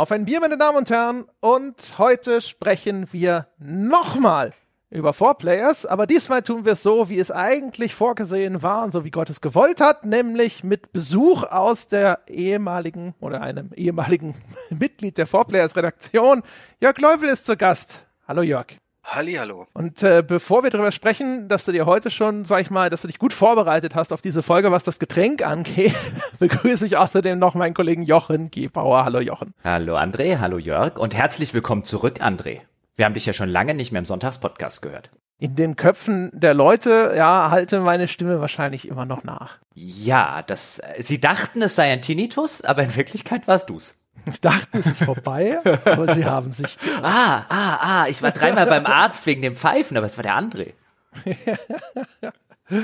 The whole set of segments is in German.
Auf ein Bier, meine Damen und Herren. Und heute sprechen wir nochmal über Four Players, aber diesmal tun wir es so, wie es eigentlich vorgesehen war und so wie Gott es gewollt hat, nämlich mit Besuch aus der ehemaligen oder einem ehemaligen Mitglied der Four Players Redaktion. Jörg Leufel ist zu Gast. Hallo Jörg. Hallihallo. Und äh, bevor wir darüber sprechen, dass du dir heute schon, sag ich mal, dass du dich gut vorbereitet hast auf diese Folge, was das Getränk angeht, begrüße ich außerdem noch meinen Kollegen Jochen Gebauer. Hallo Jochen. Hallo André, hallo Jörg und herzlich willkommen zurück, André. Wir haben dich ja schon lange nicht mehr im Sonntagspodcast gehört. In den Köpfen der Leute, ja, halte meine Stimme wahrscheinlich immer noch nach. Ja, das, sie dachten, es sei ein Tinnitus, aber in Wirklichkeit warst du's. Dachten, es ist vorbei, aber sie haben sich. Ah, ah, ah, ich war dreimal beim Arzt wegen dem Pfeifen, aber es war der André.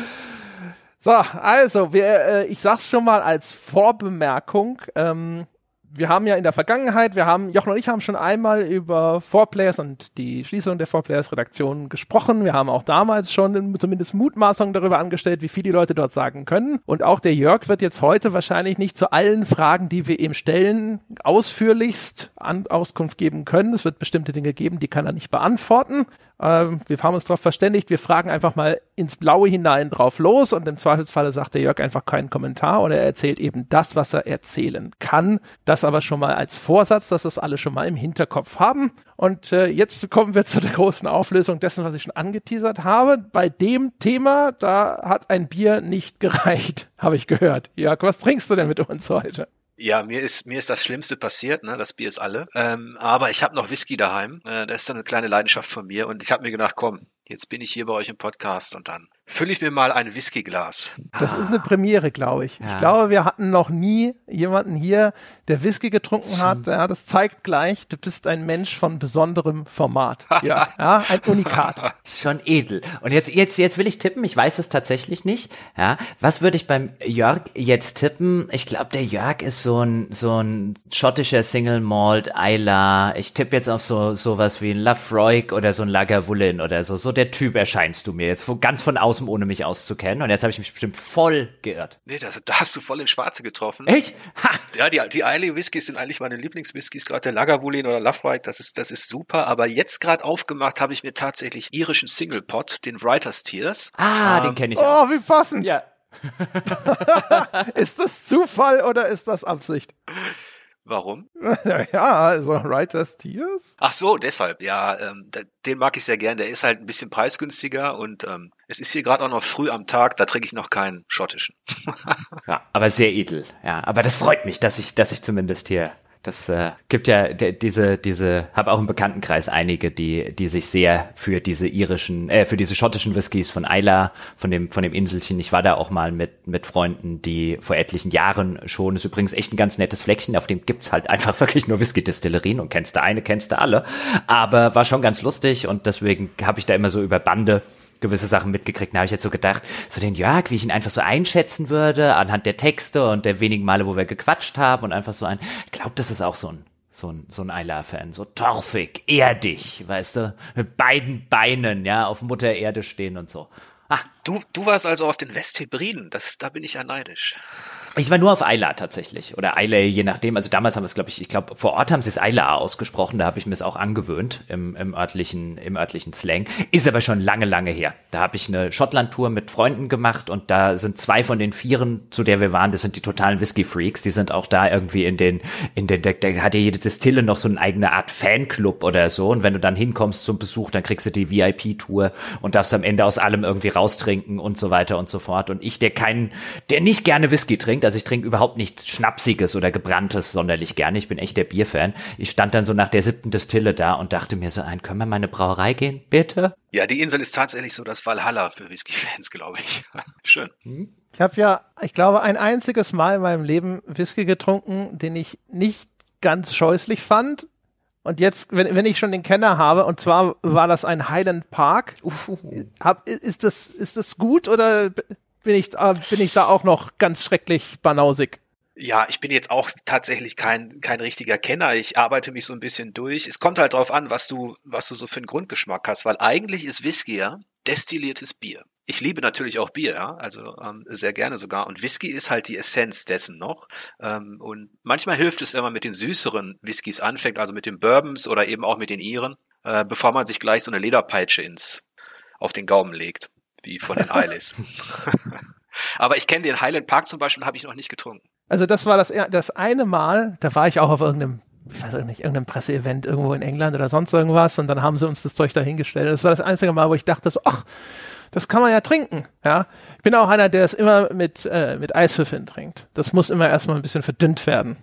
so, also, wir, äh, ich sag's schon mal als Vorbemerkung. Ähm, wir haben ja in der Vergangenheit, wir haben, Jochen und ich haben schon einmal über Four Players und die Schließung der Four Players Redaktion gesprochen. Wir haben auch damals schon zumindest Mutmaßungen darüber angestellt, wie viel die Leute dort sagen können. Und auch der Jörg wird jetzt heute wahrscheinlich nicht zu allen Fragen, die wir ihm stellen, ausführlichst Auskunft geben können. Es wird bestimmte Dinge geben, die kann er nicht beantworten. Ähm, wir haben uns darauf verständigt, wir fragen einfach mal ins Blaue hinein drauf los und im Zweifelsfalle sagt der Jörg einfach keinen Kommentar oder er erzählt eben das, was er erzählen kann. Das aber schon mal als Vorsatz, dass das alle schon mal im Hinterkopf haben. Und äh, jetzt kommen wir zu der großen Auflösung dessen, was ich schon angeteasert habe. Bei dem Thema, da hat ein Bier nicht gereicht, habe ich gehört. Jörg, was trinkst du denn mit uns heute? Ja, mir ist mir ist das Schlimmste passiert, ne? Das Bier ist alle. Ähm, aber ich habe noch Whisky daheim. Äh, das ist dann eine kleine Leidenschaft von mir und ich habe mir gedacht, komm, jetzt bin ich hier bei euch im Podcast und dann fülle ich mir mal ein Whiskyglas. Das ist eine Premiere, glaube ich. Ja. Ich glaube, wir hatten noch nie jemanden hier, der Whisky getrunken hat. Ja, das zeigt gleich, du bist ein Mensch von besonderem Format. ja, ja, ein Unikat. Schon edel. Und jetzt, jetzt, jetzt will ich tippen. Ich weiß es tatsächlich nicht. Ja, was würde ich beim Jörg jetzt tippen? Ich glaube, der Jörg ist so ein, so ein schottischer Single Malt Isla. Ich tippe jetzt auf so, sowas wie ein Lafroig oder so ein Lagavulin oder so. So der Typ erscheinst du mir jetzt ganz von außen außen, ohne mich auszukennen. Und jetzt habe ich mich bestimmt voll geirrt. Nee, das, da hast du voll ins Schwarze getroffen. Echt? Ha! Ja, die, die Eile Whiskys sind eigentlich meine Lieblingswhiskys, gerade der Lagavulin oder Lafroig, das ist, das ist super. Aber jetzt gerade aufgemacht habe ich mir tatsächlich irischen Single Pot, den Writer's Tears. Ah, ähm, den kenne ich auch. Oh, wie passend. Ja. ist das Zufall oder ist das Absicht? Warum? ja, also Writer's Tears. Ach so, deshalb. Ja, ähm, den mag ich sehr gern. Der ist halt ein bisschen preisgünstiger und ähm, es ist hier gerade auch noch früh am Tag. Da trinke ich noch keinen schottischen. ja, aber sehr edel. Ja, aber das freut mich, dass ich, dass ich zumindest hier das äh, gibt ja diese, diese, habe auch im Bekanntenkreis einige, die, die sich sehr für diese irischen, äh, für diese schottischen Whiskys von Isla, von dem, von dem Inselchen. Ich war da auch mal mit, mit Freunden, die vor etlichen Jahren schon, ist übrigens echt ein ganz nettes Fleckchen, auf dem gibt's halt einfach wirklich nur Whisky-Destillerien und kennst du eine, kennst du alle. Aber war schon ganz lustig und deswegen habe ich da immer so über Bande gewisse Sachen mitgekriegt. Da habe ich jetzt so gedacht, so den Jörg, wie ich ihn einfach so einschätzen würde, anhand der Texte und der wenigen Male, wo wir gequatscht haben und einfach so ein, ich glaube, das ist auch so ein so ein, so ein Ayla-Fan, so torfig, erdig, weißt du, mit beiden Beinen, ja, auf Mutter Erde stehen und so. Ah. Du, du warst also auf den Westhybriden, das, da bin ich ja neidisch. Ich war nur auf Ayla tatsächlich oder Ayla, je nachdem. Also damals haben wir es, glaube ich, ich glaube vor Ort haben sie es Ayla ausgesprochen. Da habe ich mir es auch angewöhnt im, im örtlichen im örtlichen Slang. Ist aber schon lange lange her. Da habe ich eine Schottland-Tour mit Freunden gemacht und da sind zwei von den Vieren, zu der wir waren, das sind die totalen Whisky-Freaks. Die sind auch da irgendwie in den in den da, da hat ja jede Distille noch so eine eigene Art Fanclub oder so. Und wenn du dann hinkommst zum Besuch, dann kriegst du die VIP-Tour und darfst am Ende aus allem irgendwie raustrinken und so weiter und so fort. Und ich, der keinen, der nicht gerne Whisky trinkt also ich trinke überhaupt nichts Schnapsiges oder Gebranntes sonderlich gerne. Ich bin echt der Bierfan. Ich stand dann so nach der siebten Distille da und dachte mir so ein, können wir mal eine Brauerei gehen, bitte? Ja, die Insel ist tatsächlich so das Valhalla für Whisky-Fans, glaube ich. Schön. Hm? Ich habe ja, ich glaube, ein einziges Mal in meinem Leben Whisky getrunken, den ich nicht ganz scheußlich fand. Und jetzt, wenn, wenn ich schon den Kenner habe, und zwar war das ein Highland Park, hab, ist das, ist das gut oder bin ich, äh, bin ich da auch noch ganz schrecklich banausig. Ja, ich bin jetzt auch tatsächlich kein, kein richtiger Kenner. Ich arbeite mich so ein bisschen durch. Es kommt halt drauf an, was du, was du so für einen Grundgeschmack hast, weil eigentlich ist Whisky ja destilliertes Bier. ich liebe natürlich auch Bier, ja, also ähm, sehr gerne sogar. Und Whisky ist halt die Essenz dessen noch. Ähm, und manchmal hilft es, wenn man mit den süßeren Whiskys anfängt, also mit den Bourbons oder eben auch mit den Iren, äh, bevor man sich gleich so eine Lederpeitsche ins auf den Gaumen legt, wie von den Eilis. Aber ich kenne den Highland Park zum Beispiel, habe ich noch nicht getrunken. Also das war das, das eine Mal, da war ich auch auf irgendeinem ich weiß nicht, irgendeinem Presseevent irgendwo in England oder sonst irgendwas und dann haben sie uns das Zeug dahingestellt. Das war das einzige Mal, wo ich dachte so, ach, das kann man ja trinken, ja. Ich bin auch einer, der es immer mit, äh, mit Eiswürfeln trinkt. Das muss immer erstmal ein bisschen verdünnt werden.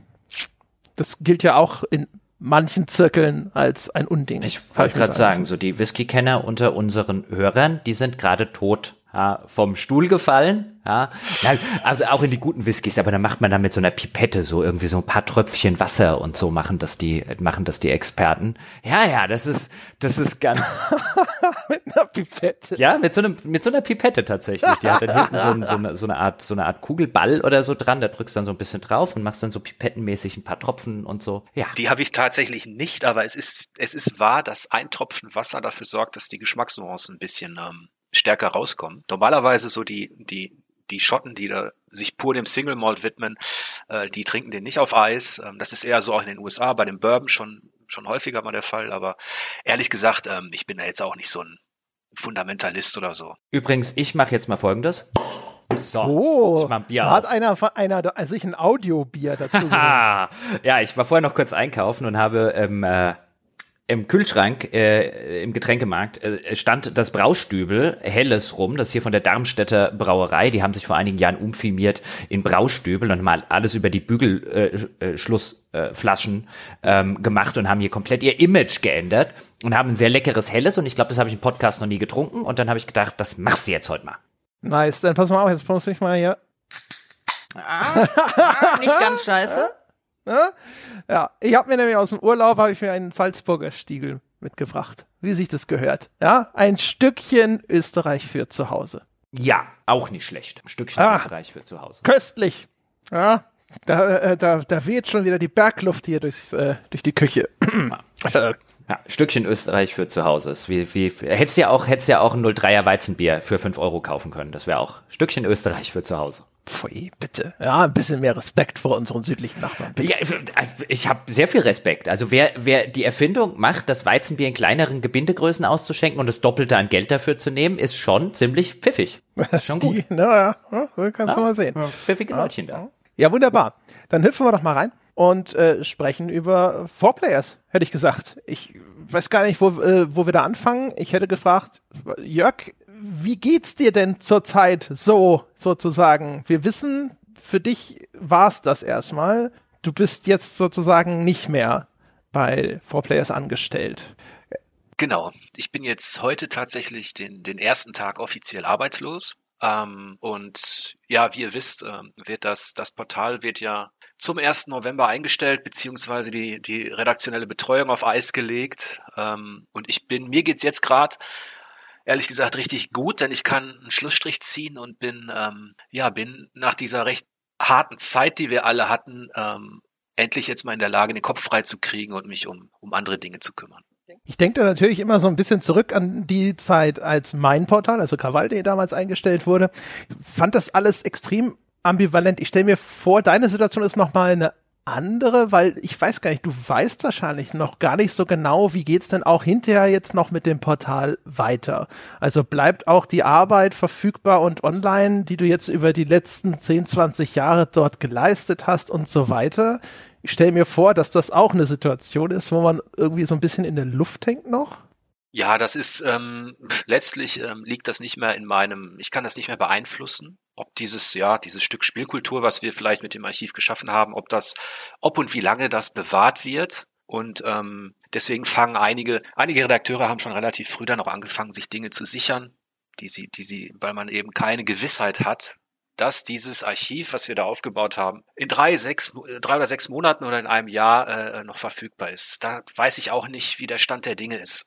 Das gilt ja auch in manchen Zirkeln als ein Unding. Ich wollte gerade sagen, so die Whisky-Kenner unter unseren Hörern, die sind gerade tot ja, vom Stuhl gefallen. Ja, also auch in die guten Whiskys, aber dann macht man da mit so einer Pipette so irgendwie so ein paar Tröpfchen Wasser und so machen das die machen das die Experten. Ja, ja, das ist das ist ganz mit einer Pipette. Ja, mit so einem mit so einer Pipette tatsächlich. Die hat dann hinten so, ein, so, eine, so eine Art so eine Art Kugelball oder so dran. Da drückst dann so ein bisschen drauf und machst dann so pipettenmäßig ein paar Tropfen und so. Ja. Die habe ich tatsächlich nicht, aber es ist es ist wahr, dass ein Tropfen Wasser dafür sorgt, dass die Geschmacksnuancen ein bisschen ähm, stärker rauskommen. Normalerweise so die, die, die Schotten, die da sich pur dem Single Malt widmen, äh, die trinken den nicht auf Eis. Ähm, das ist eher so auch in den USA bei dem Bourbon schon, schon häufiger mal der Fall. Aber ehrlich gesagt, ähm, ich bin da jetzt auch nicht so ein Fundamentalist oder so. Übrigens, ich mache jetzt mal Folgendes. So, oh, da hat einer, einer sich ein Audiobier dazu. ja, ich war vorher noch kurz einkaufen und habe ähm, äh, im Kühlschrank, äh, im Getränkemarkt, äh, stand das Braustübel Helles rum, das hier von der Darmstädter Brauerei. Die haben sich vor einigen Jahren umfirmiert in Braustübel und mal alles über die Bügelschlussflaschen äh, äh, ähm, gemacht und haben hier komplett ihr Image geändert und haben ein sehr leckeres Helles und ich glaube, das habe ich im Podcast noch nie getrunken und dann habe ich gedacht, das machst du jetzt heute mal. Nice, dann pass mal auf, jetzt muss ich mal hier. Ah, ah, nicht ganz scheiße. Ne? Ja, ich habe mir nämlich aus dem Urlaub habe ich mir einen Salzburger Stiegel mitgebracht, wie sich das gehört. Ja, ein Stückchen Österreich für zu Hause. Ja, auch nicht schlecht. Ein Stückchen ah, Österreich für zu Hause. Köstlich. Ja, da, äh, da, da weht schon wieder die Bergluft hier durchs, äh, durch die Küche. Ja. Ja, Stückchen Österreich für zu Hause. Ist wie, wie, hättest ja auch, hättest ja auch ein 03er Weizenbier für 5 Euro kaufen können. Das wäre auch Stückchen Österreich für zu Hause. Pfui, bitte. Ja, ein bisschen mehr Respekt vor unseren südlichen Nachbarn. Bitte. Ja, ich habe sehr viel Respekt. Also wer, wer die Erfindung macht, das Weizenbier in kleineren Gebindegrößen auszuschenken und das Doppelte an Geld dafür zu nehmen, ist schon ziemlich pfiffig. Ist schon gut. naja, ja, kannst ja, du mal sehen. Pfiffige Leutchen da. Ja, wunderbar. Dann hüpfen wir doch mal rein und äh, sprechen über Four Players, hätte ich gesagt. Ich weiß gar nicht, wo, äh, wo wir da anfangen. Ich hätte gefragt, Jörg, wie geht's dir denn zurzeit so sozusagen? Wir wissen, für dich war's das erstmal. Du bist jetzt sozusagen nicht mehr bei Four Players angestellt. Genau. Ich bin jetzt heute tatsächlich den, den ersten Tag offiziell arbeitslos. Ähm, und ja, wie ihr wisst, ähm, wird das, das Portal wird ja zum 1. November eingestellt, beziehungsweise die, die redaktionelle Betreuung auf Eis gelegt. Ähm, und ich bin, mir geht's jetzt gerade ehrlich gesagt richtig gut, denn ich kann einen Schlussstrich ziehen und bin, ähm, ja, bin nach dieser recht harten Zeit, die wir alle hatten, ähm, endlich jetzt mal in der Lage, den Kopf frei zu kriegen und mich um, um andere Dinge zu kümmern. Ich denke da natürlich immer so ein bisschen zurück an die Zeit, als mein Portal, also Kavalde damals eingestellt wurde. Ich fand das alles extrem ambivalent. Ich stelle mir vor, deine Situation ist nochmal eine andere, weil ich weiß gar nicht, du weißt wahrscheinlich noch gar nicht so genau, wie geht's denn auch hinterher jetzt noch mit dem Portal weiter? Also bleibt auch die Arbeit verfügbar und online, die du jetzt über die letzten 10, 20 Jahre dort geleistet hast und so weiter? Ich stelle mir vor, dass das auch eine Situation ist, wo man irgendwie so ein bisschen in der Luft hängt noch. Ja, das ist ähm, letztlich ähm, liegt das nicht mehr in meinem, ich kann das nicht mehr beeinflussen ob dieses, ja, dieses Stück Spielkultur, was wir vielleicht mit dem Archiv geschaffen haben, ob das, ob und wie lange das bewahrt wird. Und ähm, deswegen fangen einige, einige Redakteure haben schon relativ früh dann auch angefangen, sich Dinge zu sichern, die sie, die sie, weil man eben keine Gewissheit hat, dass dieses Archiv, was wir da aufgebaut haben, in drei, sechs, drei oder sechs Monaten oder in einem Jahr äh, noch verfügbar ist. Da weiß ich auch nicht, wie der Stand der Dinge ist.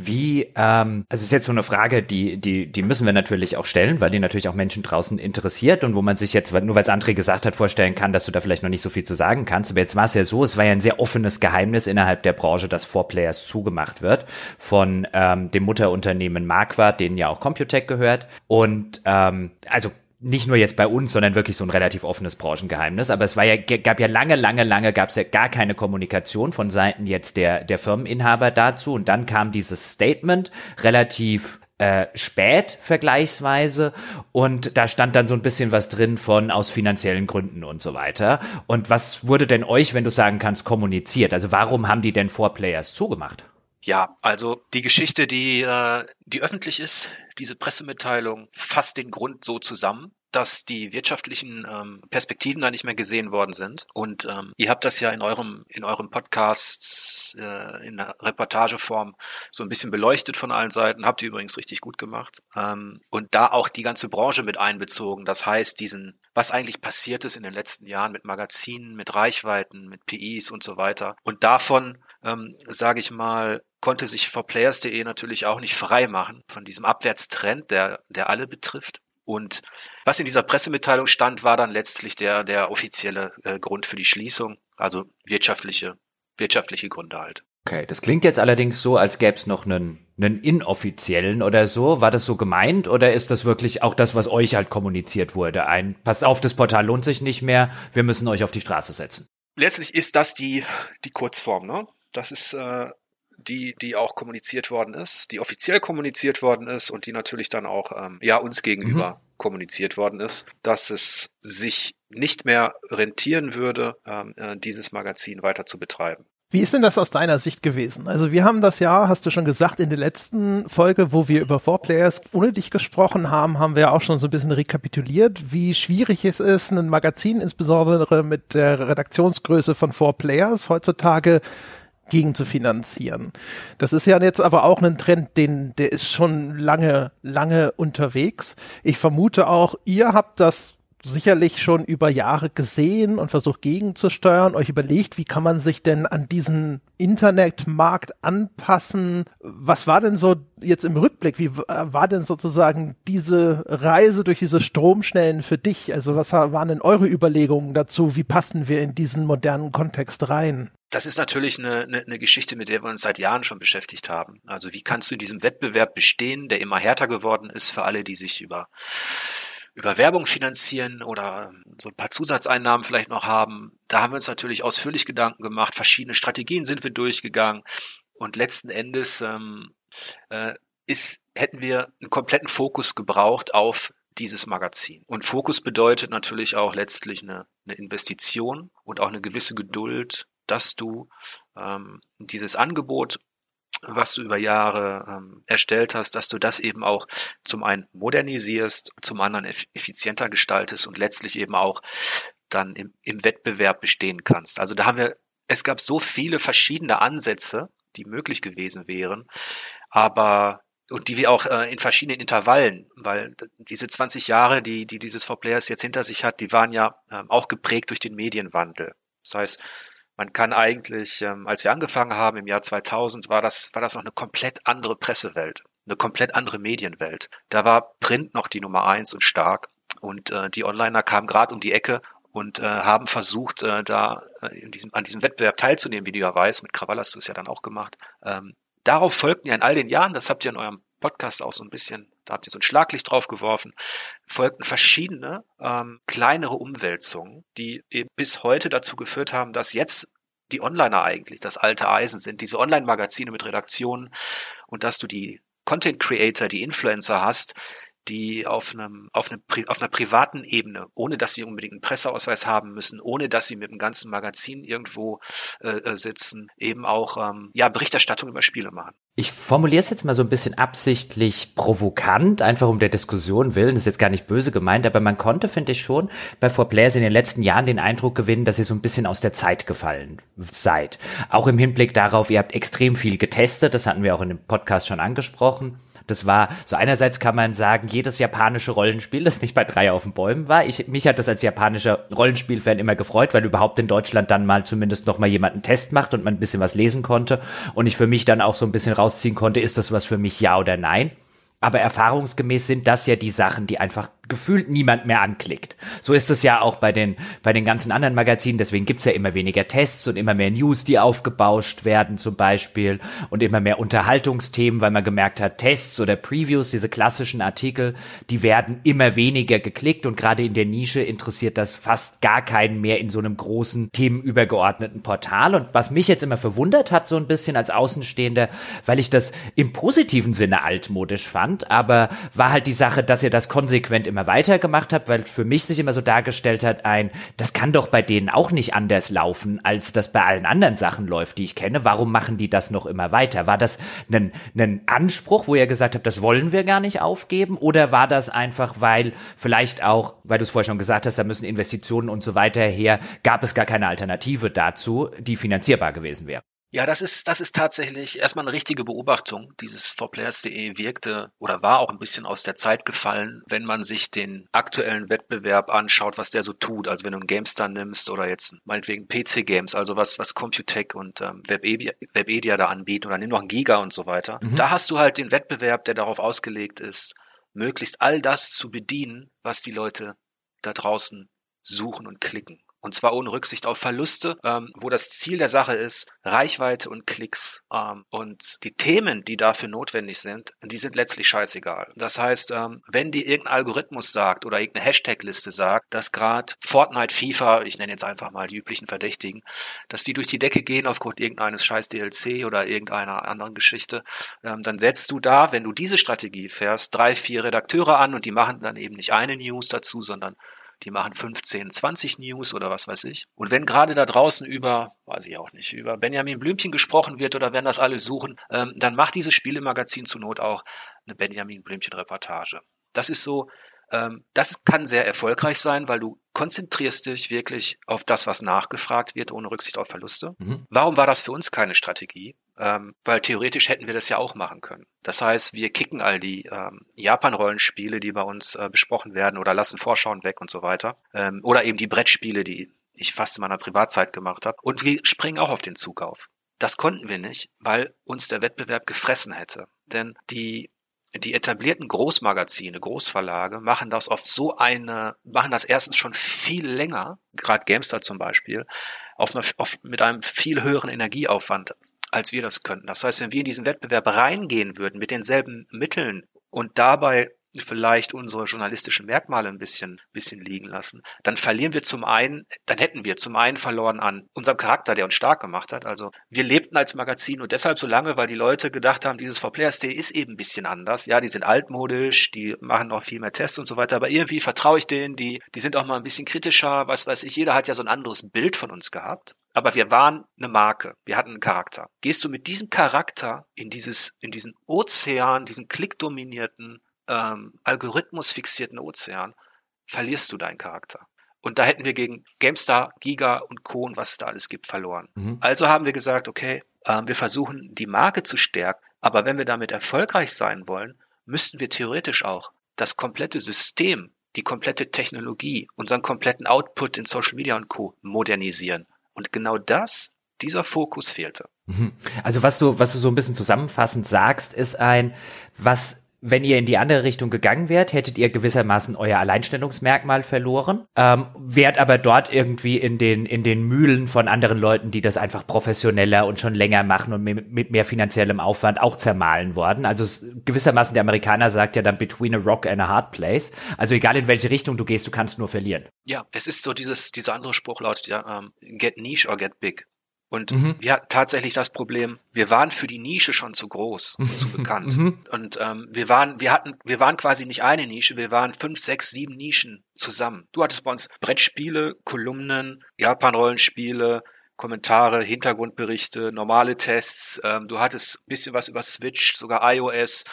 Wie, ähm, also ist jetzt so eine Frage, die, die, die müssen wir natürlich auch stellen, weil die natürlich auch Menschen draußen interessiert und wo man sich jetzt, nur weil es André gesagt hat, vorstellen kann, dass du da vielleicht noch nicht so viel zu sagen kannst. Aber jetzt war es ja so, es war ja ein sehr offenes Geheimnis innerhalb der Branche, dass Four Players zugemacht wird von ähm, dem Mutterunternehmen Marquardt, denen ja auch Computec gehört. Und ähm, also nicht nur jetzt bei uns, sondern wirklich so ein relativ offenes Branchengeheimnis. Aber es war ja, gab ja lange, lange, lange gab es ja gar keine Kommunikation von Seiten jetzt der, der Firmeninhaber dazu. Und dann kam dieses Statement relativ äh, spät vergleichsweise und da stand dann so ein bisschen was drin von aus finanziellen Gründen und so weiter. Und was wurde denn euch, wenn du sagen kannst, kommuniziert? Also warum haben die denn Four Players zugemacht? Ja, also die Geschichte, die, äh, die öffentlich ist, diese Pressemitteilung fasst den Grund so zusammen, dass die wirtschaftlichen ähm, Perspektiven da nicht mehr gesehen worden sind. Und ähm, ihr habt das ja in eurem in eurem Podcast äh, in Reportageform so ein bisschen beleuchtet von allen Seiten. Habt ihr übrigens richtig gut gemacht. Ähm, und da auch die ganze Branche mit einbezogen. Das heißt, diesen was eigentlich passiert ist in den letzten Jahren mit Magazinen, mit Reichweiten, mit PIs und so weiter. Und davon, ähm, sage ich mal, konnte sich vor Players.de natürlich auch nicht frei machen von diesem Abwärtstrend, der, der alle betrifft. Und was in dieser Pressemitteilung stand, war dann letztlich der, der offizielle äh, Grund für die Schließung, also wirtschaftliche, wirtschaftliche Gründe halt. Okay, das klingt jetzt allerdings so, als gäbe es noch einen, einen inoffiziellen oder so. War das so gemeint oder ist das wirklich auch das, was euch halt kommuniziert wurde? Ein, passt auf, das Portal lohnt sich nicht mehr, wir müssen euch auf die Straße setzen. Letztlich ist das die, die Kurzform, ne? Das ist äh, die, die auch kommuniziert worden ist, die offiziell kommuniziert worden ist und die natürlich dann auch ähm, ja uns gegenüber mhm. kommuniziert worden ist, dass es sich nicht mehr rentieren würde, ähm, äh, dieses Magazin weiter zu betreiben. Wie ist denn das aus deiner Sicht gewesen? Also wir haben das ja, hast du schon gesagt, in der letzten Folge, wo wir über Four Players ohne dich gesprochen haben, haben wir auch schon so ein bisschen rekapituliert, wie schwierig es ist, ein Magazin insbesondere mit der Redaktionsgröße von Four Players heutzutage gegen zu finanzieren. Das ist ja jetzt aber auch ein Trend, den, der ist schon lange, lange unterwegs. Ich vermute auch, ihr habt das sicherlich schon über Jahre gesehen und versucht gegenzusteuern, euch überlegt, wie kann man sich denn an diesen Internetmarkt anpassen? Was war denn so jetzt im Rückblick, wie war denn sozusagen diese Reise durch diese Stromschnellen für dich? Also was waren denn eure Überlegungen dazu? Wie passen wir in diesen modernen Kontext rein? Das ist natürlich eine, eine, eine Geschichte, mit der wir uns seit Jahren schon beschäftigt haben. Also wie kannst du in diesem Wettbewerb bestehen, der immer härter geworden ist für alle, die sich über über Werbung finanzieren oder so ein paar Zusatzeinnahmen vielleicht noch haben. Da haben wir uns natürlich ausführlich Gedanken gemacht. Verschiedene Strategien sind wir durchgegangen und letzten Endes ähm, äh, ist, hätten wir einen kompletten Fokus gebraucht auf dieses Magazin. Und Fokus bedeutet natürlich auch letztlich eine, eine Investition und auch eine gewisse Geduld dass du ähm, dieses Angebot, was du über Jahre ähm, erstellt hast, dass du das eben auch zum einen modernisierst, zum anderen effizienter gestaltest und letztlich eben auch dann im, im Wettbewerb bestehen kannst. Also da haben wir, es gab so viele verschiedene Ansätze, die möglich gewesen wären, aber und die wir auch äh, in verschiedenen Intervallen, weil diese 20 Jahre, die, die dieses Four Players jetzt hinter sich hat, die waren ja ähm, auch geprägt durch den Medienwandel. Das heißt, man kann eigentlich, ähm, als wir angefangen haben im Jahr 2000, war das, war das noch eine komplett andere Pressewelt, eine komplett andere Medienwelt. Da war Print noch die Nummer eins und stark und äh, die Onliner kamen gerade um die Ecke und äh, haben versucht, äh, da äh, in diesem, an diesem Wettbewerb teilzunehmen, wie du ja weißt, mit Krawall hast du es ja dann auch gemacht. Ähm, darauf folgten ja in all den Jahren, das habt ihr in eurem Podcast auch so ein bisschen da habt ihr so ein Schlaglicht drauf geworfen, folgten verschiedene ähm, kleinere Umwälzungen, die eben bis heute dazu geführt haben, dass jetzt die Onliner eigentlich das alte Eisen sind, diese Online-Magazine mit Redaktionen und dass du die Content Creator, die Influencer hast, die auf einem auf, einem, auf einer privaten Ebene, ohne dass sie unbedingt einen Presseausweis haben müssen, ohne dass sie mit einem ganzen Magazin irgendwo äh, äh sitzen, eben auch ähm, ja Berichterstattung über Spiele machen. Ich formuliere es jetzt mal so ein bisschen absichtlich provokant, einfach um der Diskussion willen. Das ist jetzt gar nicht böse gemeint, aber man konnte, finde ich schon, bei Four Players in den letzten Jahren den Eindruck gewinnen, dass ihr so ein bisschen aus der Zeit gefallen seid. Auch im Hinblick darauf, ihr habt extrem viel getestet, das hatten wir auch in dem Podcast schon angesprochen Das war, so einerseits kann man sagen, jedes japanische Rollenspiel, das nicht bei drei auf den Bäumen war. Ich, mich hat das als japanischer Rollenspielfan immer gefreut, weil überhaupt in Deutschland dann mal zumindest noch mal jemand Test macht und man ein bisschen was lesen konnte und ich für mich dann auch so ein bisschen rausziehen konnte, ist das was für mich, ja oder nein. Aber erfahrungsgemäß sind das ja die Sachen, die einfach gefühlt niemand mehr anklickt. So ist es ja auch bei den, bei den ganzen anderen Magazinen. Deswegen gibt's ja immer weniger Tests und immer mehr News, die aufgebauscht werden zum Beispiel und immer mehr Unterhaltungsthemen, weil man gemerkt hat, Tests oder Previews, diese klassischen Artikel, die werden immer weniger geklickt und gerade in der Nische interessiert das fast gar keinen mehr in so einem großen themenübergeordneten Portal. Und was mich jetzt immer verwundert hat, so ein bisschen als Außenstehender, weil ich das im positiven Sinne altmodisch fand, aber war halt die Sache, dass ihr das konsequent immer immer weiter gemacht habe, weil für mich sich immer so dargestellt hat, ein, das kann doch bei denen auch nicht anders laufen, als das bei allen anderen Sachen läuft, die ich kenne. Warum machen die das noch immer weiter? War das ein, ein Anspruch, wo ihr gesagt habt, das wollen wir gar nicht aufgeben? Oder war das einfach, weil vielleicht auch, weil du es vorher schon gesagt hast, da müssen Investitionen und so weiter her, gab es gar keine Alternative dazu, die finanzierbar gewesen wäre? Ja, das ist, das ist tatsächlich erstmal eine richtige Beobachtung. Dieses 4players.de wirkte oder war auch ein bisschen aus der Zeit gefallen, wenn man sich den aktuellen Wettbewerb anschaut, was der so tut. Also wenn du einen GameStar nimmst oder jetzt meinetwegen PC-Games, also was, was Computech und ähm, Webedia, Webedia da anbieten oder nimm noch einen Giga und so weiter. Mhm. Da hast du halt den Wettbewerb, der darauf ausgelegt ist, möglichst all das zu bedienen, was die Leute da draußen suchen und klicken. Und zwar ohne Rücksicht auf Verluste, ähm, wo das Ziel der Sache ist, Reichweite und Klicks. Ähm, und die Themen, die dafür notwendig sind, die sind letztlich scheißegal. Das heißt, ähm, wenn dir irgendein Algorithmus sagt oder irgendeine Hashtag-Liste sagt, dass gerade Fortnite, FIFA, ich nenne jetzt einfach mal die üblichen Verdächtigen, dass die durch die Decke gehen aufgrund irgendeines scheiß DLC oder irgendeiner anderen Geschichte, ähm, dann setzt du da, wenn du diese Strategie fährst, drei, vier Redakteure an und die machen dann eben nicht eine News dazu, sondern die machen 15, 20 News oder was weiß ich. Und wenn gerade da draußen über, weiß ich auch nicht, über Benjamin Blümchen gesprochen wird oder wenn das alle suchen, ähm, dann macht dieses Spielemagazin zur Not auch eine Benjamin Blümchen-Reportage. Das ist so, ähm, das kann sehr erfolgreich sein, weil du konzentrierst dich wirklich auf das, was nachgefragt wird, ohne Rücksicht auf Verluste. Mhm. Warum war das für uns keine Strategie? Ähm, weil theoretisch hätten wir das ja auch machen können. Das heißt, wir kicken all die ähm, Japan-Rollenspiele, die bei uns äh, besprochen werden, oder lassen Vorschauen weg und so weiter. Ähm, oder eben die Brettspiele, die ich fast in meiner Privatzeit gemacht habe. Und wir springen auch auf den Zug auf. Das konnten wir nicht, weil uns der Wettbewerb gefressen hätte. Denn die die etablierten Großmagazine, Großverlage machen das oft so eine, machen das erstens schon viel länger, gerade Gamestar zum Beispiel, auf, auf mit einem viel höheren Energieaufwand als wir das könnten. Das heißt, wenn wir in diesen Wettbewerb reingehen würden mit denselben Mitteln und dabei vielleicht unsere journalistischen Merkmale ein bisschen, bisschen liegen lassen, dann verlieren wir zum einen, dann hätten wir zum einen verloren an unserem Charakter, der uns stark gemacht hat. Also wir lebten als Magazin und deshalb so lange, weil die Leute gedacht haben, dieses For Players Day ist eben ein bisschen anders. Ja, die sind altmodisch, die machen auch viel mehr Tests und so weiter, aber irgendwie vertraue ich denen, die, die sind auch mal ein bisschen kritischer, was weiß ich. Jeder hat ja so ein anderes Bild von uns gehabt aber wir waren eine Marke, wir hatten einen Charakter. Gehst du mit diesem Charakter in dieses, in diesen Ozean, diesen klickdominierten, ähm, algorithmusfixierten Ozean, verlierst du deinen Charakter. Und da hätten wir gegen GameStar, Giga und Co. und was es da alles gibt, verloren. Mhm. Also haben wir gesagt, okay, äh, wir versuchen die Marke zu stärken, aber wenn wir damit erfolgreich sein wollen, müssten wir theoretisch auch das komplette System, die komplette Technologie, unseren kompletten Output in Social Media und Co. modernisieren. Und genau das, dieser Fokus fehlte. Mhm. Also was du, was du so ein bisschen zusammenfassend sagst, ist ein, was wenn ihr in die andere Richtung gegangen wärt, hättet ihr gewissermaßen euer Alleinstellungsmerkmal verloren, ähm, wärt aber dort irgendwie in den, in den Mühlen von anderen Leuten, die das einfach professioneller und schon länger machen und mit, mehr finanziellem Aufwand auch zermahlen worden. Also gewissermaßen der Amerikaner sagt ja dann between a rock and a hard place. Also egal in welche Richtung du gehst, du kannst nur verlieren. Ja, es ist so dieses, dieser andere Spruch lautet ja, um, ähm, get niche or get big. Und mhm. wir hatten tatsächlich das Problem, wir waren für die Nische schon zu groß und zu bekannt. Mhm. Und ähm, wir waren, wir hatten, wir waren quasi nicht eine Nische, wir waren fünf, sechs, sieben Nischen zusammen. Du hattest bei uns Brettspiele, Kolumnen, Japan-Rollenspiele, Kommentare, Hintergrundberichte, normale Tests. Ähm, du hattest bisschen was über Switch, sogar iOS,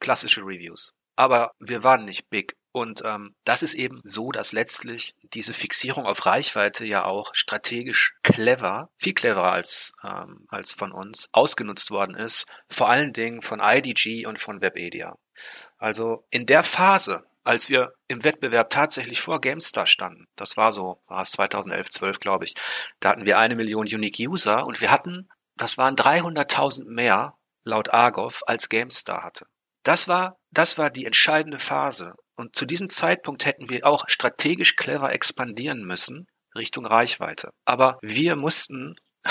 klassische Reviews. Aber wir waren nicht big. Und ähm, das ist eben so, dass letztlich diese Fixierung auf Reichweite ja auch strategisch clever, viel cleverer als, ähm, als von uns, ausgenutzt worden ist, vor allen Dingen von IDG und von Webedia. Also in der Phase, als wir im Wettbewerb tatsächlich vor GameStar standen, das war so, war es 2011, 12, glaube ich, da hatten wir eine Million Unique User und wir hatten, das waren 300.000 mehr laut Argov als GameStar hatte. Das war, das war die entscheidende Phase. Und zu diesem Zeitpunkt hätten wir auch strategisch clever expandieren müssen Richtung Reichweite. Aber wir mussten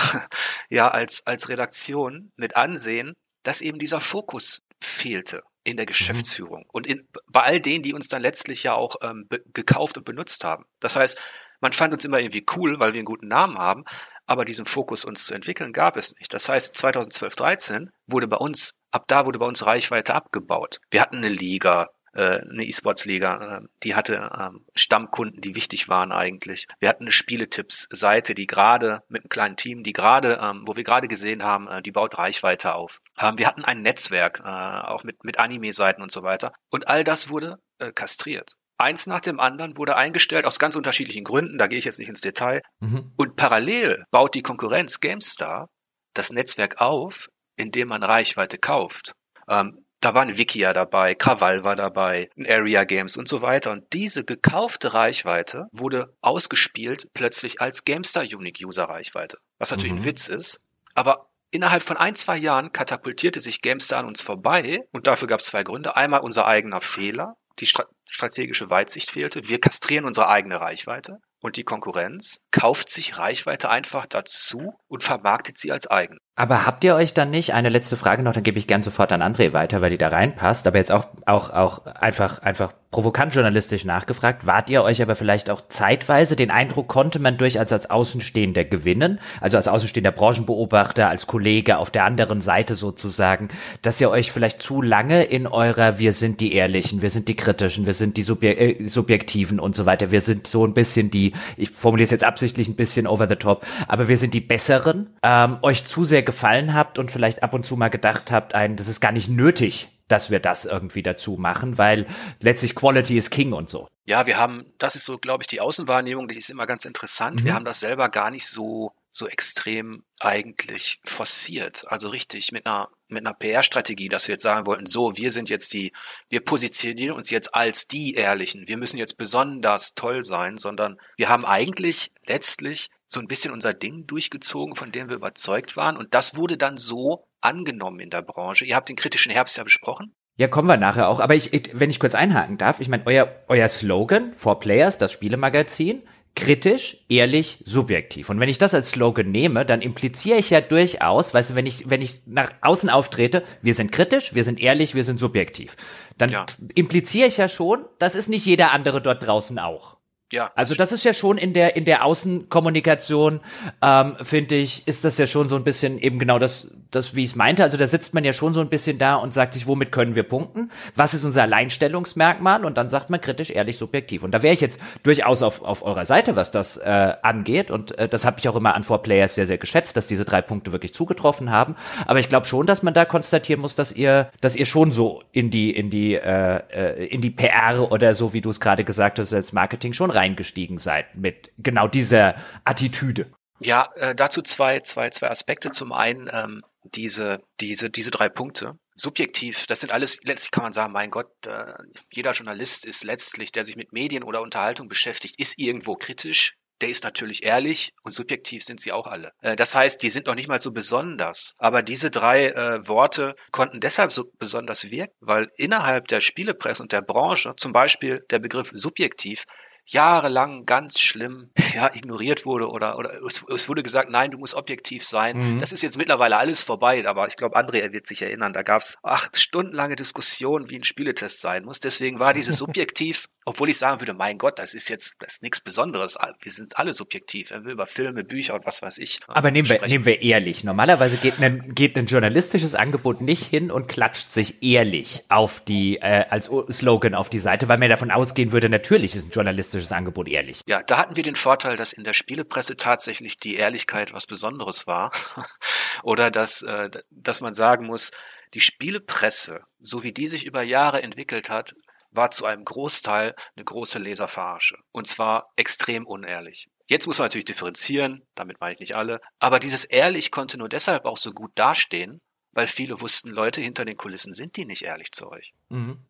ja als, als Redaktion mit ansehen, dass eben dieser Fokus fehlte in der mhm. Geschäftsführung und in, bei all denen, die uns dann letztlich ja auch ähm, gekauft und benutzt haben. Das heißt, man fand uns immer irgendwie cool, weil wir einen guten Namen haben, aber diesen Fokus uns zu entwickeln gab es nicht. Das heißt, 2012, 13 wurde bei uns, ab da wurde bei uns Reichweite abgebaut. Wir hatten eine Liga, äh, eine E-Sports-Liga, äh, die hatte ähm, Stammkunden, die wichtig waren eigentlich. Wir hatten eine Spieletipps-Seite, die gerade mit einem kleinen Team, die gerade, ähm, wo wir gerade gesehen haben, äh, die baut Reichweite auf. Ähm, wir hatten ein Netzwerk, äh, auch mit, mit Anime-Seiten und so weiter. Und all das wurde äh, kastriert. Eins nach dem anderen wurde eingestellt aus ganz unterschiedlichen Gründen, da gehe ich jetzt nicht ins Detail. Mhm. Und parallel baut die Konkurrenz GameStar das Netzwerk auf, indem man Reichweite kauft. Ähm, da war ein Wikia dabei, Krawall war dabei, ein Area Games und so weiter. Und diese gekaufte Reichweite wurde ausgespielt plötzlich als GameStar Unique User Reichweite. Was natürlich mhm. ein Witz ist. Aber innerhalb von ein, zwei Jahren katapultierte sich GameStar an uns vorbei. Und dafür gab es zwei Gründe. Einmal unser eigener Fehler. Die strategische Weitsicht fehlte. Wir kastrieren unsere eigene Reichweite und die Konkurrenz kauft sich Reichweite einfach dazu und vermarktet sie als eigen. Aber habt ihr euch dann nicht, eine letzte Frage noch, dann gebe ich gern sofort an André weiter, weil die da reinpasst, aber jetzt auch, auch, auch einfach, einfach provokant journalistisch nachgefragt, wart ihr euch aber vielleicht auch zeitweise, den Eindruck konnte man durchaus als Außenstehender gewinnen, also als Außenstehender Branchenbeobachter, als Kollege auf der anderen Seite sozusagen, dass ihr euch vielleicht zu lange in eurer, wir sind die Ehrlichen, wir sind die Kritischen, wir sind die Subje äh, Subjektiven und so weiter, wir sind so ein bisschen die, ich formuliere es jetzt absichtlich ein bisschen over the top, aber wir sind die Besseren, ähm, euch zu sehr gefallen habt und vielleicht ab und zu mal gedacht habt, ein, das ist gar nicht nötig, dass wir das irgendwie dazu machen, weil letztlich Quality is King und so. Ja, wir haben, das ist so, glaube ich, die Außenwahrnehmung, die ist immer ganz interessant. Mhm. Wir haben das selber gar nicht so, so extrem eigentlich forciert. Also richtig mit einer, mit einer PR-Strategie, dass wir jetzt sagen wollten, so, wir sind jetzt die, wir positionieren uns jetzt als die Ehrlichen. Wir müssen jetzt besonders toll sein, sondern wir haben eigentlich letztlich so ein bisschen unser Ding durchgezogen, von dem wir überzeugt waren. Und das wurde dann so angenommen in der Branche. Ihr habt den kritischen Herbst ja besprochen. Ja, kommen wir nachher auch. Aber ich, wenn ich kurz einhaken darf, ich meine, euer, euer Slogan, For Players, das Spielemagazin, kritisch, ehrlich, subjektiv. Und wenn ich das als Slogan nehme, dann impliziere ich ja durchaus, weißt du, wenn ich, wenn ich nach außen auftrete, wir sind kritisch, wir sind ehrlich, wir sind subjektiv, dann ja. impliziere ich ja schon, das ist nicht jeder andere dort draußen auch. Ja. Also das ist ja schon in der in der Außenkommunikation ähm, finde ich ist das ja schon so ein bisschen eben genau das das wie ich es meinte. Also da sitzt man ja schon so ein bisschen da und sagt sich, womit können wir punkten? Was ist unser Alleinstellungsmerkmal? Und dann sagt man kritisch, ehrlich, subjektiv. Und da wäre ich jetzt durchaus auf auf eurer Seite, was das äh, angeht. Und äh, das habe ich auch immer an Four Players sehr sehr geschätzt, dass diese drei Punkte wirklich zugetroffen haben. Aber ich glaube schon, dass man da konstatieren muss, dass ihr dass ihr schon so in die in die äh, äh in die PR oder so wie du es gerade gesagt hast als Marketing schon rein eingestiegen seid mit genau dieser Attitüde? Ja, äh, dazu zwei, zwei, zwei Aspekte. Zum einen ähm, diese, diese, diese drei Punkte. Subjektiv, das sind alles, letztlich kann man sagen, mein Gott, äh, jeder Journalist ist letztlich, der sich mit Medien oder Unterhaltung beschäftigt, ist irgendwo kritisch, der ist natürlich ehrlich und subjektiv sind sie auch alle. Äh, das heißt, die sind noch nicht mal so besonders. Aber diese drei äh, Worte konnten deshalb so besonders wirken, weil innerhalb der Spielepresse und der Branche zum Beispiel der Begriff subjektiv jahrelang ganz schlimm ja, ignoriert wurde oder, oder es, es wurde gesagt, nein, du musst objektiv sein. Mhm. Das ist jetzt mittlerweile alles vorbei, aber ich glaube, André wird sich erinnern, da gab es acht stundenlange Diskussionen, wie ein Spieletest sein muss. Deswegen war dieses subjektiv obwohl ich sagen würde, mein Gott, das ist jetzt das ist nichts Besonderes. Wir sind alle subjektiv. Wir über Filme, Bücher und was weiß ich. Äh, Aber nehmen wir, nehmen wir ehrlich. Normalerweise geht ein, geht ein journalistisches Angebot nicht hin und klatscht sich ehrlich auf die, äh, als Slogan auf die Seite, weil man davon ausgehen würde, natürlich ist ein journalistisches Angebot ehrlich. Ja, da hatten wir den Vorteil, dass in der Spielepresse tatsächlich die Ehrlichkeit was Besonderes war. Oder dass, äh, dass man sagen muss, die Spielepresse, so wie die sich über Jahre entwickelt hat, war zu einem Großteil eine große Leserverarsche. Und zwar extrem unehrlich. Jetzt muss man natürlich differenzieren, damit meine ich nicht alle, aber dieses ehrlich konnte nur deshalb auch so gut dastehen, weil viele wussten, Leute hinter den Kulissen sind die nicht ehrlich zu euch. Mhm.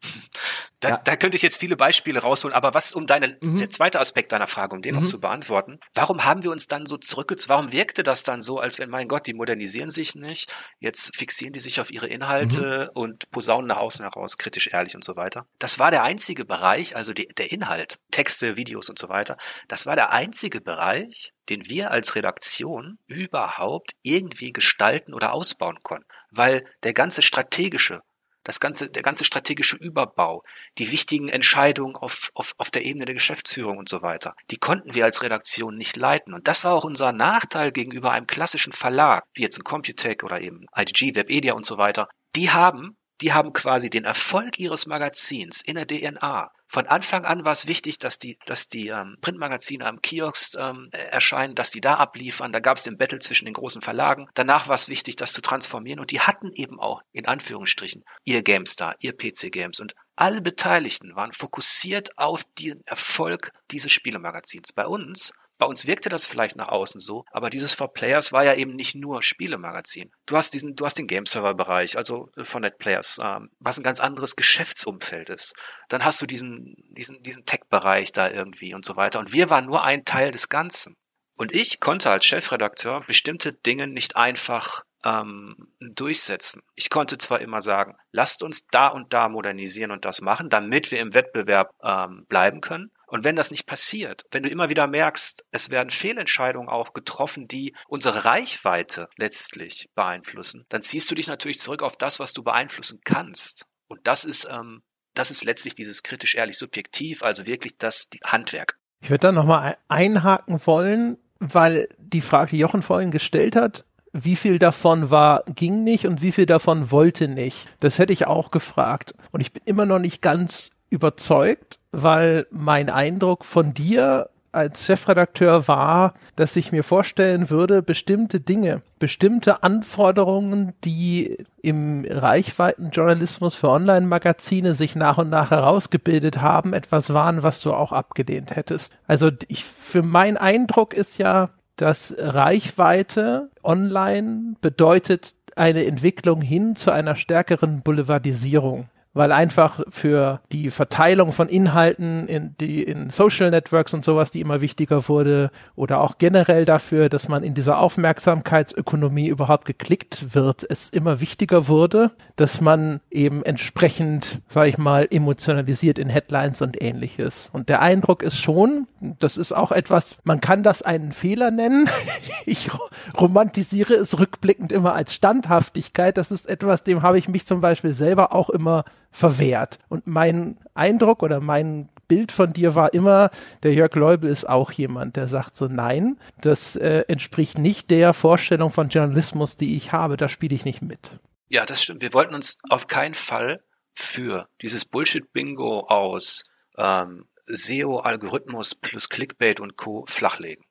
Da, Ja. da könnte ich jetzt viele Beispiele rausholen, aber was um deine, Mhm. der zweite Aspekt deiner Frage, um den noch zu beantworten, warum haben wir uns dann so zurückgezogen, warum wirkte das dann so, als wenn, mein Gott, die modernisieren sich nicht, jetzt fixieren die sich auf ihre Inhalte Mhm. und posaunen nach außen heraus, kritisch, ehrlich und so weiter. Das war der einzige Bereich, also die, der Inhalt, Texte, Videos und so weiter, das war der einzige Bereich, den wir als Redaktion überhaupt irgendwie gestalten oder ausbauen konnten. Weil der ganze strategische, das ganze, der ganze strategische Überbau, die wichtigen Entscheidungen auf, auf, auf der Ebene der Geschäftsführung und so weiter, die konnten wir als Redaktion nicht leiten. Und das war auch unser Nachteil gegenüber einem klassischen Verlag, wie jetzt ein Computec oder eben IDG, Webedia und so weiter. Die haben, die haben quasi den Erfolg ihres Magazins in der DNA. Von Anfang an war es wichtig, dass die, dass die ähm, Printmagazine am Kiosk ähm, äh, erscheinen, dass die da abliefern. Da gab es den Battle zwischen den großen Verlagen. Danach war es wichtig, das zu transformieren. Und die hatten eben auch in Anführungsstrichen ihr GameStar, ihr PC Games. Und alle Beteiligten waren fokussiert auf den Erfolg dieses Spielemagazins. Bei uns bei uns wirkte das vielleicht nach außen so, aber dieses For Players war ja eben nicht nur Spielemagazin. Du hast diesen, du hast den Game-Server-Bereich, also von NetPlayers, ähm, was ein ganz anderes Geschäftsumfeld ist. Dann hast du diesen, diesen, diesen Tech-Bereich da irgendwie und so weiter. Und wir waren nur ein Teil des Ganzen. Und ich konnte als Chefredakteur bestimmte Dinge nicht einfach ähm, durchsetzen. Ich konnte zwar immer sagen, lasst uns da und da modernisieren und das machen, damit wir im Wettbewerb ähm, bleiben können. Und wenn das nicht passiert, wenn du immer wieder merkst, es werden Fehlentscheidungen auch getroffen, die unsere Reichweite letztlich beeinflussen, dann ziehst du dich natürlich zurück auf das, was du beeinflussen kannst. Und das ist, ähm, das ist letztlich dieses kritisch ehrlich subjektiv, also wirklich das Handwerk. Ich würde da nochmal einhaken wollen, weil die Frage, die Jochen vorhin gestellt hat, wie viel davon war, ging nicht und wie viel davon wollte nicht. Das hätte ich auch gefragt. Und ich bin immer noch nicht ganz überzeugt, weil mein Eindruck von dir als Chefredakteur war, dass ich mir vorstellen würde, bestimmte Dinge, bestimmte Anforderungen, die im Reichweitenjournalismus für Online-Magazine sich nach und nach herausgebildet haben, etwas waren, was du auch abgelehnt hättest. Also ich, für mein Eindruck ist ja, dass Reichweite online bedeutet eine Entwicklung hin zu einer stärkeren Boulevardisierung weil einfach für die Verteilung von Inhalten in die in Social Networks und sowas, die immer wichtiger wurde, oder auch generell dafür, dass man in dieser Aufmerksamkeitsökonomie überhaupt geklickt wird, es immer wichtiger wurde, dass man eben entsprechend, sage ich mal, emotionalisiert in Headlines und ähnliches. Und der Eindruck ist schon, das ist auch etwas, man kann das einen Fehler nennen. ich romantisiere es rückblickend immer als Standhaftigkeit. Das ist etwas, dem habe ich mich zum Beispiel selber auch immer verwehrt. Und mein Eindruck oder mein Bild von dir war immer, der Jörg Leubel ist auch jemand, der sagt so, nein, das äh, entspricht nicht der Vorstellung von Journalismus, die ich habe, da spiele ich nicht mit. Ja, das stimmt. Wir wollten uns auf keinen Fall für dieses Bullshit-Bingo aus ähm, SEO, Algorithmus plus Clickbait und Co. flachlegen.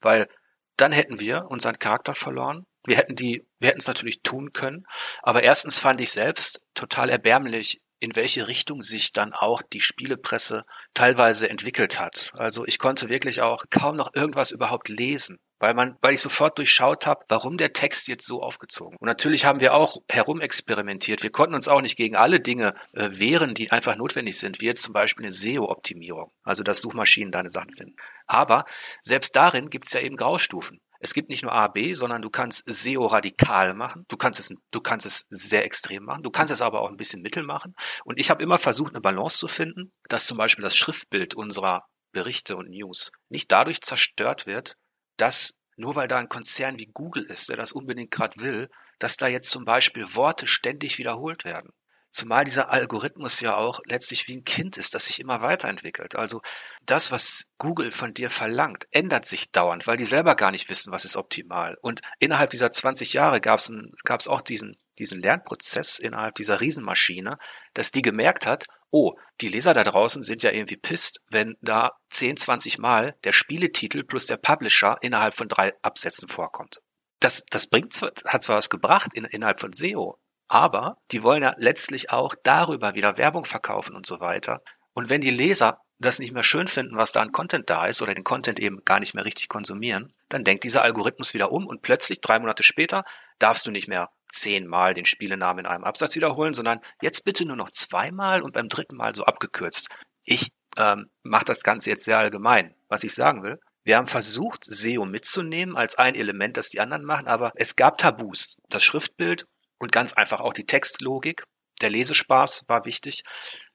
Weil dann hätten wir unseren Charakter verloren. Wir hätten die, wir hätten es natürlich tun können. Aber erstens fand ich selbst total erbärmlich, in welche Richtung sich dann auch die Spielepresse teilweise entwickelt hat. Also ich konnte wirklich auch kaum noch irgendwas überhaupt lesen weil man, weil ich sofort durchschaut habe, warum der Text jetzt so aufgezogen. Und natürlich haben wir auch herumexperimentiert. Wir konnten uns auch nicht gegen alle Dinge äh, wehren, die einfach notwendig sind, wie jetzt zum Beispiel eine SEO-Optimierung, also dass Suchmaschinen deine Sachen finden. Aber selbst darin gibt es ja eben Graustufen. Es gibt nicht nur A, B, sondern du kannst SEO radikal machen. Du kannst es, du kannst es sehr extrem machen. Du kannst es aber auch ein bisschen mittel machen. Und ich habe immer versucht, eine Balance zu finden, dass zum Beispiel das Schriftbild unserer Berichte und News nicht dadurch zerstört wird, dass nur weil da ein Konzern wie Google ist, der das unbedingt gerade will, dass da jetzt zum Beispiel Worte ständig wiederholt werden. Zumal dieser Algorithmus ja auch letztlich wie ein Kind ist, das sich immer weiterentwickelt. Also das, was Google von dir verlangt, ändert sich dauernd, weil die selber gar nicht wissen, was ist optimal. Und innerhalb dieser 20 Jahre gab es auch diesen, diesen Lernprozess innerhalb dieser Riesenmaschine, dass die gemerkt hat, oh, die Leser da draußen sind ja irgendwie pisst, wenn da 10, 20 Mal der Spieletitel plus der Publisher innerhalb von drei Absätzen vorkommt. Das, das bringt hat zwar was gebracht in, innerhalb von SEO, aber die wollen ja letztlich auch darüber wieder Werbung verkaufen und so weiter. Und wenn die Leser das nicht mehr schön finden, was da an Content da ist oder den Content eben gar nicht mehr richtig konsumieren, dann denkt dieser Algorithmus wieder um und plötzlich drei Monate später darfst du nicht mehr zehnmal den Spielenamen in einem Absatz wiederholen, sondern jetzt bitte nur noch zweimal und beim dritten Mal so abgekürzt. Ich ähm, mache das Ganze jetzt sehr allgemein. Was ich sagen will, wir haben versucht, SEO mitzunehmen als ein Element, das die anderen machen, aber es gab Tabus. Das Schriftbild und ganz einfach auch die Textlogik. Der Lesespaß war wichtig.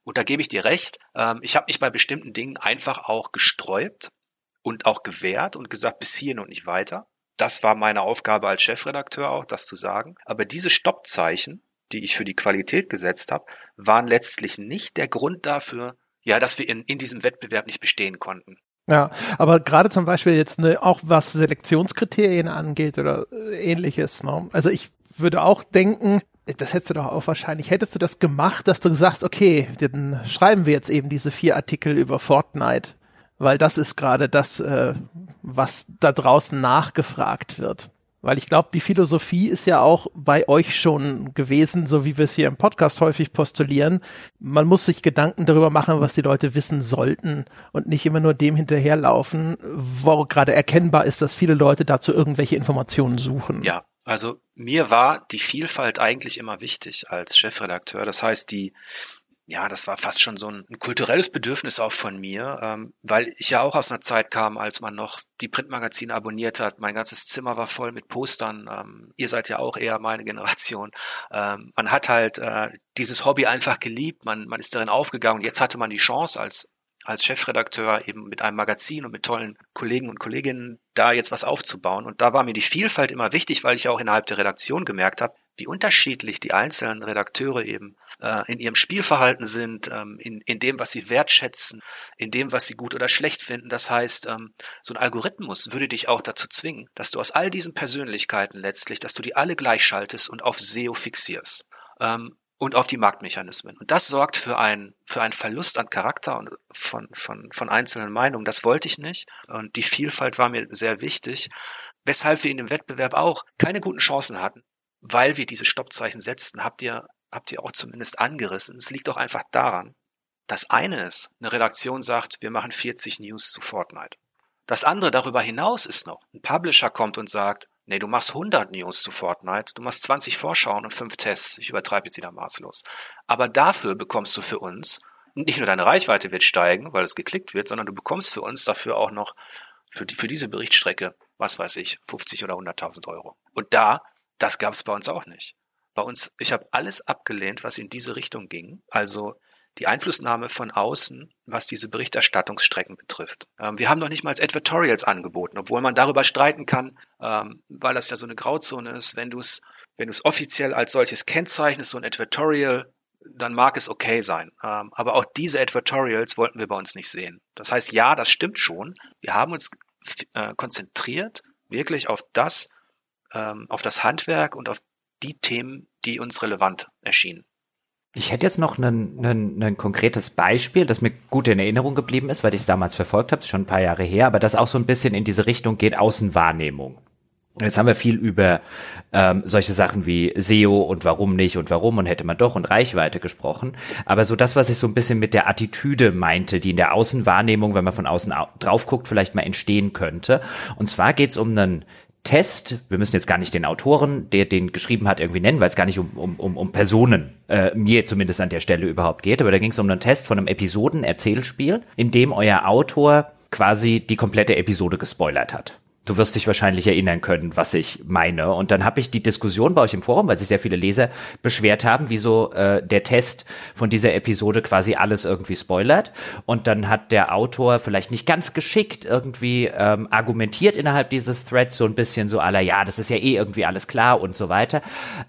Und da gebe ich dir recht. Ähm, ich habe mich bei bestimmten Dingen einfach auch gesträubt und auch gewehrt und gesagt, bis hierhin und nicht weiter. Das war meine Aufgabe als Chefredakteur auch, das zu sagen. Aber diese Stoppzeichen, die ich für die Qualität gesetzt habe, waren letztlich nicht der Grund dafür, ja, dass wir in, in diesem Wettbewerb nicht bestehen konnten. Ja, aber gerade zum Beispiel jetzt ne, auch was Selektionskriterien angeht oder äh, ähnliches. Ne? Also ich würde auch denken, das hättest du doch auch wahrscheinlich, hättest du das gemacht, dass du sagst, okay, dann schreiben wir jetzt eben diese vier Artikel über Fortnite, weil das ist gerade das, äh, was da draußen nachgefragt wird. Weil ich glaube, die Philosophie ist ja auch bei euch schon gewesen, so wie wir es hier im Podcast häufig postulieren. Man muss sich Gedanken darüber machen, was die Leute wissen sollten und nicht immer nur dem hinterherlaufen, wo gerade erkennbar ist, dass viele Leute dazu irgendwelche Informationen suchen. Ja, also mir war die Vielfalt eigentlich immer wichtig als Chefredakteur. Das heißt, die ja, das war fast schon so ein, ein kulturelles Bedürfnis auch von mir, ähm, weil ich ja auch aus einer Zeit kam, als man noch die Printmagazine abonniert hat. Mein ganzes Zimmer war voll mit Postern. Ähm, ihr seid ja auch eher meine Generation. Ähm, man hat halt äh, dieses Hobby einfach geliebt. Man, man ist darin aufgegangen. Jetzt hatte man die Chance als als Chefredakteur eben mit einem Magazin und mit tollen Kollegen und Kolleginnen da jetzt was aufzubauen. Und da war mir die Vielfalt immer wichtig, weil ich auch innerhalb der Redaktion gemerkt habe, wie unterschiedlich die einzelnen Redakteure eben äh, in ihrem Spielverhalten sind, ähm, in, in dem, was sie wertschätzen, in dem, was sie gut oder schlecht finden. Das heißt, ähm, so ein Algorithmus würde dich auch dazu zwingen, dass du aus all diesen Persönlichkeiten letztlich, dass du die alle gleichschaltest und auf SEO fixierst. Ähm, und auf die Marktmechanismen. Und das sorgt für einen, für einen Verlust an Charakter und von, von, von einzelnen Meinungen. Das wollte ich nicht. Und die Vielfalt war mir sehr wichtig. Weshalb wir in dem Wettbewerb auch keine guten Chancen hatten, weil wir diese Stoppzeichen setzten, habt ihr, habt ihr auch zumindest angerissen. Es liegt doch einfach daran, das eine ist, eine Redaktion sagt, wir machen 40 News zu Fortnite. Das andere darüber hinaus ist noch, ein Publisher kommt und sagt, nee, du machst 100 News zu Fortnite, du machst 20 Vorschauen und 5 Tests. Ich übertreibe jetzt wieder maßlos. Aber dafür bekommst du für uns, nicht nur deine Reichweite wird steigen, weil es geklickt wird, sondern du bekommst für uns dafür auch noch für, die, für diese Berichtstrecke, was weiß ich, 50 oder 100.000 Euro. Und da das gab es bei uns auch nicht. Bei uns, ich habe alles abgelehnt, was in diese Richtung ging. Also die Einflussnahme von außen, was diese Berichterstattungsstrecken betrifft. Ähm, wir haben noch nicht mal als Advertorials angeboten, obwohl man darüber streiten kann, ähm, weil das ja so eine Grauzone ist. Wenn du es wenn offiziell als solches kennzeichnest, so ein Advertorial, dann mag es okay sein. Ähm, aber auch diese Advertorials wollten wir bei uns nicht sehen. Das heißt, ja, das stimmt schon. Wir haben uns äh, konzentriert wirklich auf das, ähm, auf das Handwerk und auf die Themen, die uns relevant erschienen. Ich hätte jetzt noch ein konkretes Beispiel, das mir gut in Erinnerung geblieben ist, weil ich es damals verfolgt habe, schon ein paar Jahre her, aber das auch so ein bisschen in diese Richtung geht, Außenwahrnehmung. Jetzt haben wir viel über ähm, solche Sachen wie SEO und warum nicht und warum und hätte man doch und Reichweite gesprochen. Aber so das, was ich so ein bisschen mit der Attitüde meinte, die in der Außenwahrnehmung, wenn man von außen drauf guckt, vielleicht mal entstehen könnte. Und zwar geht es um einen Test, wir müssen jetzt gar nicht den Autoren, der den geschrieben hat, irgendwie nennen, weil es gar nicht um, um, um Personen, äh, mir zumindest an der Stelle überhaupt geht, aber da ging es um einen Test von einem Episoden-Erzählspiel, in dem euer Autor quasi die komplette Episode gespoilert hat. Du wirst dich wahrscheinlich erinnern können, was ich meine. Und dann habe ich die Diskussion bei euch im Forum, weil sich sehr viele Leser beschwert haben, wieso äh, der Test von dieser Episode quasi alles irgendwie spoilert. Und dann hat der Autor vielleicht nicht ganz geschickt irgendwie ähm, argumentiert innerhalb dieses Threads so ein bisschen so aller, ja, das ist ja eh irgendwie alles klar und so weiter.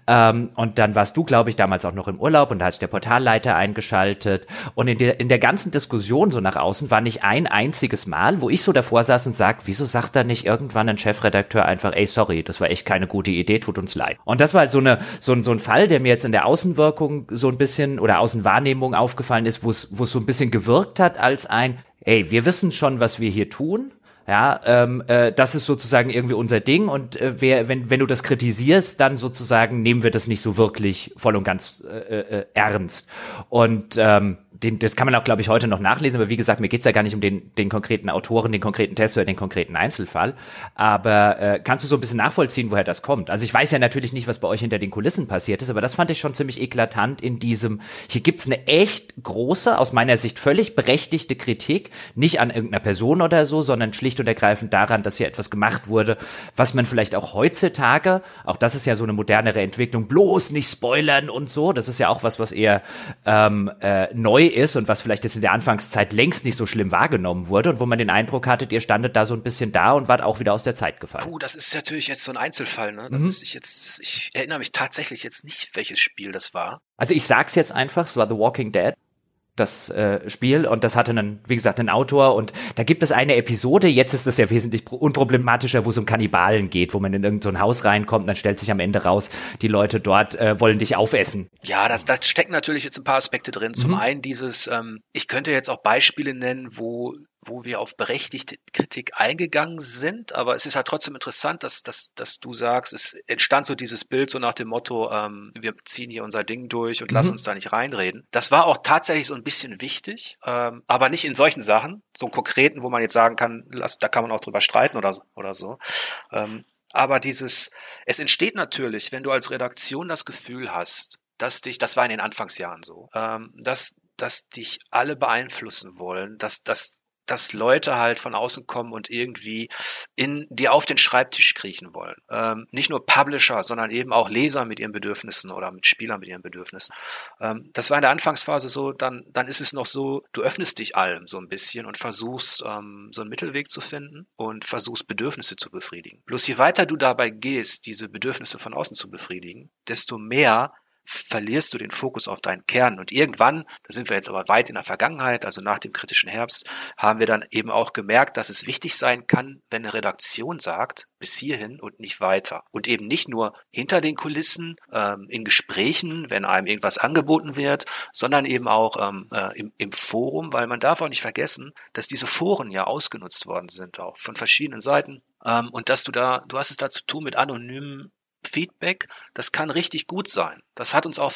Ähm, und dann warst du, glaube ich, damals auch noch im Urlaub und da hat sich der Portalleiter eingeschaltet. Und in der, in der ganzen Diskussion so nach außen war nicht ein einziges Mal, wo ich so davor saß und sag, wieso sagt er nicht irgendwie irgendwann ein Chefredakteur einfach, ey, sorry, das war echt keine gute Idee, tut uns leid. Und das war halt so eine, so ein, so ein Fall, der mir jetzt in der Außenwirkung so ein bisschen oder Außenwahrnehmung aufgefallen ist, wo es, so ein bisschen gewirkt hat als ein, ey, wir wissen schon, was wir hier tun. Ja, ähm, äh, das ist sozusagen irgendwie unser Ding und äh, wer, wenn, wenn du das kritisierst, dann sozusagen nehmen wir das nicht so wirklich voll und ganz äh, äh, ernst. Und ähm, den, das kann man auch, glaube ich, heute noch nachlesen, aber wie gesagt, mir geht's ja gar nicht um den, den konkreten Autoren, den konkreten Test oder den konkreten Einzelfall. Aber äh, kannst du so ein bisschen nachvollziehen, woher das kommt? Also ich weiß ja natürlich nicht, was bei euch hinter den Kulissen passiert ist, aber das fand ich schon ziemlich eklatant in diesem, hier gibt's eine echt große, aus meiner Sicht völlig berechtigte Kritik, nicht an irgendeiner Person oder so, sondern schlicht und ergreifend daran, dass hier etwas gemacht wurde, was man vielleicht auch heutzutage, auch das ist ja so eine modernere Entwicklung, bloß nicht spoilern und so, das ist ja auch was, was eher ähm, äh, neu ist und was vielleicht jetzt in der Anfangszeit längst nicht so schlimm wahrgenommen wurde und wo man den Eindruck hattet, ihr standet da so ein bisschen da und wart auch wieder aus der Zeit gefallen. Puh, das ist natürlich jetzt so ein Einzelfall, ne? Da mhm. müsste ich jetzt, ich erinnere mich tatsächlich jetzt nicht, welches Spiel das war. Also ich sag's jetzt einfach, es war The Walking Dead das äh, Spiel und das hatte einen, wie gesagt, einen Autor und da gibt es eine Episode, jetzt ist das ja wesentlich unproblematischer, wo es um Kannibalen geht, wo man in irgendein so Haus reinkommt, dann stellt sich am Ende raus, die Leute dort äh, wollen dich aufessen. Ja, das, das stecken natürlich jetzt ein paar Aspekte drin. Zum mhm. einen dieses, ähm, ich könnte jetzt auch Beispiele nennen, wo wo wir auf berechtigte Kritik eingegangen sind, aber es ist halt trotzdem interessant, dass, dass, dass du sagst, es entstand so dieses Bild so nach dem Motto, ähm, wir ziehen hier unser Ding durch und mhm. lass uns da nicht reinreden. Das war auch tatsächlich so ein bisschen wichtig, ähm, aber nicht in solchen Sachen, so konkreten, wo man jetzt sagen kann, lass, da kann man auch drüber streiten oder, oder so. Ähm, aber dieses, es entsteht natürlich, wenn du als Redaktion das Gefühl hast, dass dich, das war in den Anfangsjahren so, ähm, dass dass dich alle beeinflussen wollen, dass, dass dass Leute halt von außen kommen und irgendwie in die auf den Schreibtisch kriechen wollen. Ähm, nicht nur Publisher, sondern eben auch Leser mit ihren Bedürfnissen oder mit Spielern mit ihren Bedürfnissen. Ähm, das war in der Anfangsphase so, dann, dann ist es noch so, du öffnest dich allem so ein bisschen und versuchst, ähm, so einen Mittelweg zu finden und versuchst, Bedürfnisse zu befriedigen. Bloß je weiter du dabei gehst, diese Bedürfnisse von außen zu befriedigen, desto mehr verlierst du den Fokus auf deinen Kern. Und irgendwann, da sind wir jetzt aber weit in der Vergangenheit, also nach dem kritischen Herbst, haben wir dann eben auch gemerkt, dass es wichtig sein kann, wenn eine Redaktion sagt, bis hierhin und nicht weiter. Und eben nicht nur hinter den Kulissen, ähm, in Gesprächen, wenn einem irgendwas angeboten wird, sondern eben auch ähm, äh, im, im Forum, weil man darf auch nicht vergessen, dass diese Foren ja ausgenutzt worden sind, auch von verschiedenen Seiten. Ähm, und dass du da, du hast es da zu tun mit anonymen Feedback, das kann richtig gut sein. Das hat uns auch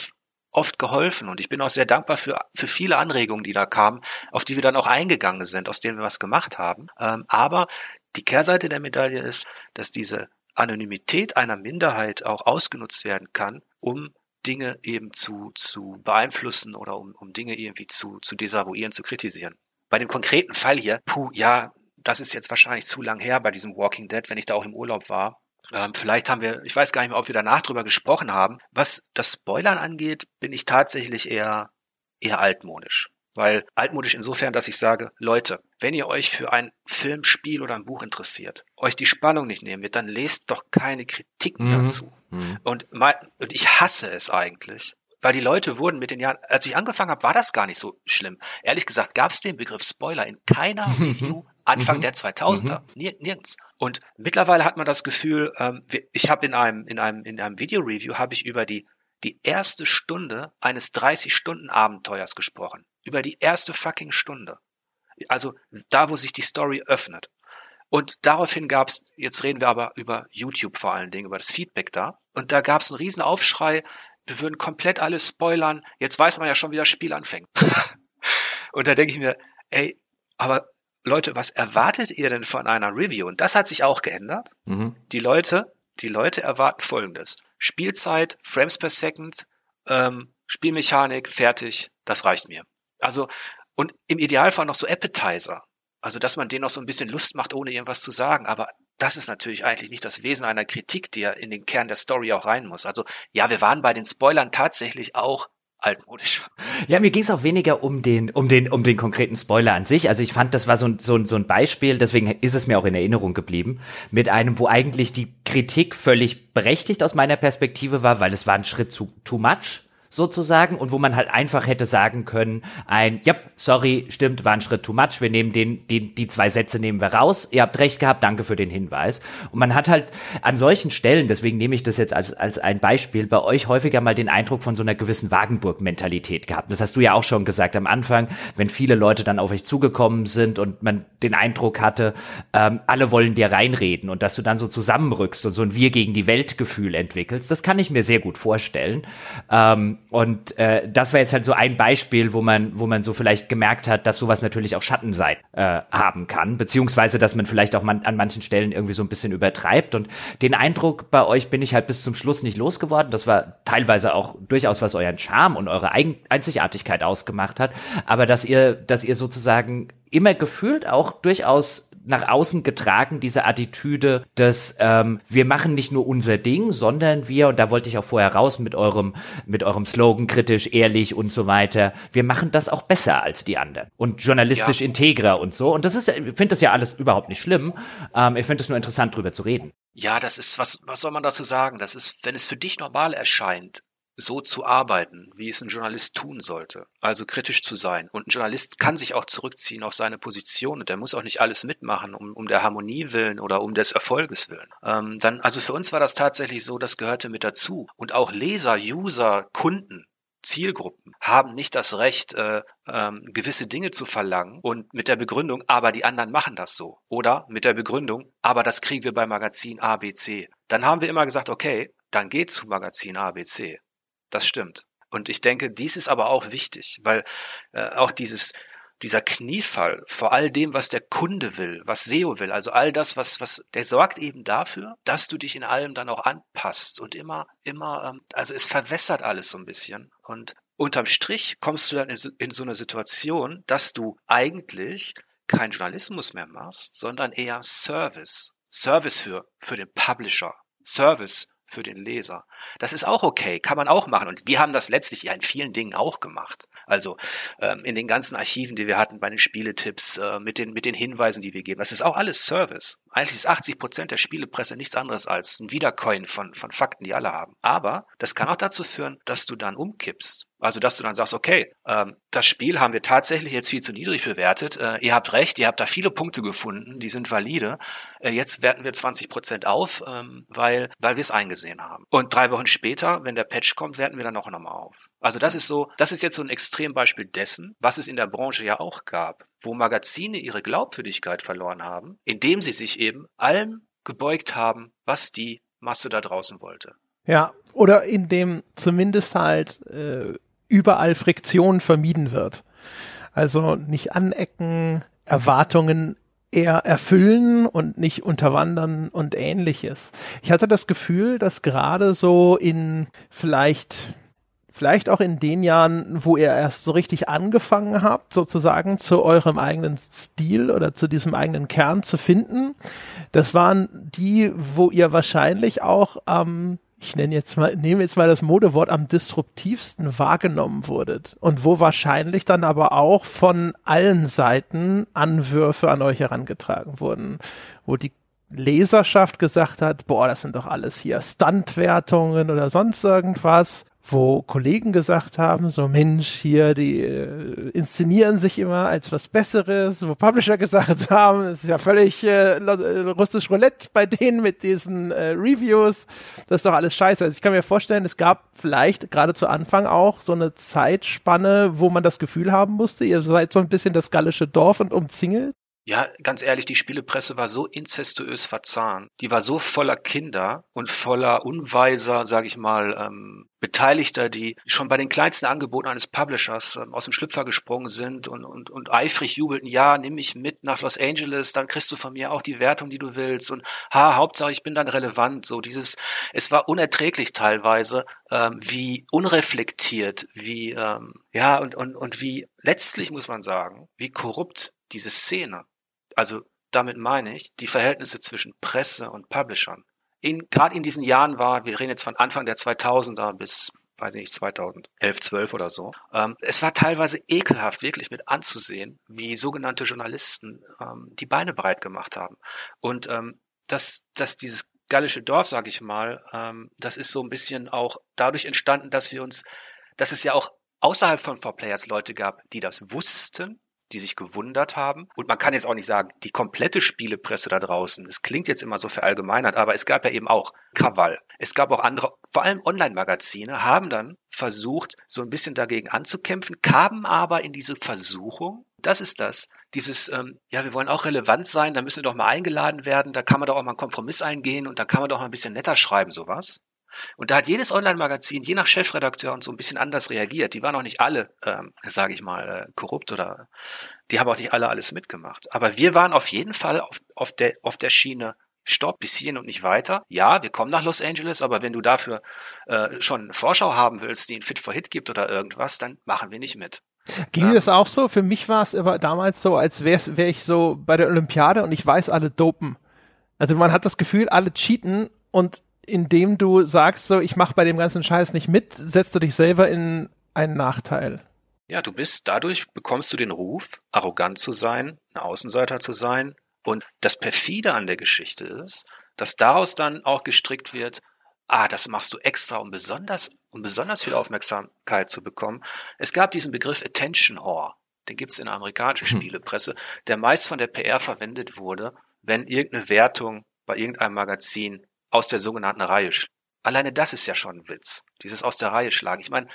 oft geholfen und ich bin auch sehr dankbar für, für viele Anregungen, die da kamen, auf die wir dann auch eingegangen sind, aus denen wir was gemacht haben. Ähm, aber die Kehrseite der Medaille ist, dass diese Anonymität einer Minderheit auch ausgenutzt werden kann, um Dinge eben zu, zu beeinflussen oder um, um Dinge irgendwie zu, zu desavouieren, zu kritisieren. Bei dem konkreten Fall hier, puh, ja, das ist jetzt wahrscheinlich zu lang her bei diesem Walking Dead, wenn ich da auch im Urlaub war. Ähm, vielleicht haben wir, ich weiß gar nicht mehr, ob wir danach drüber gesprochen haben. Was das Spoilern angeht, bin ich tatsächlich eher, eher altmodisch. Weil altmodisch insofern, dass ich sage, Leute, wenn ihr euch für ein Film, Spiel oder ein Buch interessiert, euch die Spannung nicht nehmen wird, dann lest doch keine Kritik mehr mhm. dazu. Mhm. Und, mein, und ich hasse es eigentlich, weil die Leute wurden mit den Jahren, als ich angefangen habe, war das gar nicht so schlimm. Ehrlich gesagt, gab es den Begriff Spoiler in keiner Review Anfang mhm. der 2000er, mhm. nirgends. Und mittlerweile hat man das Gefühl, ähm, ich habe in einem in einem in einem Video-Review habe ich über die die erste Stunde eines 30-Stunden-Abenteuers gesprochen. Über die erste fucking Stunde. Also da, wo sich die Story öffnet. Und daraufhin gab's, jetzt reden wir aber über YouTube vor allen Dingen, über das Feedback da. Und da gab's einen riesen Aufschrei, wir würden komplett alles spoilern. Jetzt weiß man ja schon, wie das Spiel anfängt. und da denke ich mir, ey, aber Leute, was erwartet ihr denn von einer Review? Und das hat sich auch geändert. Mhm. Die Leute, die Leute erwarten Folgendes. Spielzeit, Frames per Second, ähm, Spielmechanik, fertig, das reicht mir. Also, und im Idealfall noch so Appetizer. Also, dass man denen noch so ein bisschen Lust macht, ohne irgendwas zu sagen. Aber das ist natürlich eigentlich nicht das Wesen einer Kritik, die ja in den Kern der Story auch rein muss. Also, ja, wir waren bei den Spoilern tatsächlich auch altmodisch. Ja, mir ging es auch weniger um den, um den, um den konkreten Spoiler an sich. Also ich fand, das war so ein, so, ein, so ein Beispiel, deswegen ist es mir auch in Erinnerung geblieben, mit einem, wo eigentlich die Kritik völlig berechtigt aus meiner Perspektive war, weil es war ein Schritt zu too much sozusagen und wo man halt einfach hätte sagen können, ein, ja, sorry, stimmt, war ein Schritt too much, wir nehmen den, den, die zwei Sätze nehmen wir raus, ihr habt recht gehabt, danke für den Hinweis. Und man hat halt an solchen Stellen, deswegen nehme ich das jetzt als, als ein Beispiel, bei euch häufiger mal den Eindruck von so einer gewissen Wagenburg-Mentalität gehabt. Das hast du ja auch schon gesagt am Anfang, wenn viele Leute dann auf euch zugekommen sind und man den Eindruck hatte, ähm, alle wollen dir reinreden und dass du dann so zusammenrückst und so ein Wir gegen die Welt Gefühl entwickelst. Das kann ich mir sehr gut vorstellen. Ähm, und äh, das war jetzt halt so ein Beispiel, wo man, wo man so vielleicht gemerkt hat, dass sowas natürlich auch Schattenseiten äh, haben kann, beziehungsweise dass man vielleicht auch man, an manchen Stellen irgendwie so ein bisschen übertreibt. Und den Eindruck bei euch bin ich halt bis zum Schluss nicht losgeworden. Das war teilweise auch durchaus, was euren Charme und eure Eigen Einzigartigkeit ausgemacht hat. Aber dass ihr, dass ihr sozusagen immer gefühlt auch durchaus nach außen getragen, diese Attitüde, dass ähm, wir machen nicht nur unser Ding, sondern wir, und da wollte ich auch vorher raus mit eurem, mit eurem Slogan, kritisch, ehrlich und so weiter, wir machen das auch besser als die anderen und journalistisch ja. integrer und so. Und das ist, ich finde das ja alles überhaupt nicht schlimm. Ähm, ich finde es nur interessant, drüber zu reden. Ja, das ist, was, was soll man dazu sagen? Das ist, wenn es für dich normal erscheint, so zu arbeiten, wie es ein Journalist tun sollte, also kritisch zu sein. Und ein Journalist kann sich auch zurückziehen auf seine Position und der muss auch nicht alles mitmachen, um, um der Harmonie willen oder um des Erfolges willen. Ähm, dann, also für uns war das tatsächlich so, das gehörte mit dazu. Und auch Leser, User, Kunden, Zielgruppen haben nicht das Recht, äh, ähm, gewisse Dinge zu verlangen und mit der Begründung, aber die anderen machen das so. Oder mit der Begründung, aber das kriegen wir bei Magazin ABC. Dann haben wir immer gesagt, okay, dann geht zu Magazin ABC. Das stimmt. Und ich denke, dies ist aber auch wichtig, weil äh, auch dieses dieser Kniefall vor all dem, was der Kunde will, was SEO will, also all das, was, was, der sorgt eben dafür, dass du dich in allem dann auch anpasst und immer, immer, ähm, also es verwässert alles so ein bisschen und unterm Strich kommst du dann in so, in so eine Situation, dass du eigentlich keinen Journalismus mehr machst, sondern eher Service. Service für, für den Publisher. Service für den Leser. Das ist auch okay, kann man auch machen. Und wir haben das letztlich ja in vielen Dingen auch gemacht. Also ähm, in den ganzen Archiven, die wir hatten bei den Spieletipps, äh, mit, den, mit den Hinweisen, die wir geben. Das ist auch alles Service. Eigentlich ist 80 Prozent der Spielepresse nichts anderes als ein Wiedercoin von, von Fakten, die alle haben. Aber das kann auch dazu führen, dass du dann umkippst. Also, dass du dann sagst, okay, ähm, das Spiel haben wir tatsächlich jetzt viel zu niedrig bewertet. Äh, ihr habt recht, ihr habt da viele Punkte gefunden, die sind valide. Äh, jetzt werten wir 20 Prozent auf, ähm, weil, weil wir es eingesehen haben. Und drei Wochen später, wenn der Patch kommt, werten wir dann noch einmal auf. Also das ist so, das ist jetzt so ein Extrembeispiel dessen, was es in der Branche ja auch gab, wo Magazine ihre Glaubwürdigkeit verloren haben, indem sie sich eben allem gebeugt haben, was die Masse da draußen wollte. Ja, oder indem zumindest halt äh, überall Friktion vermieden wird. Also nicht anecken, Erwartungen eher erfüllen und nicht unterwandern und ähnliches. Ich hatte das Gefühl, dass gerade so in vielleicht vielleicht auch in den Jahren, wo ihr erst so richtig angefangen habt, sozusagen zu eurem eigenen Stil oder zu diesem eigenen Kern zu finden, das waren die, wo ihr wahrscheinlich auch am ich nenne jetzt mal, nehme jetzt mal das Modewort am disruptivsten wahrgenommen wurdet und wo wahrscheinlich dann aber auch von allen Seiten Anwürfe an euch herangetragen wurden, wo die Leserschaft gesagt hat, boah, das sind doch alles hier Stuntwertungen oder sonst irgendwas wo Kollegen gesagt haben, so Mensch, hier, die äh, inszenieren sich immer als was Besseres, wo Publisher gesagt haben, es ist ja völlig äh, russisch Roulette bei denen mit diesen äh, Reviews, das ist doch alles scheiße. Also ich kann mir vorstellen, es gab vielleicht gerade zu Anfang auch so eine Zeitspanne, wo man das Gefühl haben musste, ihr seid so ein bisschen das gallische Dorf und umzingelt. Ja, ganz ehrlich, die Spielepresse war so inzestuös verzahnt. Die war so voller Kinder und voller unweiser, sag ich mal, ähm, Beteiligter, die schon bei den kleinsten Angeboten eines Publishers ähm, aus dem Schlüpfer gesprungen sind und, und, und eifrig jubelten, ja, nimm mich mit nach Los Angeles, dann kriegst du von mir auch die Wertung, die du willst und ha, Hauptsache ich bin dann relevant. So dieses, es war unerträglich teilweise, ähm, wie unreflektiert, wie ähm, ja und, und, und wie letztlich muss man sagen, wie korrupt diese Szene also damit meine ich die Verhältnisse zwischen Presse und Publishern. In, gerade in diesen Jahren war, wir reden jetzt von Anfang der 2000er bis, weiß ich nicht, 2011, 12 oder so. Ähm, es war teilweise ekelhaft, wirklich mit anzusehen, wie sogenannte Journalisten ähm, die Beine breit gemacht haben. Und ähm, dass, dass dieses gallische Dorf, sage ich mal, ähm, das ist so ein bisschen auch dadurch entstanden, dass wir uns, dass es ja auch außerhalb von 4Players Leute gab, die das wussten, die sich gewundert haben. Und man kann jetzt auch nicht sagen, die komplette Spielepresse da draußen, es klingt jetzt immer so verallgemeinert, aber es gab ja eben auch Krawall. Es gab auch andere, vor allem Online-Magazine, haben dann versucht, so ein bisschen dagegen anzukämpfen, kamen aber in diese Versuchung, Das ist das. Dieses, ähm, ja, wir wollen auch relevant sein, da müssen wir doch mal eingeladen werden, da kann man doch auch mal einen Kompromiss eingehen und da kann man doch mal ein bisschen netter schreiben, sowas. Und da hat jedes Online-Magazin, je nach Chefredakteur und so ein bisschen anders reagiert. Die waren auch nicht alle, ähm, sage ich mal, äh, korrupt oder die haben auch nicht alle alles mitgemacht. Aber wir waren auf jeden Fall auf, auf, der, auf der Schiene Stopp bis hierhin und nicht weiter. Ja, wir kommen nach Los Angeles, aber wenn du dafür äh, schon eine Vorschau haben willst, die ein Fit for Hit gibt oder irgendwas, dann machen wir nicht mit. Ging ähm, das auch so? Für mich war es aber damals so, als wäre wär ich so bei der Olympiade und ich weiß, alle dopen. Also man hat das Gefühl, alle cheaten und indem du sagst, so ich mache bei dem ganzen Scheiß nicht mit, setzt du dich selber in einen Nachteil. Ja, du bist, dadurch bekommst du den Ruf, arrogant zu sein, ein Außenseiter zu sein. Und das perfide an der Geschichte ist, dass daraus dann auch gestrickt wird, ah, das machst du extra, um besonders, um besonders viel Aufmerksamkeit zu bekommen. Es gab diesen Begriff Attention Whore. Den gibt's in der amerikanischen hm. Spielepresse, der meist von der PR verwendet wurde, wenn irgendeine Wertung bei irgendeinem Magazin aus der sogenannten Reihe. Alleine das ist ja schon ein Witz. Dieses aus der Reihe schlagen. Ich meine,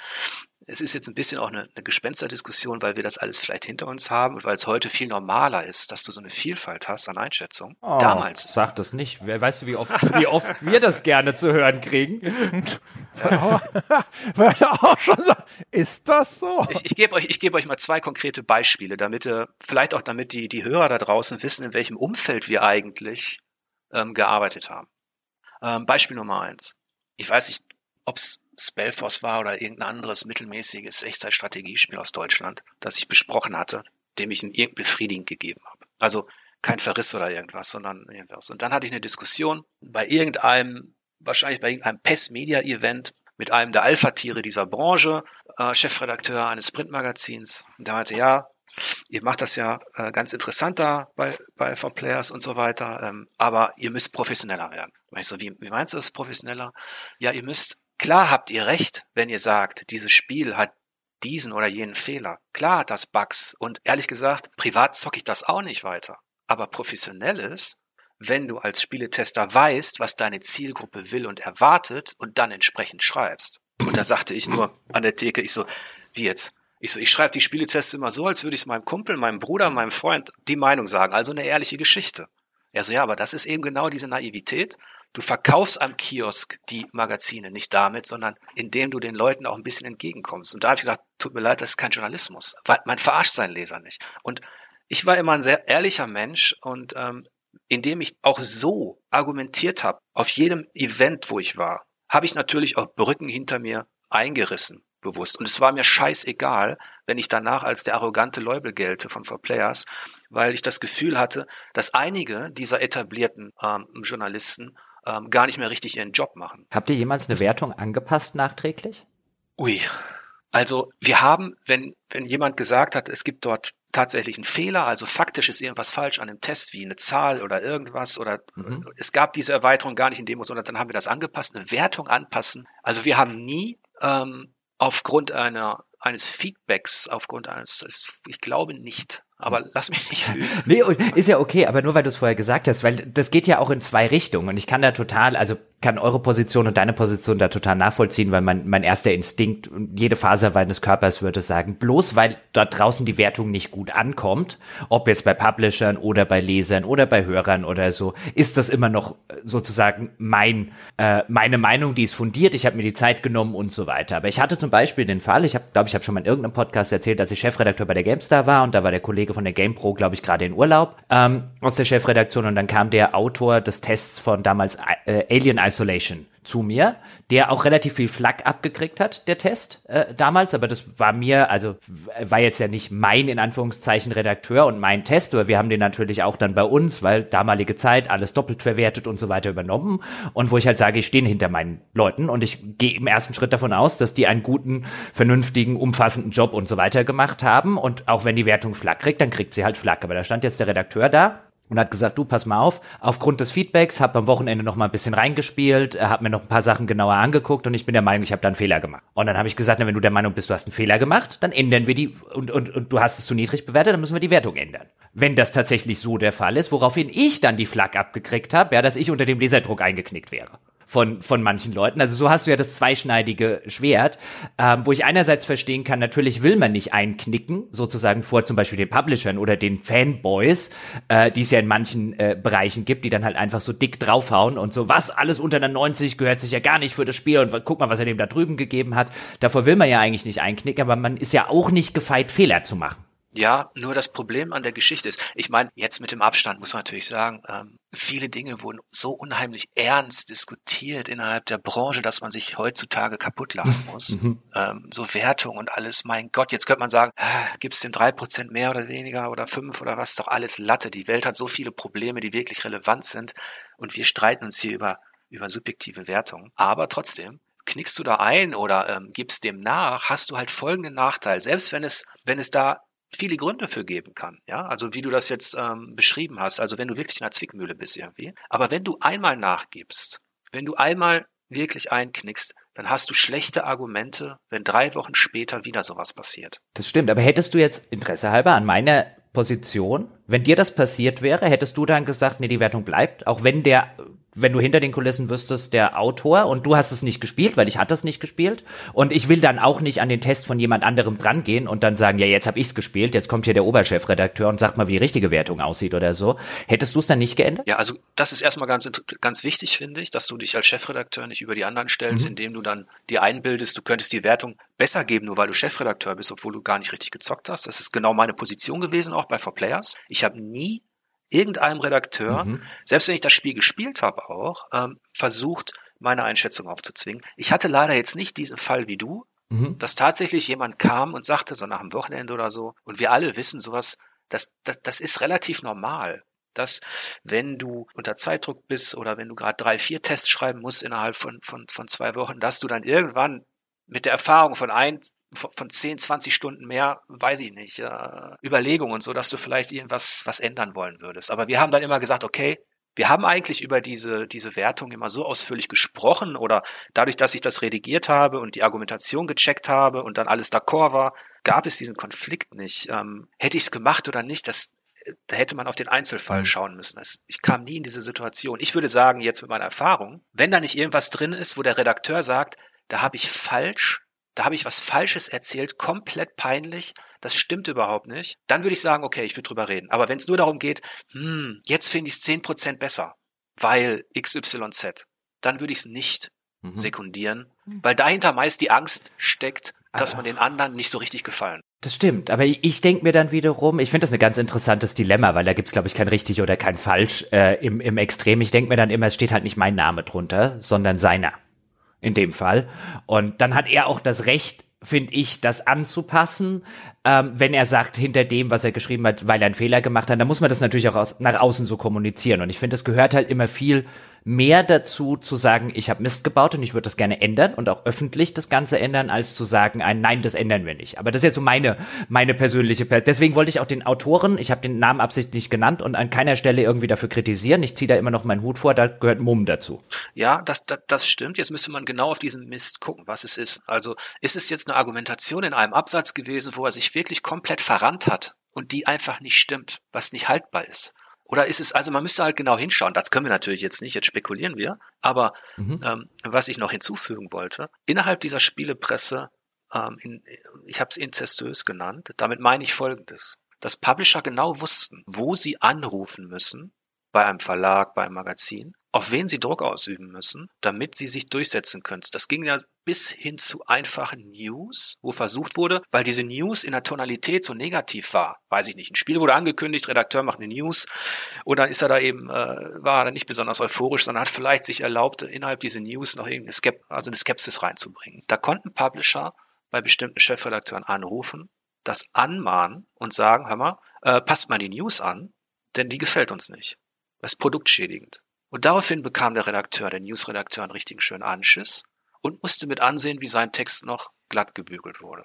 es ist jetzt ein bisschen auch eine, eine Gespensterdiskussion, weil wir das alles vielleicht hinter uns haben und weil es heute viel normaler ist, dass du so eine Vielfalt hast an Einschätzungen. Oh, Damals. Sag das nicht. Weißt du, wie oft, wie oft wir das gerne zu hören kriegen? ist das so? Ich, ich gebe euch, ich gebe euch mal zwei konkrete Beispiele, damit ihr, vielleicht auch damit die, die Hörer da draußen wissen, in welchem Umfeld wir eigentlich ähm, gearbeitet haben. Ähm, Beispiel Nummer eins. Ich weiß nicht, ob es Spellforce war oder irgendein anderes mittelmäßiges Echtzeitstrategiespiel aus Deutschland, das ich besprochen hatte, dem ich ein irgendwie befriedigend gegeben habe. Also kein Verriss oder irgendwas, sondern irgendwas. Und dann hatte ich eine Diskussion bei irgendeinem, wahrscheinlich bei irgendeinem PES-Media-Event mit einem der Alpha-Tiere dieser Branche, äh, Chefredakteur eines Printmagazins. Und der meinte, ja, ihr macht das ja äh, ganz interessant da bei, bei Alpha Players und so weiter, ähm, aber ihr müsst professioneller werden. Ich so, wie, wie meinst du das professioneller? Ja, ihr müsst, klar habt ihr recht, wenn ihr sagt, dieses Spiel hat diesen oder jenen Fehler. Klar hat das Bugs und ehrlich gesagt, privat zocke ich das auch nicht weiter. Aber professionell ist, wenn du als Spieletester weißt, was deine Zielgruppe will und erwartet und dann entsprechend schreibst. Und da sagte ich nur an der Theke, ich so, wie jetzt? Ich so, ich schreibe die Spieletests immer so, als würde ich es meinem Kumpel, meinem Bruder, meinem Freund die Meinung sagen. Also eine ehrliche Geschichte. Er so, ja, aber das ist eben genau diese Naivität. Du verkaufst am Kiosk die Magazine nicht damit, sondern indem du den Leuten auch ein bisschen entgegenkommst. Und da habe ich gesagt, tut mir leid, das ist kein Journalismus. Man verarscht seinen Leser nicht. Und ich war immer ein sehr ehrlicher Mensch und ähm, indem ich auch so argumentiert habe, auf jedem Event, wo ich war, habe ich natürlich auch Brücken hinter mir eingerissen bewusst. Und es war mir scheißegal, wenn ich danach als der arrogante Leubel gelte von For Players, weil ich das Gefühl hatte, dass einige dieser etablierten ähm, Journalisten ähm, gar nicht mehr richtig ihren Job machen. Habt ihr jemals eine Wertung angepasst nachträglich? Ui. Also wir haben, wenn, wenn jemand gesagt hat, es gibt dort tatsächlich einen Fehler, also faktisch ist irgendwas falsch an dem Test, wie eine Zahl oder irgendwas, oder mhm. es gab diese Erweiterung gar nicht in dem, sondern dann haben wir das angepasst, eine Wertung anpassen. Also wir haben nie ähm, aufgrund einer eines Feedbacks, aufgrund eines, ich glaube nicht, aber lass mich nicht lügen. nee, ist ja okay, aber nur weil du es vorher gesagt hast, weil das geht ja auch in zwei Richtungen und ich kann da total, also kann eure Position und deine Position da total nachvollziehen, weil mein, mein erster Instinkt und jede Faser meines Körpers würde sagen, bloß weil dort draußen die Wertung nicht gut ankommt, ob jetzt bei Publishern oder bei Lesern oder bei Hörern oder so, ist das immer noch sozusagen mein, äh, meine Meinung, die ist fundiert, ich habe mir die Zeit genommen und so weiter. Aber ich hatte zum Beispiel den Fall, ich habe, glaube ich, habe schon mal in irgendeinem Podcast erzählt, als ich Chefredakteur bei der GameStar war und da war der Kollege von der GamePro, glaube ich, gerade in Urlaub ähm, aus der Chefredaktion und dann kam der Autor des Tests von damals äh, Alien Isolation zu mir, der auch relativ viel Flack abgekriegt hat, der Test äh, damals, aber das war mir, also war jetzt ja nicht mein in Anführungszeichen Redakteur und mein Test, aber wir haben den natürlich auch dann bei uns, weil damalige Zeit alles doppelt verwertet und so weiter übernommen. Und wo ich halt sage, ich stehe hinter meinen Leuten. Und ich gehe im ersten Schritt davon aus, dass die einen guten, vernünftigen, umfassenden Job und so weiter gemacht haben. Und auch wenn die Wertung Flack kriegt, dann kriegt sie halt Flack, aber da stand jetzt der Redakteur da und hat gesagt, du pass mal auf, aufgrund des Feedbacks, habe am Wochenende noch mal ein bisschen reingespielt, äh, habe mir noch ein paar Sachen genauer angeguckt und ich bin der Meinung, ich habe da einen Fehler gemacht. Und dann habe ich gesagt, na, wenn du der Meinung bist, du hast einen Fehler gemacht, dann ändern wir die und, und, und du hast es zu niedrig bewertet, dann müssen wir die Wertung ändern. Wenn das tatsächlich so der Fall ist, woraufhin ich dann die Flak abgekriegt habe, ja, dass ich unter dem Laserdruck eingeknickt wäre. Von, von manchen Leuten. Also so hast du ja das zweischneidige Schwert, ähm, wo ich einerseits verstehen kann, natürlich will man nicht einknicken, sozusagen vor zum Beispiel den Publishern oder den Fanboys, äh, die es ja in manchen äh, Bereichen gibt, die dann halt einfach so dick draufhauen und so, was, alles unter einer 90 gehört sich ja gar nicht für das Spiel und guck mal, was er dem da drüben gegeben hat. Davor will man ja eigentlich nicht einknicken, aber man ist ja auch nicht gefeit, Fehler zu machen. Ja, nur das Problem an der Geschichte ist, ich meine, jetzt mit dem Abstand muss man natürlich sagen, ähm, viele Dinge wurden so unheimlich ernst diskutiert innerhalb der Branche, dass man sich heutzutage kaputt lachen muss. Mhm. ähm, so Wertung und alles, mein Gott, jetzt könnte man sagen, äh, gibt's denn drei Prozent mehr oder weniger oder fünf oder was, doch alles Latte. Die Welt hat so viele Probleme, die wirklich relevant sind und wir streiten uns hier über, über subjektive Wertungen. Aber trotzdem, knickst du da ein oder ähm, gibst dem nach, hast du halt folgenden Nachteil. Selbst wenn es, wenn es da viele Gründe für geben kann. Ja, also wie du das jetzt ähm, beschrieben hast, also wenn du wirklich in einer Zwickmühle bist irgendwie. Aber wenn du einmal nachgibst, wenn du einmal wirklich einknickst, dann hast du schlechte Argumente, wenn drei Wochen später wieder sowas passiert. Das stimmt, aber hättest du jetzt Interesse halber an meiner Position, wenn dir das passiert wäre, hättest du dann gesagt, nee, die Wertung bleibt, auch wenn der wenn du hinter den Kulissen wüsstest, der Autor und du hast es nicht gespielt, weil ich hatte es nicht gespielt und ich will dann auch nicht an den Test von jemand anderem drangehen und dann sagen, ja, jetzt habe ich's gespielt, jetzt kommt hier der Oberchefredakteur und sagt mal, wie die richtige Wertung aussieht oder so. Hättest du es dann nicht geändert? Ja, also das ist erstmal ganz ganz wichtig, finde ich, dass du dich als Chefredakteur nicht über die anderen stellst, mhm. indem du dann dir einbildest, du könntest die Wertung besser geben, nur weil du Chefredakteur bist, obwohl du gar nicht richtig gezockt hast. Das ist genau meine Position gewesen, auch bei 4Players. Ich habe nie irgendeinem Redakteur, mhm. selbst wenn ich das Spiel gespielt habe auch, ähm, versucht, meine Einschätzung aufzuzwingen. Ich hatte leider jetzt nicht diesen Fall wie du, mhm. dass tatsächlich jemand kam und sagte, so nach dem Wochenende oder so, und wir alle wissen sowas, das, das, das ist relativ normal. Dass, wenn du unter Zeitdruck bist oder wenn du gerade drei, vier Tests schreiben musst innerhalb von, von, von zwei Wochen, dass du dann irgendwann mit der Erfahrung von ein, von 10, 20 Stunden mehr, weiß ich nicht, äh, Überlegungen und so, dass du vielleicht irgendwas was ändern wollen würdest. Aber wir haben dann immer gesagt, okay, wir haben eigentlich über diese, diese Wertung immer so ausführlich gesprochen oder dadurch, dass ich das redigiert habe und die Argumentation gecheckt habe und dann alles d'accord war, gab es diesen Konflikt nicht. Ähm, hätte ich es gemacht oder nicht, das, da hätte man auf den Einzelfall mhm. schauen müssen. Das, ich kam nie in diese Situation. Ich würde sagen, jetzt mit meiner Erfahrung, wenn da nicht irgendwas drin ist, wo der Redakteur sagt, da habe ich falsch da habe ich was Falsches erzählt, komplett peinlich, das stimmt überhaupt nicht, dann würde ich sagen, okay, ich würde drüber reden. Aber wenn es nur darum geht, hm, jetzt finde ich es 10% besser, weil XYZ, dann würde ich es nicht mhm. sekundieren, mhm. weil dahinter meist die Angst steckt, dass man den anderen nicht so richtig gefallen. Das stimmt, aber ich, ich denke mir dann wiederum, ich finde das ein ganz interessantes Dilemma, weil da gibt's glaube ich, kein richtig oder kein falsch äh, im, im Extrem. Ich denke mir dann immer, es steht halt nicht mein Name drunter, sondern seiner in dem Fall. Und dann hat er auch das Recht, finde ich, das anzupassen, ähm, wenn er sagt, hinter dem, was er geschrieben hat, weil er einen Fehler gemacht hat, dann muss man das natürlich auch aus, nach außen so kommunizieren. Und ich finde, es gehört halt immer viel mehr dazu zu sagen, ich habe Mist gebaut und ich würde das gerne ändern und auch öffentlich das Ganze ändern, als zu sagen, ein Nein, das ändern wir nicht. Aber das ist jetzt so meine, meine persönliche, deswegen wollte ich auch den Autoren, ich habe den Namen absichtlich genannt und an keiner Stelle irgendwie dafür kritisieren. Ich ziehe da immer noch meinen Hut vor, da gehört Mumm dazu. Ja, das, das, das stimmt. Jetzt müsste man genau auf diesen Mist gucken, was es ist. Also ist es jetzt eine Argumentation in einem Absatz gewesen, wo er sich wirklich komplett verrannt hat und die einfach nicht stimmt, was nicht haltbar ist? Oder ist es, also man müsste halt genau hinschauen. Das können wir natürlich jetzt nicht, jetzt spekulieren wir. Aber mhm. ähm, was ich noch hinzufügen wollte, innerhalb dieser Spielepresse, ähm, in, ich habe es inzestuös genannt, damit meine ich Folgendes. Dass Publisher genau wussten, wo sie anrufen müssen, bei einem Verlag, bei einem Magazin, auf wen sie Druck ausüben müssen, damit sie sich durchsetzen können. Das ging ja bis hin zu einfachen News, wo versucht wurde, weil diese News in der Tonalität so negativ war. Weiß ich nicht. Ein Spiel wurde angekündigt, Redakteur macht eine News und dann ist er da eben, äh, war er nicht besonders euphorisch, sondern hat vielleicht sich erlaubt, innerhalb dieser News noch irgendeine Skep also eine Skepsis reinzubringen. Da konnten Publisher bei bestimmten Chefredakteuren anrufen, das anmahnen und sagen, hör mal, äh, passt mal die News an, denn die gefällt uns nicht. Das ist produktschädigend. Und daraufhin bekam der Redakteur, der Newsredakteur, einen richtigen schönen Anschiss und musste mit ansehen, wie sein Text noch glatt gebügelt wurde.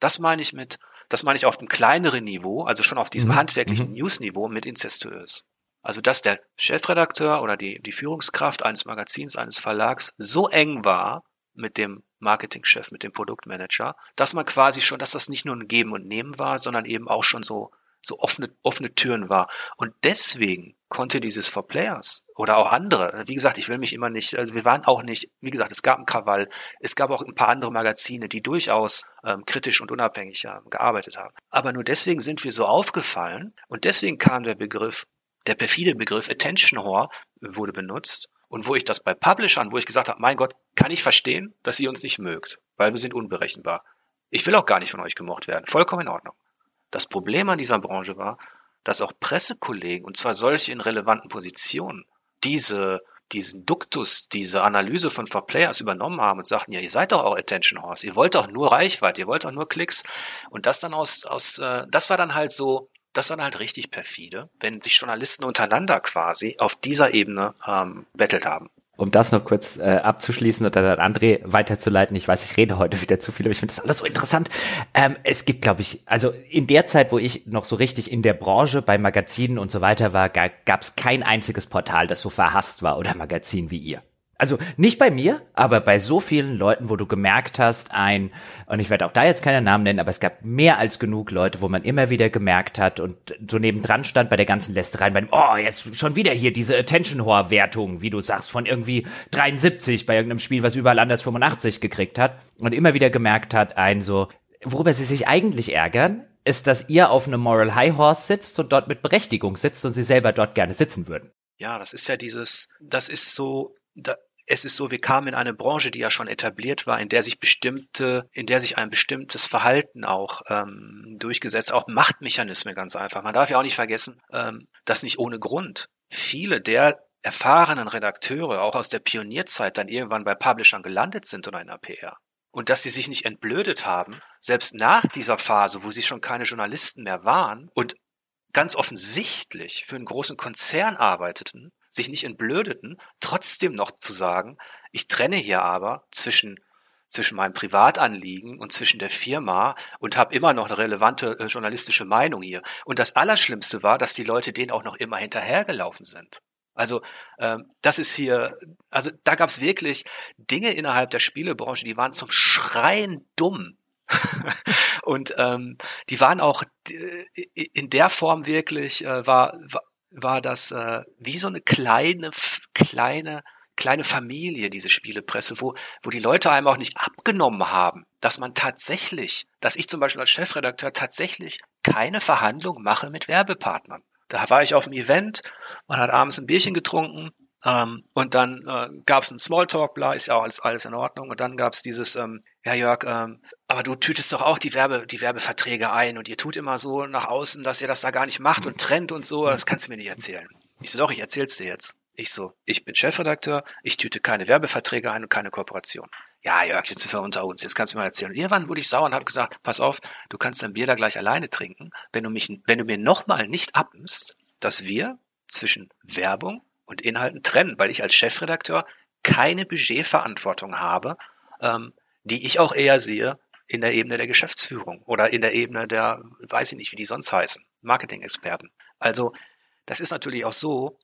Das meine ich mit, das meine ich auf einem kleineren Niveau, also schon auf diesem mhm. handwerklichen mhm. Newsniveau mit incestuös. Also, dass der Chefredakteur oder die, die Führungskraft eines Magazins, eines Verlags so eng war mit dem Marketingchef, mit dem Produktmanager, dass man quasi schon, dass das nicht nur ein Geben und Nehmen war, sondern eben auch schon so, so offene, offene Türen war. Und deswegen konnte dieses For Players oder auch andere, wie gesagt, ich will mich immer nicht, also wir waren auch nicht, wie gesagt, es gab ein Krawall, es gab auch ein paar andere Magazine, die durchaus ähm, kritisch und unabhängig ähm, gearbeitet haben. Aber nur deswegen sind wir so aufgefallen und deswegen kam der Begriff, der perfide Begriff Attention Whore wurde benutzt und wo ich das bei Publishern, wo ich gesagt habe, mein Gott, kann ich verstehen, dass ihr uns nicht mögt, weil wir sind unberechenbar. Ich will auch gar nicht von euch gemocht werden, vollkommen in Ordnung. Das Problem an dieser Branche war, dass auch Pressekollegen, und zwar solche in relevanten Positionen, diese, diesen Duktus, diese Analyse von For Players übernommen haben und sagten, ja, ihr seid doch auch Attention Horse, ihr wollt doch nur Reichweite, ihr wollt doch nur Klicks. Und das dann aus, aus äh, das war dann halt so, das war dann halt richtig perfide, wenn sich Journalisten untereinander quasi auf dieser Ebene ähm, bettelt haben um das noch kurz äh, abzuschließen und dann an André weiterzuleiten. Ich weiß, ich rede heute wieder zu viel, aber ich finde das alles so interessant. Ähm, es gibt, glaube ich, also in der Zeit, wo ich noch so richtig in der Branche bei Magazinen und so weiter war, gab es kein einziges Portal, das so verhasst war oder Magazin wie ihr also nicht bei mir, aber bei so vielen Leuten, wo du gemerkt hast, ein, und ich werde auch da jetzt keine Namen nennen, aber es gab mehr als genug Leute, wo man immer wieder gemerkt hat und so nebendran stand bei der ganzen Lästerei, bei dem, oh, jetzt schon wieder hier diese Attention-Whore-Wertung, wie du sagst, von irgendwie 73 bei irgendeinem Spiel, was überall anders 85 gekriegt hat und immer wieder gemerkt hat, ein so, worüber sie sich eigentlich ärgern, ist, dass ihr auf einem Moral High Horse sitzt und dort mit Berechtigung sitzt und sie selber dort gerne sitzen würden. Ja, das ist ja dieses, das ist so, da, es ist so, wir kamen in eine Branche, die ja schon etabliert war, in der sich bestimmte, in der sich ein bestimmtes Verhalten auch ähm, durchgesetzt, auch Machtmechanismen ganz einfach. Man darf ja auch nicht vergessen, ähm, dass nicht ohne Grund viele der erfahrenen Redakteure auch aus der Pionierzeit dann irgendwann bei Publishern gelandet sind oder in der PR. Und dass sie sich nicht entblödet haben, selbst nach dieser Phase, wo sie schon keine Journalisten mehr waren und ganz offensichtlich für einen großen Konzern arbeiteten, sich nicht entblödeten, trotzdem noch zu sagen, ich trenne hier aber zwischen zwischen meinem Privatanliegen und zwischen der Firma und habe immer noch eine relevante äh, journalistische Meinung hier. Und das Allerschlimmste war, dass die Leute denen auch noch immer hinterhergelaufen sind. Also ähm, das ist hier, also da gab es wirklich Dinge innerhalb der Spielebranche, die waren zum Schreien dumm. und ähm, die waren auch äh, in der Form wirklich, äh, war, war war das äh, wie so eine kleine, kleine, kleine Familie, diese Spielepresse, wo, wo die Leute einem auch nicht abgenommen haben, dass man tatsächlich, dass ich zum Beispiel als Chefredakteur tatsächlich keine Verhandlung mache mit Werbepartnern. Da war ich auf dem Event, man hat abends ein Bierchen getrunken, ähm, und dann äh, gab es einen Smalltalk, bla, ist ja auch alles, alles in Ordnung. Und dann gab es dieses, ähm, ja Jörg, ähm, aber du tütest doch auch die Werbe, die Werbeverträge ein und ihr tut immer so nach außen, dass ihr das da gar nicht macht und trennt und so, das kannst du mir nicht erzählen. Ich so, doch, ich erzähl's dir jetzt. Ich so, ich bin Chefredakteur, ich tüte keine Werbeverträge ein und keine Kooperation. Ja, Jörg, jetzt sind wir unter uns, jetzt kannst du mir mal erzählen. Und irgendwann wurde ich sauer und habe gesagt, pass auf, du kannst dein Bier da gleich alleine trinken, wenn du mich, wenn du mir nochmal nicht abnimmst, dass wir zwischen Werbung und Inhalten trennen, weil ich als Chefredakteur keine Budgetverantwortung habe, ähm, die ich auch eher sehe in der Ebene der Geschäftsführung oder in der Ebene der, weiß ich nicht, wie die sonst heißen, Marketing-Experten. Also das ist natürlich auch so,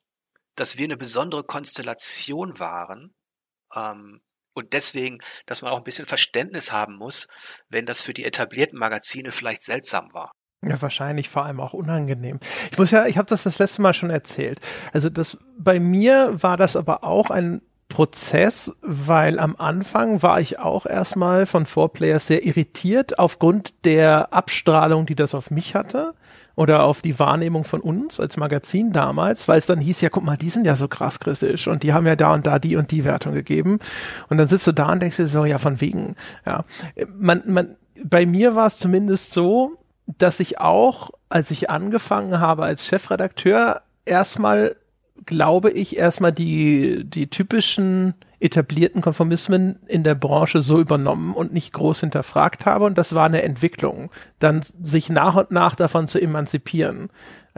dass wir eine besondere Konstellation waren ähm, und deswegen, dass man auch ein bisschen Verständnis haben muss, wenn das für die etablierten Magazine vielleicht seltsam war. Ja, wahrscheinlich vor allem auch unangenehm. Ich muss ja, ich habe das das letzte Mal schon erzählt. Also das bei mir war das aber auch ein Prozess, weil am Anfang war ich auch erstmal von Four sehr irritiert aufgrund der Abstrahlung, die das auf mich hatte oder auf die Wahrnehmung von uns als Magazin damals, weil es dann hieß, ja, guck mal, die sind ja so krass kritisch und die haben ja da und da die und die Wertung gegeben. Und dann sitzt du da und denkst dir so, ja, von wegen. Ja, man, man, bei mir war es zumindest so, dass ich auch, als ich angefangen habe als Chefredakteur, erstmal, glaube ich, erstmal die, die typischen etablierten Konformismen in der Branche so übernommen und nicht groß hinterfragt habe. Und das war eine Entwicklung, dann sich nach und nach davon zu emanzipieren.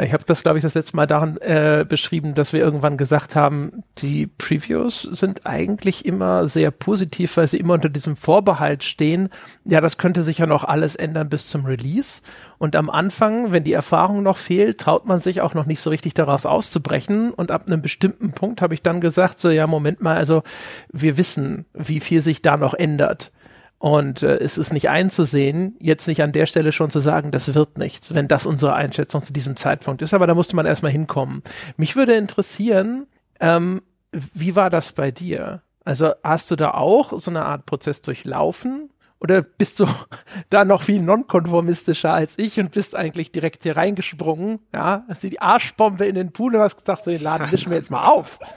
Ich habe das, glaube ich, das letzte Mal daran äh, beschrieben, dass wir irgendwann gesagt haben, die Previews sind eigentlich immer sehr positiv, weil sie immer unter diesem Vorbehalt stehen, ja, das könnte sich ja noch alles ändern bis zum Release. Und am Anfang, wenn die Erfahrung noch fehlt, traut man sich auch noch nicht so richtig daraus auszubrechen. Und ab einem bestimmten Punkt habe ich dann gesagt, so ja, Moment mal, also wir wissen, wie viel sich da noch ändert. Und äh, es ist nicht einzusehen, jetzt nicht an der Stelle schon zu sagen, das wird nichts, wenn das unsere Einschätzung zu diesem Zeitpunkt ist. Aber da musste man erstmal hinkommen. Mich würde interessieren, ähm, wie war das bei dir? Also hast du da auch so eine Art Prozess durchlaufen? Oder bist du da noch viel nonkonformistischer als ich und bist eigentlich direkt hier reingesprungen? Ja, hast du die Arschbombe in den Pool und hast gesagt, so den Laden wischen wir jetzt mal auf.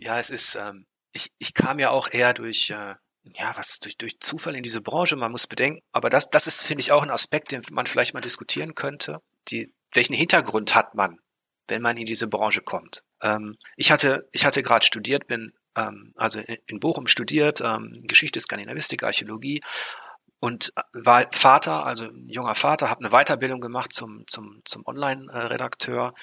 Ja, es ist, ähm, ich, ich kam ja auch eher durch, äh, ja, was durch, durch Zufall in diese Branche, man muss bedenken, aber das, das ist, finde ich, auch ein Aspekt, den man vielleicht mal diskutieren könnte. Die, welchen Hintergrund hat man, wenn man in diese Branche kommt? Ähm, ich hatte, ich hatte gerade studiert, bin ähm, also in, Bochum studiert, ähm, Geschichte, Skandinavistik, Archäologie und äh, war Vater, also junger Vater, habe eine Weiterbildung gemacht zum, zum, zum Online-Redakteur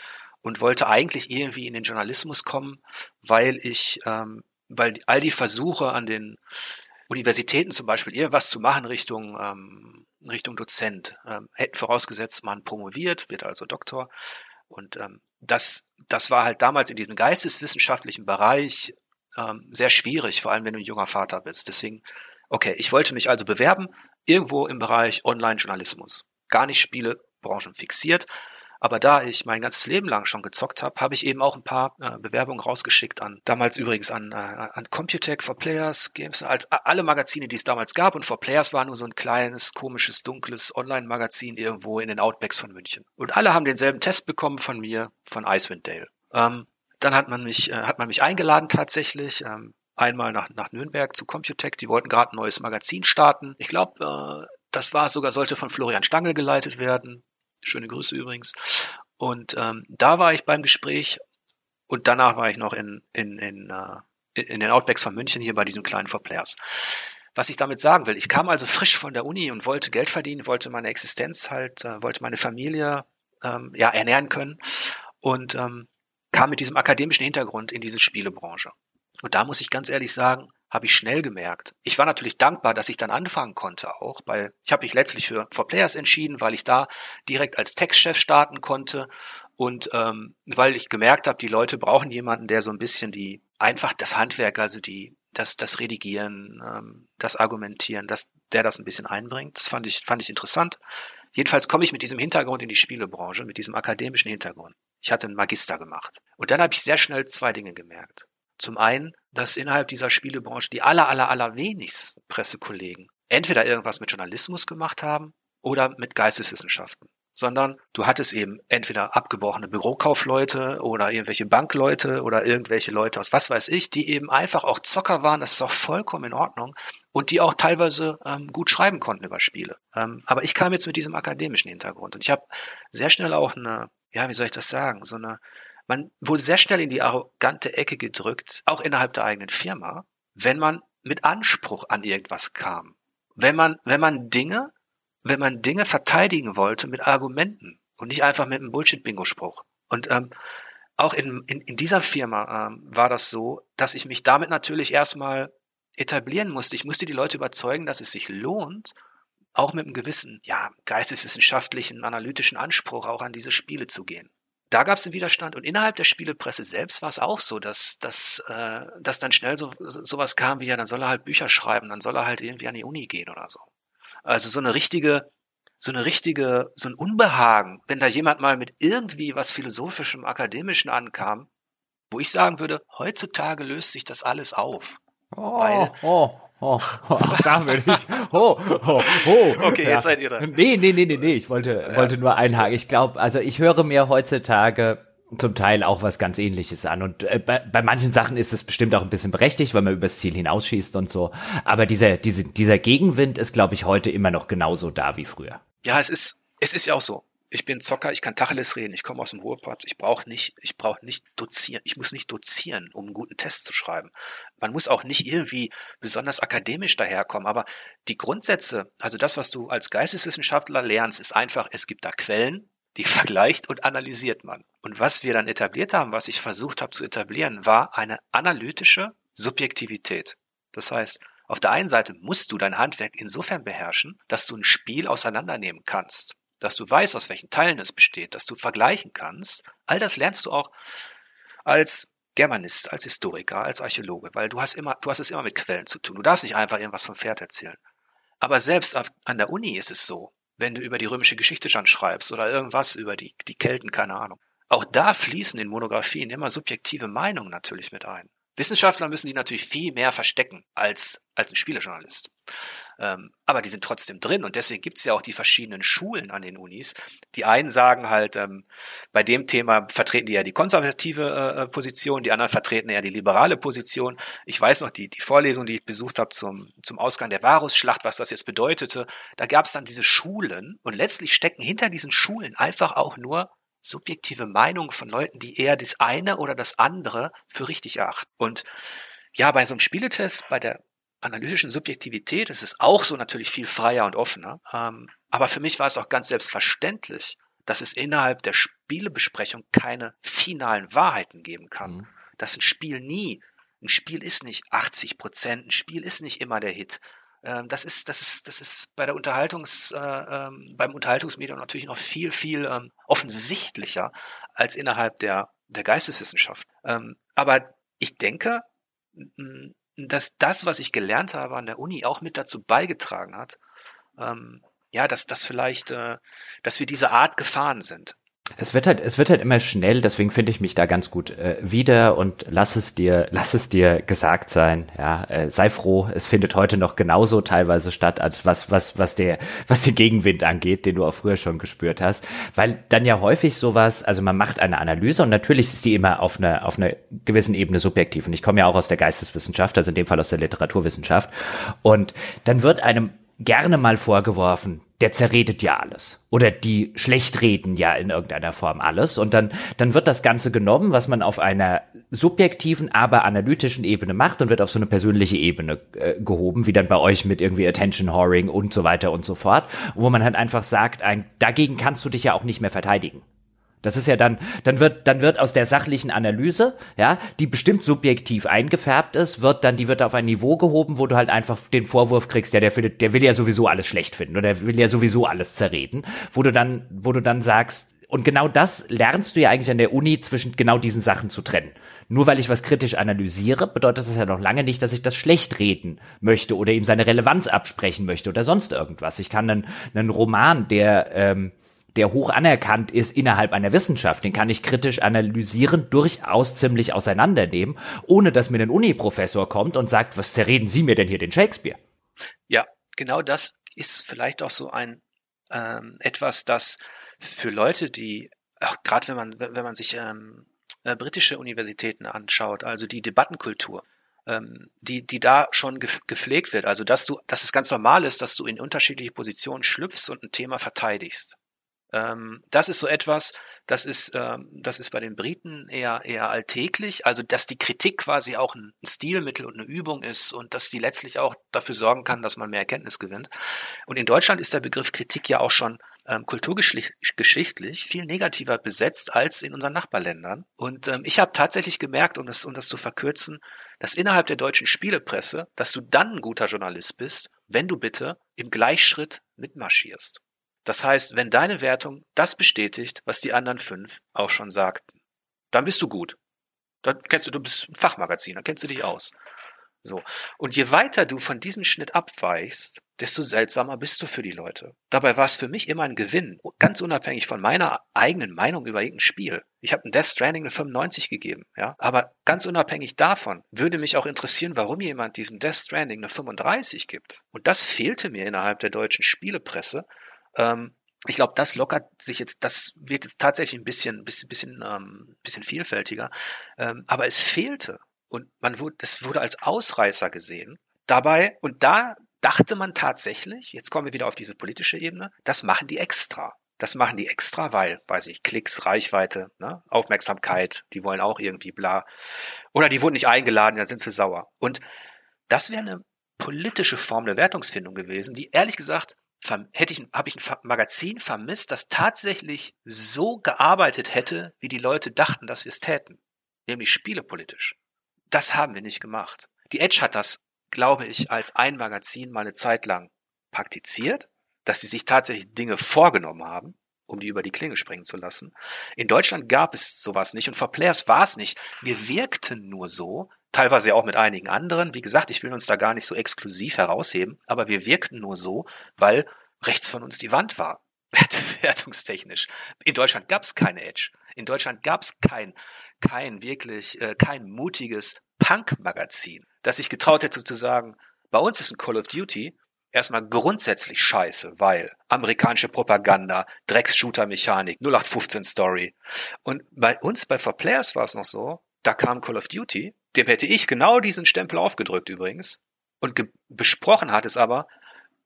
und wollte eigentlich irgendwie in den Journalismus kommen, weil ich, ähm, weil all die Versuche an den Universitäten zum Beispiel irgendwas zu machen Richtung ähm, Richtung Dozent ähm, hätten vorausgesetzt, man promoviert, wird also Doktor. Und ähm, das das war halt damals in diesem geisteswissenschaftlichen Bereich ähm, sehr schwierig, vor allem wenn du ein junger Vater bist. Deswegen, okay, ich wollte mich also bewerben irgendwo im Bereich Online-Journalismus, gar nicht Spielebranchen fixiert, aber da ich mein ganzes Leben lang schon gezockt habe, habe ich eben auch ein paar äh, Bewerbungen rausgeschickt an, damals übrigens an, äh, an Computech, For Players, Games, als alle Magazine, die es damals gab. Und For Players war nur so ein kleines, komisches, dunkles Online-Magazin irgendwo in den Outbacks von München. Und alle haben denselben Test bekommen von mir, von Icewind Dale. Ähm, dann hat man mich, äh, hat man mich eingeladen tatsächlich. Ähm, einmal nach, nach Nürnberg zu Computech. Die wollten gerade ein neues Magazin starten. Ich glaube, äh, das war sogar, sollte von Florian Stangl geleitet werden. Schöne Grüße übrigens. Und ähm, da war ich beim Gespräch und danach war ich noch in, in, in, uh, in den Outbacks von München hier bei diesem kleinen For Players. Was ich damit sagen will, ich kam also frisch von der Uni und wollte Geld verdienen, wollte meine Existenz halt, äh, wollte meine Familie ähm, ja ernähren können und ähm, kam mit diesem akademischen Hintergrund in diese Spielebranche. Und da muss ich ganz ehrlich sagen, habe ich schnell gemerkt. Ich war natürlich dankbar, dass ich dann anfangen konnte auch, weil ich habe mich letztlich für For Players entschieden, weil ich da direkt als Textchef starten konnte und ähm, weil ich gemerkt habe, die Leute brauchen jemanden, der so ein bisschen die einfach das Handwerk, also die das das Redigieren, ähm, das Argumentieren, das der das ein bisschen einbringt. Das fand ich fand ich interessant. Jedenfalls komme ich mit diesem Hintergrund in die Spielebranche, mit diesem akademischen Hintergrund. Ich hatte einen Magister gemacht und dann habe ich sehr schnell zwei Dinge gemerkt. Zum einen, dass innerhalb dieser Spielebranche die aller, aller, aller wenigsten Pressekollegen entweder irgendwas mit Journalismus gemacht haben oder mit Geisteswissenschaften sondern du hattest eben entweder abgebrochene Bürokaufleute oder irgendwelche Bankleute oder irgendwelche Leute aus was weiß ich, die eben einfach auch Zocker waren, das ist auch vollkommen in Ordnung und die auch teilweise ähm, gut schreiben konnten über Spiele. Ähm, aber ich kam jetzt mit diesem akademischen Hintergrund und ich habe sehr schnell auch eine, ja, wie soll ich das sagen, so eine man wurde sehr schnell in die arrogante Ecke gedrückt, auch innerhalb der eigenen Firma, wenn man mit Anspruch an irgendwas kam. Wenn man, wenn man Dinge, wenn man Dinge verteidigen wollte mit Argumenten und nicht einfach mit einem Bullshit-Bingo-Spruch. Und ähm, auch in, in, in dieser Firma ähm, war das so, dass ich mich damit natürlich erstmal etablieren musste. Ich musste die Leute überzeugen, dass es sich lohnt, auch mit einem gewissen, ja, geisteswissenschaftlichen, analytischen Anspruch auch an diese Spiele zu gehen da gab es einen Widerstand und innerhalb der Spielepresse selbst war es auch so, dass, dass, äh, dass dann schnell so sowas kam wie ja, dann soll er halt Bücher schreiben, dann soll er halt irgendwie an die Uni gehen oder so. Also so eine richtige, so eine richtige, so ein Unbehagen, wenn da jemand mal mit irgendwie was philosophischem, akademischen ankam, wo ich sagen würde, heutzutage löst sich das alles auf. Oh, weil, oh, Oh, oh, da würde ich. Oh, oh, oh. Okay, ja. jetzt seid ihr da. Nee, nee, nee, nee, nee. Ich wollte, ja. wollte nur einhaken. Ich glaube, also ich höre mir heutzutage zum Teil auch was ganz ähnliches an. Und äh, bei, bei manchen Sachen ist es bestimmt auch ein bisschen berechtigt, weil man übers Ziel hinausschießt und so. Aber dieser, diese, dieser Gegenwind ist, glaube ich, heute immer noch genauso da wie früher. Ja, es ist, es ist ja auch so ich bin Zocker, ich kann Tacheles reden, ich komme aus dem Ruhrpott, ich brauche nicht, ich brauche nicht dozieren, ich muss nicht dozieren, um einen guten Test zu schreiben. Man muss auch nicht irgendwie besonders akademisch daherkommen, aber die Grundsätze, also das, was du als Geisteswissenschaftler lernst, ist einfach, es gibt da Quellen, die vergleicht und analysiert man. Und was wir dann etabliert haben, was ich versucht habe zu etablieren, war eine analytische Subjektivität. Das heißt, auf der einen Seite musst du dein Handwerk insofern beherrschen, dass du ein Spiel auseinandernehmen kannst dass du weißt, aus welchen Teilen es besteht, dass du vergleichen kannst. All das lernst du auch als Germanist, als Historiker, als Archäologe, weil du hast immer, du hast es immer mit Quellen zu tun. Du darfst nicht einfach irgendwas vom Pferd erzählen. Aber selbst auf, an der Uni ist es so, wenn du über die römische Geschichte schon schreibst oder irgendwas über die, die Kelten, keine Ahnung. Auch da fließen in Monographien immer subjektive Meinungen natürlich mit ein. Wissenschaftler müssen die natürlich viel mehr verstecken als, als ein Spielejournalist. Ähm, aber die sind trotzdem drin und deswegen gibt's ja auch die verschiedenen Schulen an den Unis. Die einen sagen halt, ähm, bei dem Thema vertreten die ja die konservative äh, äh Position, die anderen vertreten ja die liberale Position. Ich weiß noch, die, die Vorlesung, die ich besucht habe zum, zum Ausgang der Varusschlacht, was das jetzt bedeutete, da gab's dann diese Schulen und letztlich stecken hinter diesen Schulen einfach auch nur subjektive Meinung von Leuten, die eher das eine oder das andere für richtig erachten. Und ja, bei so einem Spieletest, bei der analytischen Subjektivität ist es auch so natürlich viel freier und offener. Ähm, aber für mich war es auch ganz selbstverständlich, dass es innerhalb der Spielebesprechung keine finalen Wahrheiten geben kann. Mhm. Dass ein Spiel nie, ein Spiel ist nicht 80 Prozent, ein Spiel ist nicht immer der Hit. Ähm, das ist, das ist, das ist bei der Unterhaltungs, äh, ähm, beim Unterhaltungsmedium natürlich noch viel, viel ähm, offensichtlicher als innerhalb der, der Geisteswissenschaft. Ähm, aber ich denke, dass das, was ich gelernt habe an der Uni, auch mit dazu beigetragen hat, ähm, ja, dass das vielleicht, äh, dass wir diese Art gefahren sind. Es wird halt, es wird halt immer schnell, deswegen finde ich mich da ganz gut äh, wieder und lass es dir, lass es dir gesagt sein. Ja, äh, sei froh, es findet heute noch genauso teilweise statt, als was, was, was der, was den Gegenwind angeht, den du auch früher schon gespürt hast. Weil dann ja häufig sowas, also man macht eine Analyse und natürlich ist die immer auf einer, auf einer gewissen Ebene subjektiv. Und ich komme ja auch aus der Geisteswissenschaft, also in dem Fall aus der Literaturwissenschaft. Und dann wird einem gerne mal vorgeworfen, der zerredet ja alles. Oder die schlecht reden ja in irgendeiner Form alles. Und dann, dann wird das Ganze genommen, was man auf einer subjektiven, aber analytischen Ebene macht und wird auf so eine persönliche Ebene äh, gehoben, wie dann bei euch mit irgendwie Attention Whoring und so weiter und so fort. Wo man halt einfach sagt, ein, dagegen kannst du dich ja auch nicht mehr verteidigen. Das ist ja dann, dann wird, dann wird aus der sachlichen Analyse, ja, die bestimmt subjektiv eingefärbt ist, wird dann, die wird auf ein Niveau gehoben, wo du halt einfach den Vorwurf kriegst, ja, der findet, der will ja sowieso alles schlecht finden oder der will ja sowieso alles zerreden, wo du dann, wo du dann sagst, und genau das lernst du ja eigentlich an der Uni zwischen genau diesen Sachen zu trennen. Nur weil ich was kritisch analysiere, bedeutet das ja noch lange nicht, dass ich das schlecht reden möchte oder ihm seine Relevanz absprechen möchte oder sonst irgendwas. Ich kann einen, einen Roman, der ähm, der hoch anerkannt ist innerhalb einer Wissenschaft, den kann ich kritisch analysieren, durchaus ziemlich auseinandernehmen, ohne dass mir ein Uni-Professor kommt und sagt, was zerreden Sie mir denn hier den Shakespeare? Ja, genau das ist vielleicht auch so ein ähm, etwas, das für Leute, die, gerade wenn man, wenn man sich ähm, äh, britische Universitäten anschaut, also die Debattenkultur, ähm, die, die da schon gepflegt wird, also dass du, dass es ganz normal ist, dass du in unterschiedliche Positionen schlüpfst und ein Thema verteidigst. Ähm, das ist so etwas, das ist, ähm, das ist bei den Briten eher, eher alltäglich. Also, dass die Kritik quasi auch ein Stilmittel und eine Übung ist und dass die letztlich auch dafür sorgen kann, dass man mehr Erkenntnis gewinnt. Und in Deutschland ist der Begriff Kritik ja auch schon ähm, kulturgeschichtlich viel negativer besetzt als in unseren Nachbarländern. Und ähm, ich habe tatsächlich gemerkt, um das, um das zu verkürzen, dass innerhalb der deutschen Spielepresse, dass du dann ein guter Journalist bist, wenn du bitte im Gleichschritt mitmarschierst. Das heißt, wenn deine Wertung das bestätigt, was die anderen fünf auch schon sagten, dann bist du gut. Dann kennst du, du bist ein Fachmagazin, dann kennst du dich aus. So. Und je weiter du von diesem Schnitt abweichst, desto seltsamer bist du für die Leute. Dabei war es für mich immer ein Gewinn, ganz unabhängig von meiner eigenen Meinung über irgendein Spiel. Ich habe ein Death Stranding eine 95 gegeben, ja, aber ganz unabhängig davon würde mich auch interessieren, warum jemand diesem Death Stranding eine 35 gibt. Und das fehlte mir innerhalb der deutschen Spielepresse, ähm, ich glaube, das lockert sich jetzt, das wird jetzt tatsächlich ein bisschen, bisschen, bisschen, ähm, bisschen vielfältiger. Ähm, aber es fehlte und man wurde, das wurde als Ausreißer gesehen. Dabei und da dachte man tatsächlich, jetzt kommen wir wieder auf diese politische Ebene, das machen die extra. Das machen die extra, weil, weiß ich, Klicks, Reichweite, ne, Aufmerksamkeit, die wollen auch irgendwie bla. Oder die wurden nicht eingeladen, dann sind sie sauer. Und das wäre eine politische Form der Wertungsfindung gewesen, die ehrlich gesagt hätte ich, habe ich ein Magazin vermisst, das tatsächlich so gearbeitet hätte, wie die Leute dachten, dass wir es täten. Nämlich spielepolitisch. Das haben wir nicht gemacht. Die Edge hat das, glaube ich, als ein Magazin mal eine Zeit lang praktiziert, dass sie sich tatsächlich Dinge vorgenommen haben, um die über die Klinge springen zu lassen. In Deutschland gab es sowas nicht und für Players war es nicht. Wir wirkten nur so, teilweise auch mit einigen anderen. Wie gesagt, ich will uns da gar nicht so exklusiv herausheben, aber wir wirkten nur so, weil rechts von uns die Wand war, wertungstechnisch. In Deutschland gab es keine Edge. In Deutschland gab es kein, kein wirklich, äh, kein mutiges Punk-Magazin, das sich getraut hätte zu sagen, bei uns ist ein Call of Duty erstmal grundsätzlich scheiße, weil amerikanische Propaganda, Drecks-Shooter-Mechanik, 0815 Story. Und bei uns, bei 4Players war es noch so, da kam Call of Duty, dem hätte ich genau diesen Stempel aufgedrückt übrigens. Und besprochen hat es aber,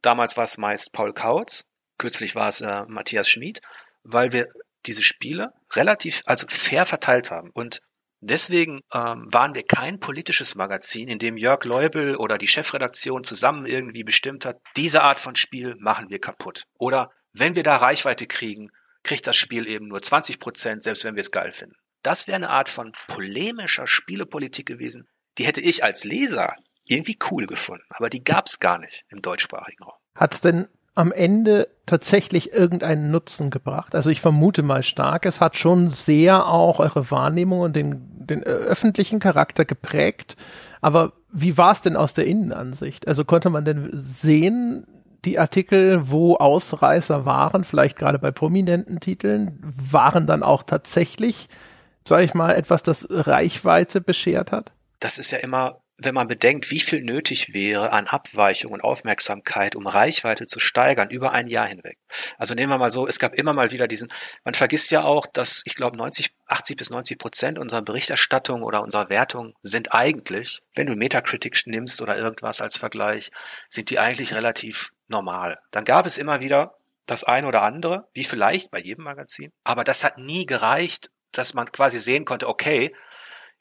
damals war es meist Paul Kautz, kürzlich war es äh, Matthias Schmid, weil wir diese Spiele relativ, also fair verteilt haben. Und Deswegen ähm, waren wir kein politisches Magazin, in dem Jörg Leubel oder die Chefredaktion zusammen irgendwie bestimmt hat, diese Art von Spiel machen wir kaputt. Oder wenn wir da Reichweite kriegen, kriegt das Spiel eben nur 20 Prozent, selbst wenn wir es geil finden. Das wäre eine Art von polemischer Spielepolitik gewesen, die hätte ich als Leser irgendwie cool gefunden. Aber die gab es gar nicht im deutschsprachigen Raum. Hat's denn am Ende tatsächlich irgendeinen Nutzen gebracht? Also ich vermute mal stark, es hat schon sehr auch eure Wahrnehmung und den, den öffentlichen Charakter geprägt. Aber wie war es denn aus der Innenansicht? Also konnte man denn sehen, die Artikel, wo Ausreißer waren, vielleicht gerade bei prominenten Titeln, waren dann auch tatsächlich, sage ich mal, etwas, das Reichweite beschert hat? Das ist ja immer wenn man bedenkt, wie viel nötig wäre an Abweichung und Aufmerksamkeit, um Reichweite zu steigern über ein Jahr hinweg. Also nehmen wir mal so, es gab immer mal wieder diesen, man vergisst ja auch, dass ich glaube 90, 80 bis 90 Prozent unserer Berichterstattung oder unserer Wertung sind eigentlich, wenn du Metacritic nimmst oder irgendwas als Vergleich, sind die eigentlich relativ normal. Dann gab es immer wieder das eine oder andere, wie vielleicht bei jedem Magazin, aber das hat nie gereicht, dass man quasi sehen konnte, okay,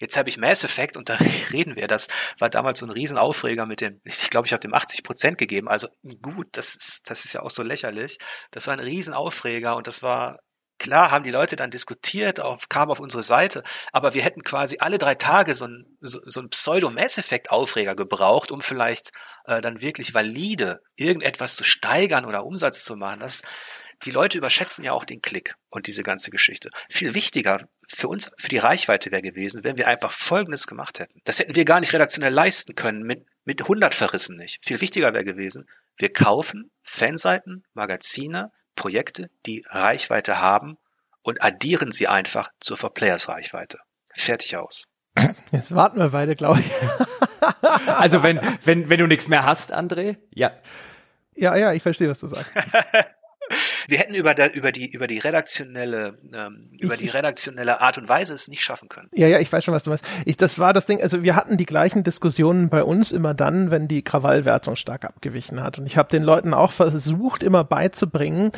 Jetzt habe ich Mass Effect und da reden wir. Das war damals so ein Riesenaufreger mit dem, ich glaube, ich habe dem 80 Prozent gegeben. Also gut, das ist, das ist ja auch so lächerlich. Das war ein Riesenaufreger und das war Klar haben die Leute dann diskutiert, auf, kam auf unsere Seite, aber wir hätten quasi alle drei Tage so ein, so, so ein Pseudo-Mass Effect-Aufreger gebraucht, um vielleicht äh, dann wirklich valide irgendetwas zu steigern oder Umsatz zu machen. Das, die Leute überschätzen ja auch den Klick und diese ganze Geschichte. Viel wichtiger für uns, für die Reichweite wäre gewesen, wenn wir einfach Folgendes gemacht hätten. Das hätten wir gar nicht redaktionell leisten können, mit, mit 100 Verrissen nicht. Viel wichtiger wäre gewesen, wir kaufen Fanseiten, Magazine, Projekte, die Reichweite haben und addieren sie einfach zur Verplayers-Reichweite. Fertig aus. Jetzt warten wir beide, glaube ich. also wenn, wenn, wenn du nichts mehr hast, André, ja. Ja, ja, ich verstehe, was du sagst. Wir hätten über, der, über, die, über die redaktionelle, ähm, über die redaktionelle Art und Weise es nicht schaffen können. Ja, ja, ich weiß schon, was du meinst. Ich, das war das Ding, also wir hatten die gleichen Diskussionen bei uns immer dann, wenn die Krawallwertung stark abgewichen hat. Und ich habe den Leuten auch versucht, immer beizubringen,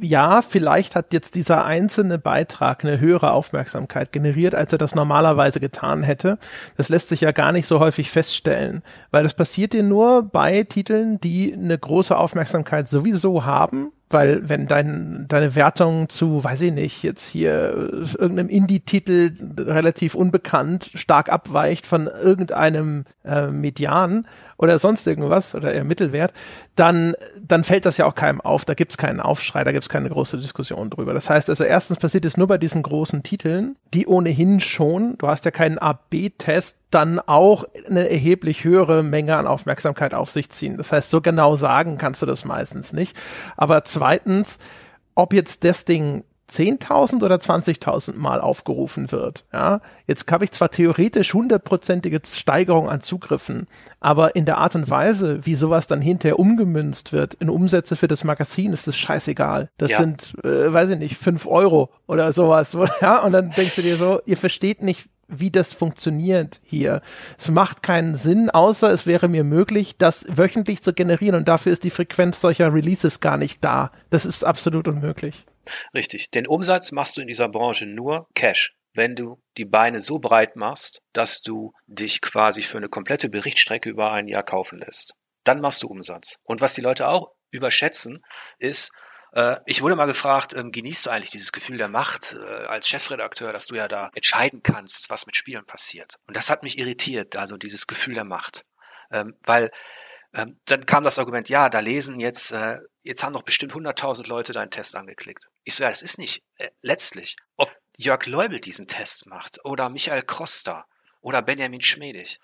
ja, vielleicht hat jetzt dieser einzelne Beitrag eine höhere Aufmerksamkeit generiert, als er das normalerweise getan hätte. Das lässt sich ja gar nicht so häufig feststellen, weil das passiert dir nur bei Titeln, die eine große Aufmerksamkeit sowieso haben weil wenn dein, deine Wertung zu, weiß ich nicht, jetzt hier irgendeinem Indie-Titel relativ unbekannt stark abweicht von irgendeinem äh, Median oder sonst irgendwas oder eher Mittelwert, dann, dann fällt das ja auch keinem auf. Da gibt's keinen Aufschrei, da gibt's keine große Diskussion drüber. Das heißt also, erstens passiert es nur bei diesen großen Titeln, die ohnehin schon, du hast ja keinen A-B-Test, dann auch eine erheblich höhere Menge an Aufmerksamkeit auf sich ziehen. Das heißt, so genau sagen kannst du das meistens nicht. Aber zweitens, ob jetzt das Ding 10.000 oder 20.000 Mal aufgerufen wird. Ja, jetzt habe ich zwar theoretisch hundertprozentige Steigerung an Zugriffen, aber in der Art und Weise, wie sowas dann hinterher umgemünzt wird in Umsätze für das Magazin, ist das scheißegal. Das ja. sind, äh, weiß ich nicht, fünf Euro oder sowas. Ja, und dann denkst du dir so, ihr versteht nicht, wie das funktioniert hier. Es macht keinen Sinn, außer es wäre mir möglich, das wöchentlich zu generieren und dafür ist die Frequenz solcher Releases gar nicht da. Das ist absolut unmöglich. Richtig. Den Umsatz machst du in dieser Branche nur Cash. Wenn du die Beine so breit machst, dass du dich quasi für eine komplette Berichtstrecke über ein Jahr kaufen lässt. Dann machst du Umsatz. Und was die Leute auch überschätzen, ist, äh, ich wurde mal gefragt, ähm, genießt du eigentlich dieses Gefühl der Macht äh, als Chefredakteur, dass du ja da entscheiden kannst, was mit Spielen passiert? Und das hat mich irritiert, also dieses Gefühl der Macht. Ähm, weil ähm, dann kam das Argument, ja, da lesen jetzt, äh, jetzt haben doch bestimmt 100.000 Leute deinen Test angeklickt. Ich so, ja, das ist nicht äh, letztlich, ob Jörg Leubel diesen Test macht oder Michael Kroster oder Benjamin Schmedig.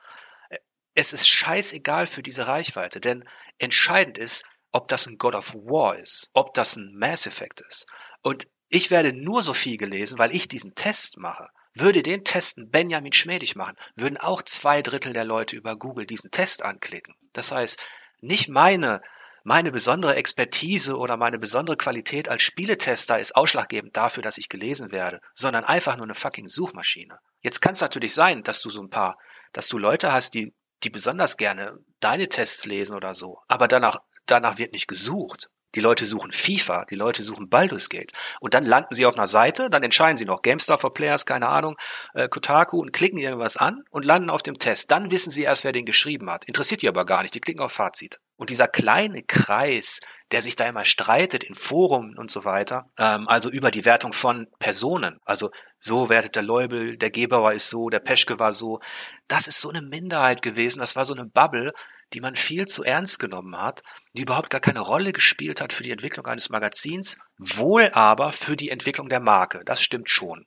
Es ist scheißegal für diese Reichweite, denn entscheidend ist, ob das ein God of War ist, ob das ein Mass Effect ist. Und ich werde nur so viel gelesen, weil ich diesen Test mache. Würde den Testen Benjamin Schmedig machen, würden auch zwei Drittel der Leute über Google diesen Test anklicken. Das heißt, nicht meine meine besondere Expertise oder meine besondere Qualität als Spieletester ist ausschlaggebend dafür, dass ich gelesen werde, sondern einfach nur eine fucking Suchmaschine. Jetzt kann es natürlich sein, dass du so ein paar, dass du Leute hast, die, die besonders gerne deine Tests lesen oder so, aber danach, danach wird nicht gesucht. Die Leute suchen FIFA, die Leute suchen Baldur's Gate. Und dann landen sie auf einer Seite, dann entscheiden sie noch GameStar for Players, keine Ahnung, äh, Kotaku und klicken irgendwas an und landen auf dem Test. Dann wissen sie erst, wer den geschrieben hat. Interessiert die aber gar nicht, die klicken auf Fazit. Und dieser kleine Kreis, der sich da immer streitet in Foren und so weiter, ähm, also über die Wertung von Personen, also so wertet der Leubel, der Gebauer ist so, der Peschke war so, das ist so eine Minderheit gewesen, das war so eine Bubble, die man viel zu ernst genommen hat, die überhaupt gar keine Rolle gespielt hat für die Entwicklung eines Magazins, wohl aber für die Entwicklung der Marke. Das stimmt schon.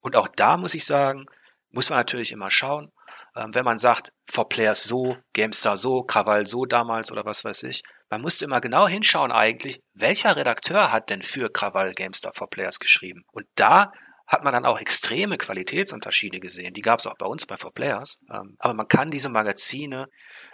Und auch da muss ich sagen, muss man natürlich immer schauen, ähm, wenn man sagt, For Players so, GameStar so, Krawall so damals oder was weiß ich, man musste immer genau hinschauen eigentlich, welcher Redakteur hat denn für Krawall GameStar For Players geschrieben. Und da hat man dann auch extreme Qualitätsunterschiede gesehen. Die gab es auch bei uns bei 4Players. Ähm, aber man kann diese Magazine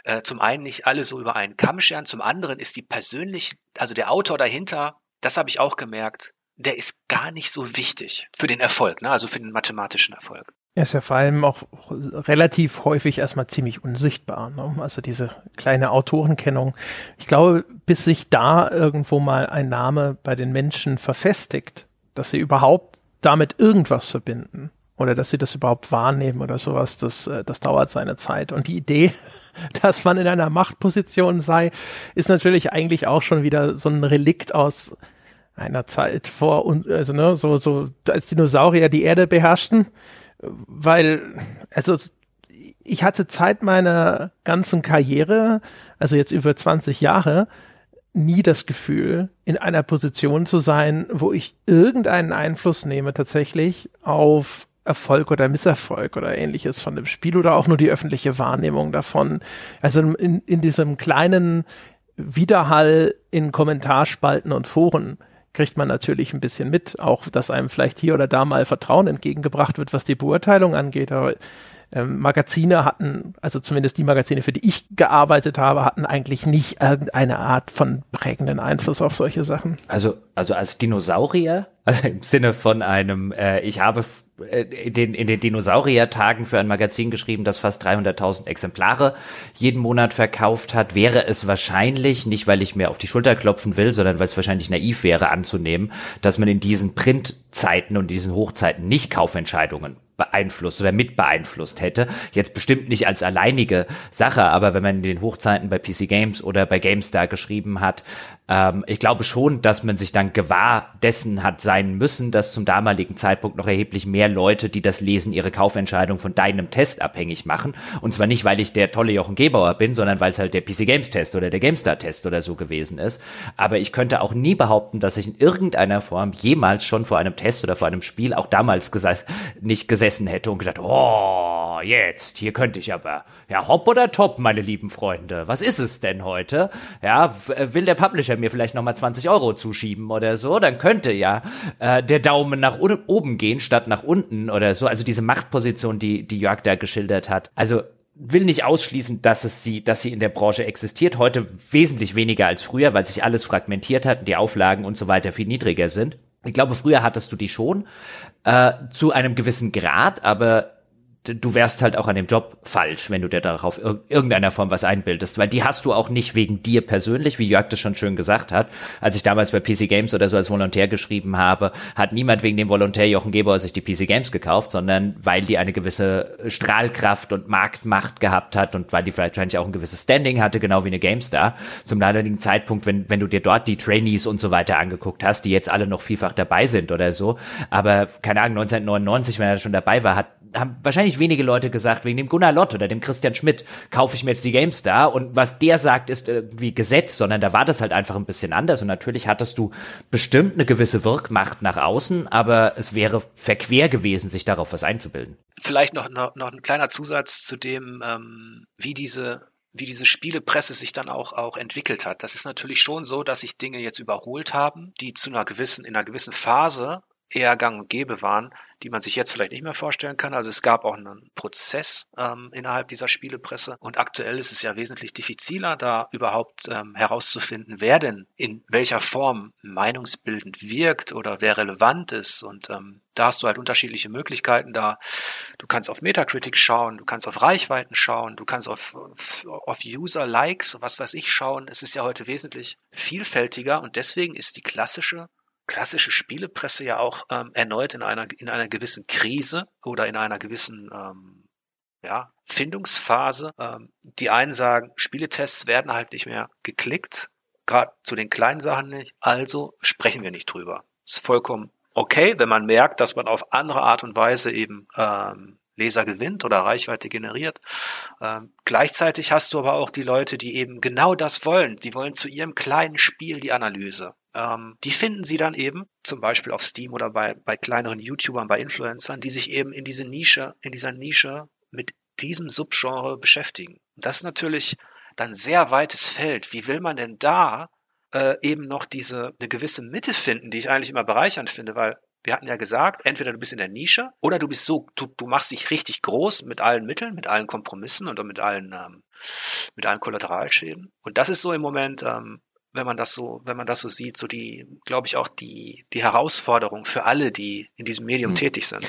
äh, zum einen nicht alle so über einen Kamm scheren, zum anderen ist die persönlich, also der Autor dahinter, das habe ich auch gemerkt, der ist gar nicht so wichtig für den Erfolg, ne? also für den mathematischen Erfolg. Er ist ja vor allem auch relativ häufig erstmal ziemlich unsichtbar. Ne? Also diese kleine Autorenkennung. Ich glaube, bis sich da irgendwo mal ein Name bei den Menschen verfestigt, dass sie überhaupt damit irgendwas verbinden oder dass sie das überhaupt wahrnehmen oder sowas, das, äh, das dauert seine Zeit. Und die Idee, dass man in einer Machtposition sei, ist natürlich eigentlich auch schon wieder so ein Relikt aus einer Zeit vor uns, also ne, so, so als Dinosaurier die Erde beherrschten, weil, also ich hatte Zeit meiner ganzen Karriere, also jetzt über 20 Jahre, nie das Gefühl, in einer Position zu sein, wo ich irgendeinen Einfluss nehme tatsächlich auf Erfolg oder Misserfolg oder ähnliches von dem Spiel oder auch nur die öffentliche Wahrnehmung davon. Also in, in diesem kleinen Widerhall in Kommentarspalten und Foren kriegt man natürlich ein bisschen mit, auch dass einem vielleicht hier oder da mal Vertrauen entgegengebracht wird, was die Beurteilung angeht. Aber ähm, Magazine hatten, also zumindest die Magazine, für die ich gearbeitet habe, hatten eigentlich nicht irgendeine Art von prägenden Einfluss auf solche Sachen. Also, also als Dinosaurier, also im Sinne von einem, äh, ich habe äh, in den, in den Dinosauriertagen für ein Magazin geschrieben, das fast 300.000 Exemplare jeden Monat verkauft hat, wäre es wahrscheinlich, nicht weil ich mir auf die Schulter klopfen will, sondern weil es wahrscheinlich naiv wäre anzunehmen, dass man in diesen Printzeiten und diesen Hochzeiten nicht Kaufentscheidungen beeinflusst oder mit beeinflusst hätte. Jetzt bestimmt nicht als alleinige Sache, aber wenn man in den Hochzeiten bei PC Games oder bei GameStar geschrieben hat, ähm, ich glaube schon, dass man sich dann gewahr dessen hat sein müssen, dass zum damaligen Zeitpunkt noch erheblich mehr Leute, die das lesen, ihre Kaufentscheidung von deinem Test abhängig machen. Und zwar nicht, weil ich der tolle Jochen Gebauer bin, sondern weil es halt der PC Games Test oder der GameStar Test oder so gewesen ist. Aber ich könnte auch nie behaupten, dass ich in irgendeiner Form jemals schon vor einem Test oder vor einem Spiel, auch damals gesagt, nicht gesessen hätte und gedacht, oh, jetzt, hier könnte ich aber, ja, hopp oder top, meine lieben Freunde. Was ist es denn heute? Ja, will der Publisher mir vielleicht nochmal 20 Euro zuschieben oder so, dann könnte ja äh, der Daumen nach oben gehen statt nach unten oder so. Also diese Machtposition, die, die Jörg da geschildert hat. Also will nicht ausschließen, dass es sie, dass sie in der Branche existiert. Heute wesentlich weniger als früher, weil sich alles fragmentiert hat und die Auflagen und so weiter viel niedriger sind. Ich glaube, früher hattest du die schon äh, zu einem gewissen Grad, aber du wärst halt auch an dem Job falsch, wenn du dir darauf ir irgendeiner Form was einbildest, weil die hast du auch nicht wegen dir persönlich, wie Jörg das schon schön gesagt hat. Als ich damals bei PC Games oder so als Volontär geschrieben habe, hat niemand wegen dem Volontär Jochen Gebauer sich die PC Games gekauft, sondern weil die eine gewisse Strahlkraft und Marktmacht gehabt hat und weil die vielleicht wahrscheinlich auch ein gewisses Standing hatte, genau wie eine GameStar. Zum damaligen Zeitpunkt, wenn, wenn du dir dort die Trainees und so weiter angeguckt hast, die jetzt alle noch vielfach dabei sind oder so. Aber keine Ahnung, 1999, wenn er schon dabei war, hat haben wahrscheinlich wenige Leute gesagt, wegen dem Gunnar Lott oder dem Christian Schmidt kaufe ich mir jetzt die GameStar und was der sagt, ist irgendwie Gesetz, sondern da war das halt einfach ein bisschen anders und natürlich hattest du bestimmt eine gewisse Wirkmacht nach außen, aber es wäre verquer gewesen, sich darauf was einzubilden. Vielleicht noch, noch, noch ein kleiner Zusatz zu dem, ähm, wie diese wie diese Spielepresse sich dann auch, auch entwickelt hat. Das ist natürlich schon so, dass sich Dinge jetzt überholt haben, die zu einer gewissen, in einer gewissen Phase eher gang und gäbe waren, die man sich jetzt vielleicht nicht mehr vorstellen kann. Also es gab auch einen Prozess ähm, innerhalb dieser Spielepresse und aktuell ist es ja wesentlich diffiziler, da überhaupt ähm, herauszufinden, wer denn in welcher Form meinungsbildend wirkt oder wer relevant ist und ähm, da hast du halt unterschiedliche Möglichkeiten da. Du kannst auf Metacritic schauen, du kannst auf Reichweiten schauen, du kannst auf, auf User-Likes, was weiß ich schauen. Es ist ja heute wesentlich vielfältiger und deswegen ist die klassische klassische Spielepresse ja auch ähm, erneut in einer in einer gewissen Krise oder in einer gewissen ähm, ja, Findungsphase. Ähm, die einen sagen, Spieletests werden halt nicht mehr geklickt, gerade zu den kleinen Sachen nicht, also sprechen wir nicht drüber. Ist vollkommen okay, wenn man merkt, dass man auf andere Art und Weise eben ähm, Leser gewinnt oder Reichweite generiert. Ähm, gleichzeitig hast du aber auch die Leute, die eben genau das wollen. Die wollen zu ihrem kleinen Spiel die Analyse. Ähm, die finden sie dann eben, zum Beispiel auf Steam oder bei, bei kleineren YouTubern, bei Influencern, die sich eben in diese Nische, in dieser Nische mit diesem Subgenre beschäftigen. das ist natürlich dann sehr weites Feld. Wie will man denn da äh, eben noch diese eine gewisse Mitte finden, die ich eigentlich immer bereichernd finde, weil wir hatten ja gesagt, entweder du bist in der Nische oder du bist so, du, du machst dich richtig groß mit allen Mitteln, mit allen Kompromissen und mit allen ähm, mit allen Kollateralschäden. Und das ist so im Moment ähm, wenn man das so, wenn man das so sieht, so die, glaube ich, auch die, die Herausforderung für alle, die in diesem Medium hm. tätig sind.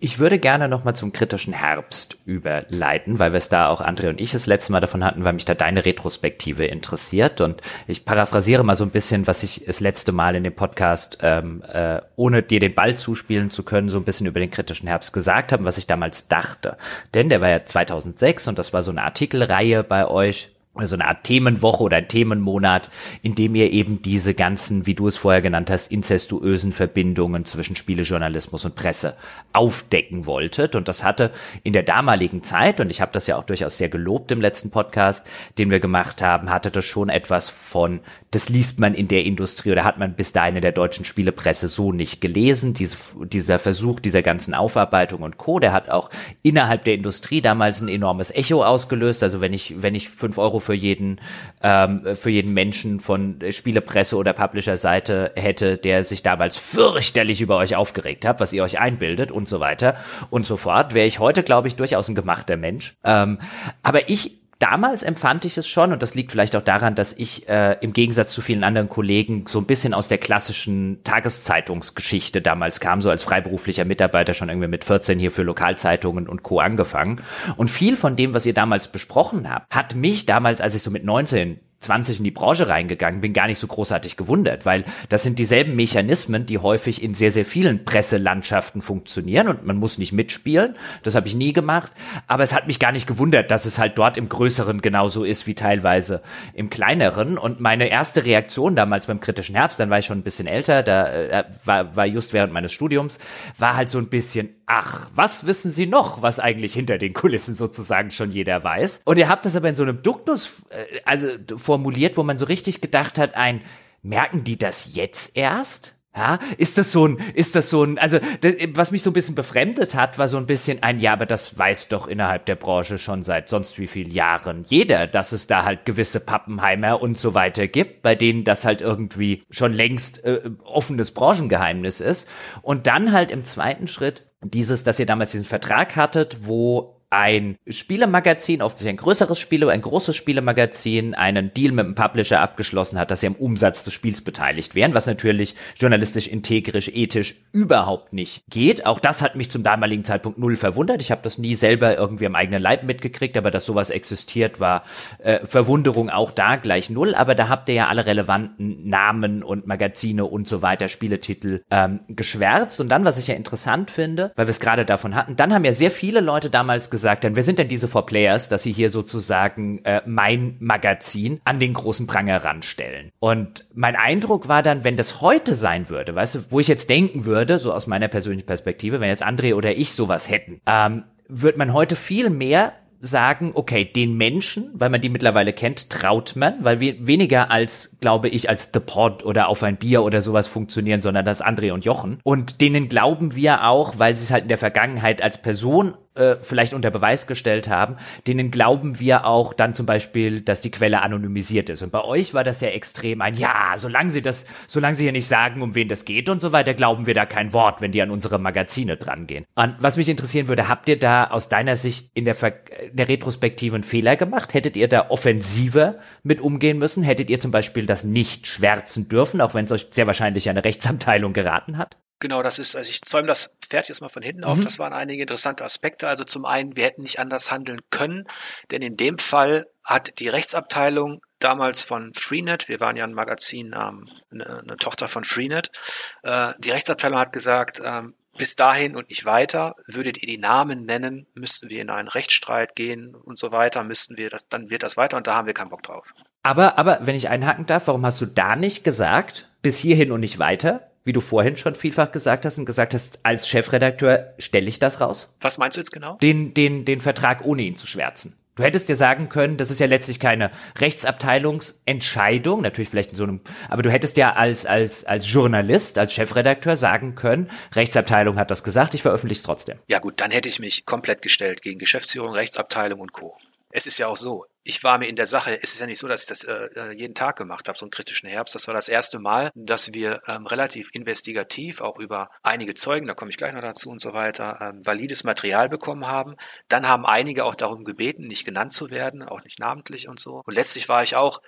Ich würde gerne nochmal zum kritischen Herbst überleiten, weil wir es da auch André und ich das letzte Mal davon hatten, weil mich da deine Retrospektive interessiert. Und ich paraphrasiere mal so ein bisschen, was ich das letzte Mal in dem Podcast, ähm, äh, ohne dir den Ball zuspielen zu können, so ein bisschen über den kritischen Herbst gesagt habe, was ich damals dachte. Denn der war ja 2006 und das war so eine Artikelreihe bei euch so eine Art Themenwoche oder Themenmonat, in dem ihr eben diese ganzen, wie du es vorher genannt hast, incestuösen Verbindungen zwischen Spielejournalismus und Presse aufdecken wolltet. Und das hatte in der damaligen Zeit, und ich habe das ja auch durchaus sehr gelobt im letzten Podcast, den wir gemacht haben, hatte das schon etwas von, das liest man in der Industrie oder hat man bis dahin in der deutschen Spielepresse so nicht gelesen. Diese, dieser Versuch dieser ganzen Aufarbeitung und Co., der hat auch innerhalb der Industrie damals ein enormes Echo ausgelöst. Also wenn ich, wenn ich fünf Euro für jeden, ähm, für jeden Menschen von Spielepresse oder Publisher-Seite hätte, der sich damals fürchterlich über euch aufgeregt hat, was ihr euch einbildet und so weiter und so fort, wäre ich heute, glaube ich, durchaus ein gemachter Mensch. Ähm, aber ich damals empfand ich es schon, und das liegt vielleicht auch daran, dass ich äh, im Gegensatz zu vielen anderen Kollegen so ein bisschen aus der klassischen Tageszeitungsgeschichte damals kam, so als freiberuflicher Mitarbeiter schon irgendwie mit 14 hier für Lokalzeitungen und Co. angefangen. Und viel von dem, was ihr damals besprochen habt, hat mich damals, als ich so mit 19 20 in die Branche reingegangen bin, gar nicht so großartig gewundert, weil das sind dieselben Mechanismen, die häufig in sehr, sehr vielen Presselandschaften funktionieren und man muss nicht mitspielen. Das habe ich nie gemacht. Aber es hat mich gar nicht gewundert, dass es halt dort im Größeren genauso ist wie teilweise im Kleineren. Und meine erste Reaktion damals beim kritischen Herbst, dann war ich schon ein bisschen älter, da äh, war, war just während meines Studiums, war halt so ein bisschen, ach, was wissen Sie noch, was eigentlich hinter den Kulissen sozusagen schon jeder weiß? Und ihr habt das aber in so einem Duktus, äh, also formuliert, wo man so richtig gedacht hat, ein, merken die das jetzt erst? Ja, ist das so ein, ist das so ein, also was mich so ein bisschen befremdet hat, war so ein bisschen ein, ja, aber das weiß doch innerhalb der Branche schon seit sonst wie vielen Jahren jeder, dass es da halt gewisse Pappenheimer und so weiter gibt, bei denen das halt irgendwie schon längst äh, offenes Branchengeheimnis ist. Und dann halt im zweiten Schritt dieses, dass ihr damals diesen Vertrag hattet, wo ein Spielemagazin, sich ein größeres Spiele, ein großes Spielemagazin, einen Deal mit dem Publisher abgeschlossen hat, dass sie am Umsatz des Spiels beteiligt wären, was natürlich journalistisch, integrisch, ethisch überhaupt nicht geht. Auch das hat mich zum damaligen Zeitpunkt null verwundert. Ich habe das nie selber irgendwie am eigenen Leib mitgekriegt, aber dass sowas existiert, war äh, Verwunderung auch da gleich null. Aber da habt ihr ja alle relevanten Namen und Magazine und so weiter, Spieletitel ähm, geschwärzt. Und dann, was ich ja interessant finde, weil wir es gerade davon hatten, dann haben ja sehr viele Leute damals gesagt, gesagt haben, wer sind denn diese Four Players, dass sie hier sozusagen äh, mein Magazin an den großen Pranger ranstellen. Und mein Eindruck war dann, wenn das heute sein würde, weißt du, wo ich jetzt denken würde, so aus meiner persönlichen Perspektive, wenn jetzt André oder ich sowas hätten, ähm, wird man heute viel mehr sagen, okay, den Menschen, weil man die mittlerweile kennt, traut man, weil wir weniger als, glaube ich, als The Pod oder auf ein Bier oder sowas funktionieren, sondern als André und Jochen. Und denen glauben wir auch, weil sie es halt in der Vergangenheit als Person äh, vielleicht unter Beweis gestellt haben, denen glauben wir auch dann zum Beispiel, dass die Quelle anonymisiert ist. Und bei euch war das ja extrem ein, ja, solange sie das, solange sie hier nicht sagen, um wen das geht und so weiter, glauben wir da kein Wort, wenn die an unsere Magazine drangehen. Und was mich interessieren würde, habt ihr da aus deiner Sicht in der, Ver in der Retrospektive einen Fehler gemacht? Hättet ihr da offensiver mit umgehen müssen? Hättet ihr zum Beispiel das nicht schwärzen dürfen, auch wenn es euch sehr wahrscheinlich eine Rechtsabteilung geraten hat? Genau, das ist, also ich zäume das Pferd jetzt mal von hinten auf. Mhm. Das waren einige interessante Aspekte. Also zum einen, wir hätten nicht anders handeln können, denn in dem Fall hat die Rechtsabteilung damals von Freenet, wir waren ja ein Magazin, ähm, eine, eine, Tochter von Freenet, äh, die Rechtsabteilung hat gesagt, ähm, bis dahin und nicht weiter, würdet ihr die Namen nennen, müssten wir in einen Rechtsstreit gehen und so weiter, müssten wir das, dann wird das weiter und da haben wir keinen Bock drauf. Aber, aber, wenn ich einhaken darf, warum hast du da nicht gesagt, bis hierhin und nicht weiter? Wie du vorhin schon vielfach gesagt hast und gesagt hast, als Chefredakteur stelle ich das raus? Was meinst du jetzt genau? Den, den, den Vertrag ohne ihn zu schwärzen. Du hättest dir sagen können, das ist ja letztlich keine Rechtsabteilungsentscheidung, natürlich vielleicht in so einem, aber du hättest ja als, als, als Journalist, als Chefredakteur sagen können, Rechtsabteilung hat das gesagt, ich veröffentliche es trotzdem. Ja gut, dann hätte ich mich komplett gestellt gegen Geschäftsführung, Rechtsabteilung und Co. Es ist ja auch so, ich war mir in der Sache, es ist ja nicht so, dass ich das äh, äh, jeden Tag gemacht habe, so einen kritischen Herbst. Das war das erste Mal, dass wir ähm, relativ investigativ auch über einige Zeugen, da komme ich gleich noch dazu und so weiter, ähm, valides Material bekommen haben. Dann haben einige auch darum gebeten, nicht genannt zu werden, auch nicht namentlich und so. Und letztlich war ich auch,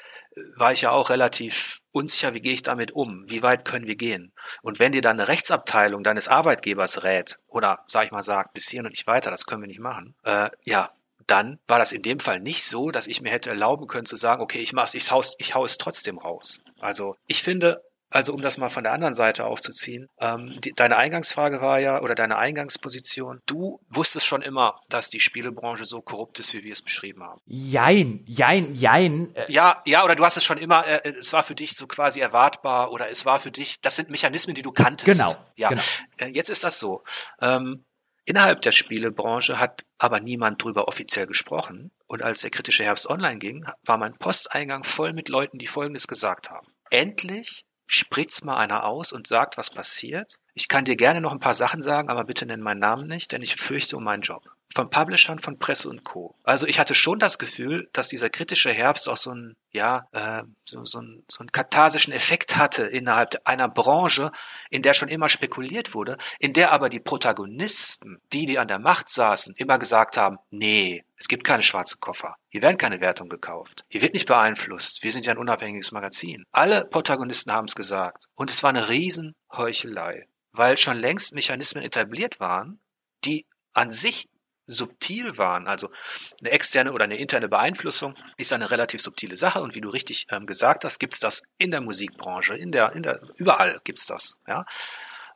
war ich ja auch relativ unsicher, wie gehe ich damit um? Wie weit können wir gehen? Und wenn dir dann eine Rechtsabteilung deines Arbeitgebers rät oder, sag ich mal, sagt, bis hierhin und nicht weiter, das können wir nicht machen, äh, ja, dann war das in dem Fall nicht so, dass ich mir hätte erlauben können zu sagen, okay, ich mach's, ich hau's, ich hau es trotzdem raus. Also ich finde, also um das mal von der anderen Seite aufzuziehen, ähm, die, deine Eingangsfrage war ja, oder deine Eingangsposition, du wusstest schon immer, dass die Spielebranche so korrupt ist, wie wir es beschrieben haben. Jein, jein, jein. Äh ja, ja, oder du hast es schon immer, äh, es war für dich so quasi erwartbar, oder es war für dich, das sind Mechanismen, die du kanntest. Genau. Ja, genau. Äh, jetzt ist das so. Ähm, Innerhalb der Spielebranche hat aber niemand drüber offiziell gesprochen. Und als der kritische Herbst online ging, war mein Posteingang voll mit Leuten, die Folgendes gesagt haben. Endlich spritzt mal einer aus und sagt, was passiert. Ich kann dir gerne noch ein paar Sachen sagen, aber bitte nenn meinen Namen nicht, denn ich fürchte um meinen Job von Publishern, von Presse und Co. Also ich hatte schon das Gefühl, dass dieser kritische Herbst auch so ein, ja, äh, so, so, ein, so einen katharsischen Effekt hatte innerhalb einer Branche, in der schon immer spekuliert wurde, in der aber die Protagonisten, die, die an der Macht saßen, immer gesagt haben, nee, es gibt keine schwarzen Koffer. Hier werden keine Wertungen gekauft. Hier wird nicht beeinflusst. Wir sind ja ein unabhängiges Magazin. Alle Protagonisten haben es gesagt. Und es war eine Riesenheuchelei. Weil schon längst Mechanismen etabliert waren, die an sich subtil waren. Also eine externe oder eine interne Beeinflussung ist eine relativ subtile Sache und wie du richtig ähm, gesagt hast, gibt's das in der Musikbranche, in der, in der, überall gibt's das. Ja?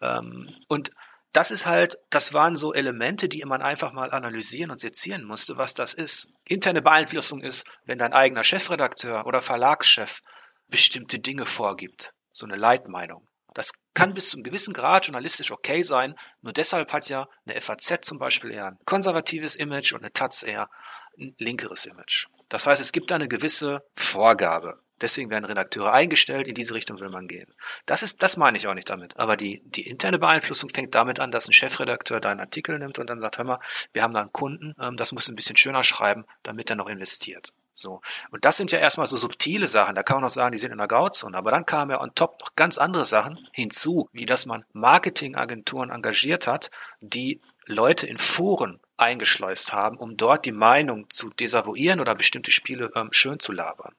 Ähm, und das ist halt, das waren so Elemente, die man einfach mal analysieren und sezieren musste, was das ist. Interne Beeinflussung ist, wenn dein eigener Chefredakteur oder Verlagschef bestimmte Dinge vorgibt, so eine Leitmeinung. Das kann bis zu einem gewissen Grad journalistisch okay sein, nur deshalb hat ja eine FAZ zum Beispiel eher ein konservatives Image und eine Taz eher ein linkeres Image. Das heißt, es gibt da eine gewisse Vorgabe. Deswegen werden Redakteure eingestellt, in diese Richtung will man gehen. Das ist, das meine ich auch nicht damit. Aber die, die interne Beeinflussung fängt damit an, dass ein Chefredakteur deinen Artikel nimmt und dann sagt, hör mal, wir haben da einen Kunden, ähm, das muss ein bisschen schöner schreiben, damit er noch investiert. So. Und das sind ja erstmal so subtile Sachen. Da kann man noch sagen, die sind in der Grauzone. Aber dann kamen ja on top noch ganz andere Sachen hinzu, wie dass man Marketingagenturen engagiert hat, die Leute in Foren eingeschleust haben, um dort die Meinung zu desavouieren oder bestimmte Spiele ähm, schön zu labern.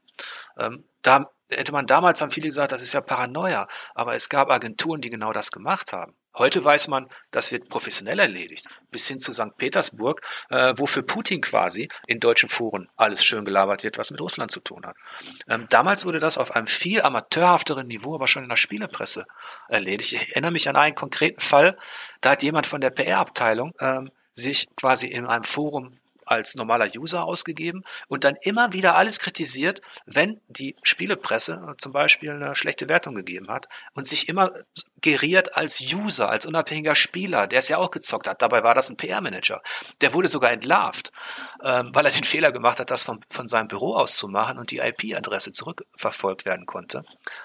Ähm, da hätte man damals haben viele gesagt, das ist ja Paranoia, aber es gab Agenturen, die genau das gemacht haben. Heute weiß man, das wird professionell erledigt. Bis hin zu St. Petersburg, äh, wo für Putin quasi in deutschen Foren alles schön gelabert wird, was mit Russland zu tun hat. Ähm, damals wurde das auf einem viel amateurhafteren Niveau, aber schon in der Spielepresse erledigt. Ich erinnere mich an einen konkreten Fall, da hat jemand von der PR-Abteilung ähm, sich quasi in einem Forum als normaler User ausgegeben und dann immer wieder alles kritisiert, wenn die Spielepresse zum Beispiel eine schlechte Wertung gegeben hat und sich immer geriert als User, als unabhängiger Spieler, der es ja auch gezockt hat. Dabei war das ein PR-Manager. Der wurde sogar entlarvt, ähm, weil er den Fehler gemacht hat, das von, von seinem Büro aus zu machen und die IP-Adresse zurückverfolgt werden konnte.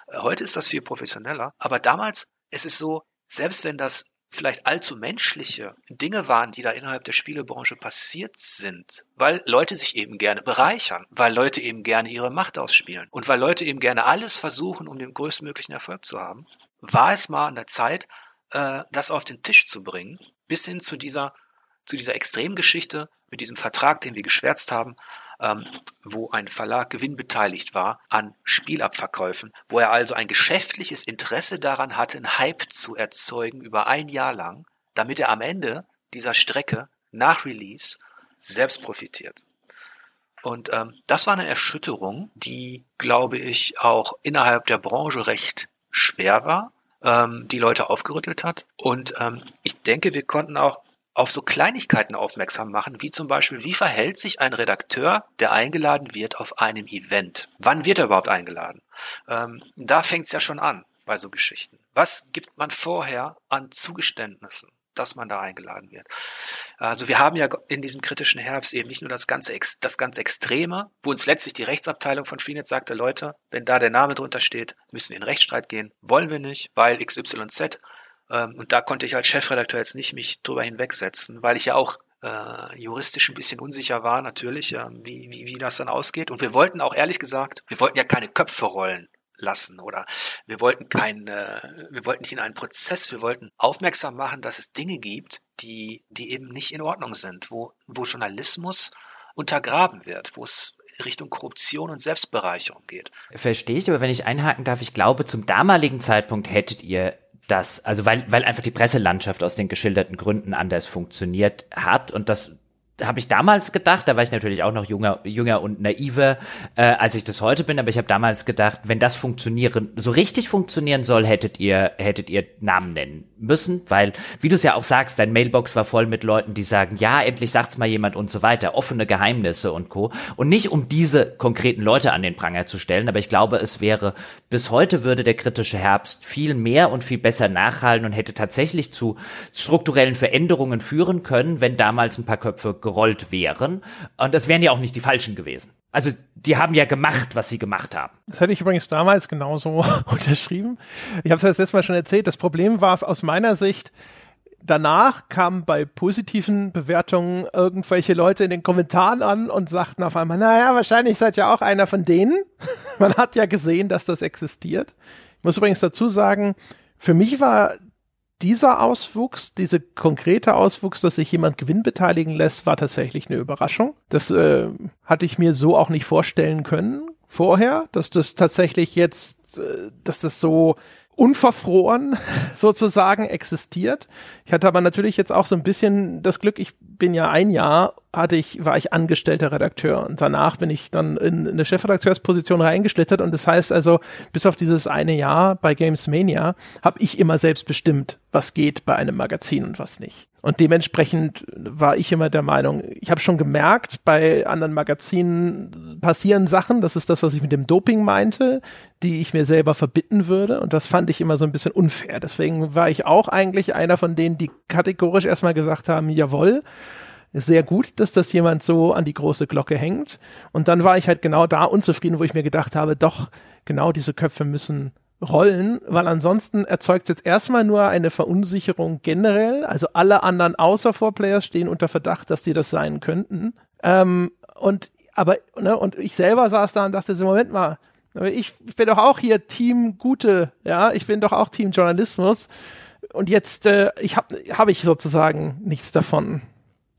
Äh, heute ist das viel professioneller, aber damals ist es so, selbst wenn das vielleicht allzu menschliche Dinge waren, die da innerhalb der Spielebranche passiert sind, weil Leute sich eben gerne bereichern, weil Leute eben gerne ihre Macht ausspielen und weil Leute eben gerne alles versuchen, um den größtmöglichen Erfolg zu haben, war es mal an der Zeit, äh, das auf den Tisch zu bringen, bis hin zu dieser, zu dieser Extremgeschichte mit diesem Vertrag, den wir geschwärzt haben, ähm, wo ein Verlag gewinnbeteiligt war an Spielabverkäufen, wo er also ein geschäftliches Interesse daran hatte, einen Hype zu erzeugen über ein Jahr lang, damit er am Ende dieser Strecke nach Release selbst profitiert. Und ähm, das war eine Erschütterung, die, glaube ich, auch innerhalb der Branche recht schwer war, ähm, die Leute aufgerüttelt hat. Und ähm, ich denke, wir konnten auch auf so Kleinigkeiten aufmerksam machen, wie zum Beispiel, wie verhält sich ein Redakteur, der eingeladen wird auf einem Event? Wann wird er überhaupt eingeladen? Ähm, da fängt es ja schon an bei so Geschichten. Was gibt man vorher an Zugeständnissen, dass man da eingeladen wird? Also wir haben ja in diesem kritischen Herbst eben nicht nur das ganze, das ganz Extreme, wo uns letztlich die Rechtsabteilung von Freenet sagte, Leute, wenn da der Name drunter steht, müssen wir in Rechtsstreit gehen. Wollen wir nicht, weil XYZ und da konnte ich als Chefredakteur jetzt nicht mich drüber hinwegsetzen, weil ich ja auch äh, juristisch ein bisschen unsicher war, natürlich, äh, wie, wie, wie das dann ausgeht. Und wir wollten auch ehrlich gesagt, wir wollten ja keine Köpfe rollen lassen oder wir wollten kein, äh, wir wollten nicht in einen Prozess, wir wollten aufmerksam machen, dass es Dinge gibt, die, die eben nicht in Ordnung sind, wo, wo Journalismus untergraben wird, wo es Richtung Korruption und Selbstbereicherung geht. Verstehe ich, aber wenn ich einhaken darf, ich glaube, zum damaligen Zeitpunkt hättet ihr das, also weil, weil einfach die Presselandschaft aus den geschilderten Gründen anders funktioniert hat und das habe ich damals gedacht, da war ich natürlich auch noch jünger, jünger und naiver, äh, als ich das heute bin, aber ich habe damals gedacht, wenn das funktionieren, so richtig funktionieren soll, hättet ihr, hättet ihr Namen nennen müssen, weil, wie du es ja auch sagst, dein Mailbox war voll mit Leuten, die sagen, ja, endlich sagt's mal jemand und so weiter, offene Geheimnisse und Co. Und nicht um diese konkreten Leute an den Pranger zu stellen, aber ich glaube, es wäre, bis heute würde der kritische Herbst viel mehr und viel besser nachhalten und hätte tatsächlich zu strukturellen Veränderungen führen können, wenn damals ein paar Köpfe gerollt wären. Und das wären ja auch nicht die falschen gewesen. Also die haben ja gemacht, was sie gemacht haben. Das hätte ich übrigens damals genauso unterschrieben. Ich habe es das letzte Mal schon erzählt. Das Problem war aus meiner Sicht, danach kamen bei positiven Bewertungen irgendwelche Leute in den Kommentaren an und sagten auf einmal, naja, wahrscheinlich seid ihr auch einer von denen. Man hat ja gesehen, dass das existiert. Ich muss übrigens dazu sagen, für mich war dieser Auswuchs, diese konkrete Auswuchs, dass sich jemand Gewinn beteiligen lässt, war tatsächlich eine Überraschung. Das äh, hatte ich mir so auch nicht vorstellen können vorher, dass das tatsächlich jetzt, äh, dass das so unverfroren sozusagen existiert. Ich hatte aber natürlich jetzt auch so ein bisschen das Glück, ich bin ja ein Jahr, hatte ich, war ich angestellter Redakteur und danach bin ich dann in, eine Chefredakteursposition reingeschlittert und das heißt also, bis auf dieses eine Jahr bei Games Mania habe ich immer selbst bestimmt, was geht bei einem Magazin und was nicht. Und dementsprechend war ich immer der Meinung, ich habe schon gemerkt, bei anderen Magazinen passieren Sachen, das ist das, was ich mit dem Doping meinte, die ich mir selber verbitten würde. Und das fand ich immer so ein bisschen unfair. Deswegen war ich auch eigentlich einer von denen, die kategorisch erstmal gesagt haben, jawohl, sehr gut, dass das jemand so an die große Glocke hängt. Und dann war ich halt genau da unzufrieden, wo ich mir gedacht habe, doch, genau diese Köpfe müssen rollen, weil ansonsten erzeugt es jetzt erstmal nur eine Verunsicherung generell. Also alle anderen außer Vorplayers stehen unter Verdacht, dass die das sein könnten. Ähm, und aber ne, und ich selber saß da und dachte so, Moment mal, ich, bin doch auch hier Team Gute, ja, ich bin doch auch Team Journalismus. Und jetzt äh, ich habe hab ich sozusagen nichts davon.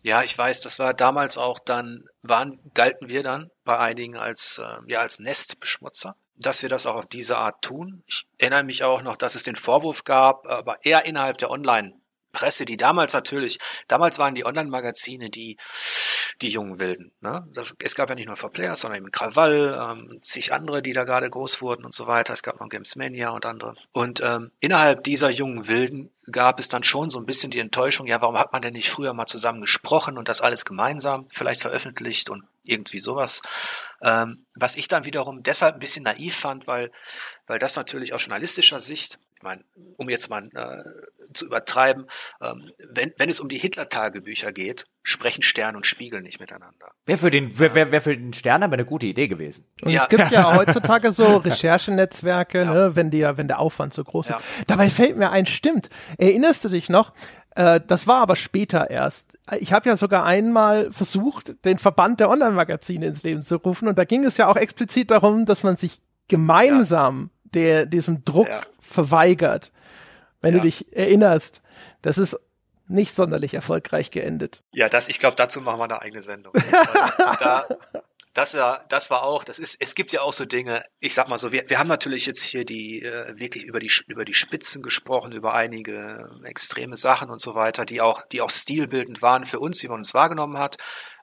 Ja, ich weiß, das war damals auch dann, waren, galten wir dann bei einigen als, äh, ja, als Nestbeschmutzer dass wir das auch auf diese Art tun. Ich erinnere mich auch noch, dass es den Vorwurf gab, aber eher innerhalb der Online- Presse, die damals natürlich, damals waren die Online-Magazine die, die jungen Wilden. Ne? Das, es gab ja nicht nur For Players, sondern eben Krawall, ähm, zig andere, die da gerade groß wurden und so weiter. Es gab noch Games Mania und andere. Und ähm, innerhalb dieser jungen Wilden gab es dann schon so ein bisschen die Enttäuschung, ja, warum hat man denn nicht früher mal zusammen gesprochen und das alles gemeinsam vielleicht veröffentlicht und irgendwie sowas. Ähm, was ich dann wiederum deshalb ein bisschen naiv fand, weil, weil das natürlich aus journalistischer Sicht ich meine, um jetzt mal äh, zu übertreiben, ähm, wenn, wenn es um die Hitler-Tagebücher geht, sprechen Stern und Spiegel nicht miteinander. Wäre für den, wär, wär, wär für den Stern aber eine gute Idee gewesen. Und ja. es gibt ja heutzutage so Recherchenetzwerke, ja. ne, wenn, die, wenn der Aufwand so groß ja. ist. Dabei fällt mir ein, stimmt. Erinnerst du dich noch? Äh, das war aber später erst. Ich habe ja sogar einmal versucht, den Verband der Online-Magazine ins Leben zu rufen und da ging es ja auch explizit darum, dass man sich gemeinsam der, diesem Druck verweigert. Wenn ja. du dich erinnerst, das ist nicht sonderlich erfolgreich geendet. Ja, das, ich glaube, dazu machen wir eine eigene Sendung. da, das war, das war auch, das ist, es gibt ja auch so Dinge, ich sag mal so, wir, wir haben natürlich jetzt hier die, äh, wirklich über die, über die Spitzen gesprochen, über einige extreme Sachen und so weiter, die auch, die auch stilbildend waren für uns, wie man uns wahrgenommen hat.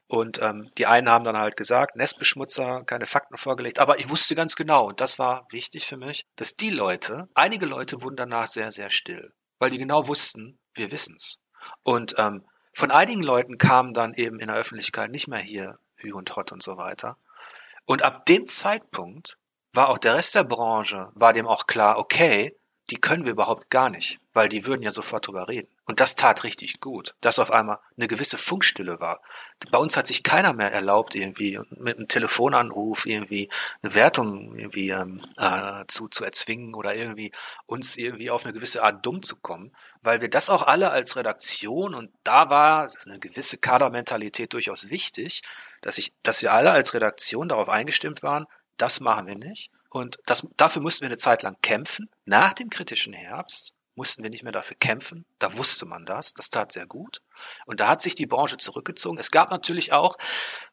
Und ähm, die einen haben dann halt gesagt, Nestbeschmutzer, keine Fakten vorgelegt. Aber ich wusste ganz genau, und das war wichtig für mich, dass die Leute, einige Leute wurden danach sehr, sehr still, weil die genau wussten, wir wissen's. Und ähm, von einigen Leuten kamen dann eben in der Öffentlichkeit nicht mehr hier Hü und Hot und so weiter. Und ab dem Zeitpunkt war auch der Rest der Branche, war dem auch klar, okay, die können wir überhaupt gar nicht, weil die würden ja sofort drüber reden. Und das tat richtig gut, dass auf einmal eine gewisse Funkstille war. Bei uns hat sich keiner mehr erlaubt, irgendwie mit einem Telefonanruf irgendwie eine Wertung irgendwie ähm, äh, zu, zu erzwingen oder irgendwie uns irgendwie auf eine gewisse Art dumm zu kommen, weil wir das auch alle als Redaktion und da war eine gewisse Kadermentalität durchaus wichtig, dass ich, dass wir alle als Redaktion darauf eingestimmt waren, das machen wir nicht. Und das, dafür mussten wir eine Zeit lang kämpfen. Nach dem kritischen Herbst mussten wir nicht mehr dafür kämpfen. Da wusste man das. Das tat sehr gut. Und da hat sich die Branche zurückgezogen. Es gab natürlich auch,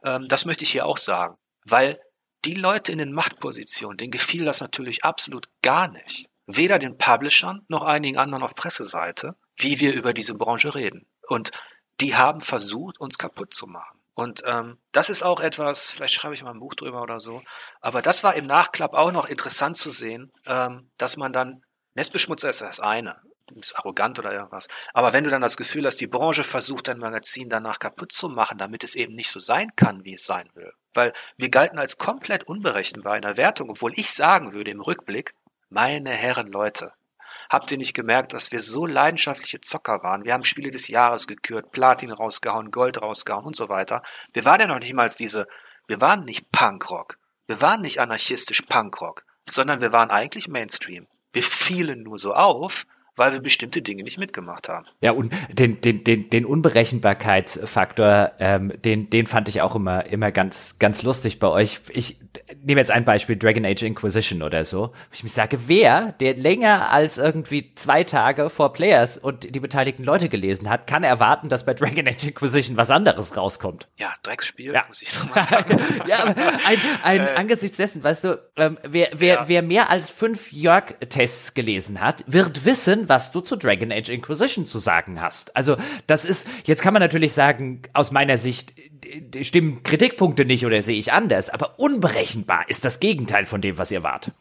ähm, das möchte ich hier auch sagen, weil die Leute in den Machtpositionen, denen gefiel das natürlich absolut gar nicht. Weder den Publishern noch einigen anderen auf Presseseite, wie wir über diese Branche reden. Und die haben versucht, uns kaputt zu machen. Und ähm, das ist auch etwas, vielleicht schreibe ich mal ein Buch drüber oder so, aber das war im Nachklapp auch noch interessant zu sehen, ähm, dass man dann, Nestbeschmutzer ist das eine, ist arrogant oder irgendwas, aber wenn du dann das Gefühl hast, die Branche versucht dein Magazin danach kaputt zu machen, damit es eben nicht so sein kann, wie es sein will, weil wir galten als komplett unberechenbar in der Wertung, obwohl ich sagen würde im Rückblick, meine Herren Leute, Habt ihr nicht gemerkt, dass wir so leidenschaftliche Zocker waren? Wir haben Spiele des Jahres gekürt, Platin rausgehauen, Gold rausgehauen und so weiter. Wir waren ja noch nicht mal diese, wir waren nicht Punkrock. Wir waren nicht anarchistisch Punkrock, sondern wir waren eigentlich Mainstream. Wir fielen nur so auf, weil wir bestimmte Dinge nicht mitgemacht haben. Ja, und den, den, den, den Unberechenbarkeitsfaktor, ähm, den, den fand ich auch immer, immer ganz, ganz lustig bei euch. Ich nehme jetzt ein Beispiel, Dragon Age Inquisition oder so, wo ich mich sage, wer, der länger als irgendwie zwei Tage vor Players und die beteiligten Leute gelesen hat, kann erwarten, dass bei Dragon Age Inquisition was anderes rauskommt. Ja, Drecksspiel, ja. muss ich nochmal sagen. ja, ein, ein, äh, angesichts dessen, weißt du, ähm, wer, wer, ja. wer mehr als fünf Jörg-Tests gelesen hat, wird wissen, was du zu Dragon Age Inquisition zu sagen hast. Also, das ist, jetzt kann man natürlich sagen, aus meiner Sicht stimmen Kritikpunkte nicht oder sehe ich anders, aber unberechenbar ist das Gegenteil von dem, was ihr wart.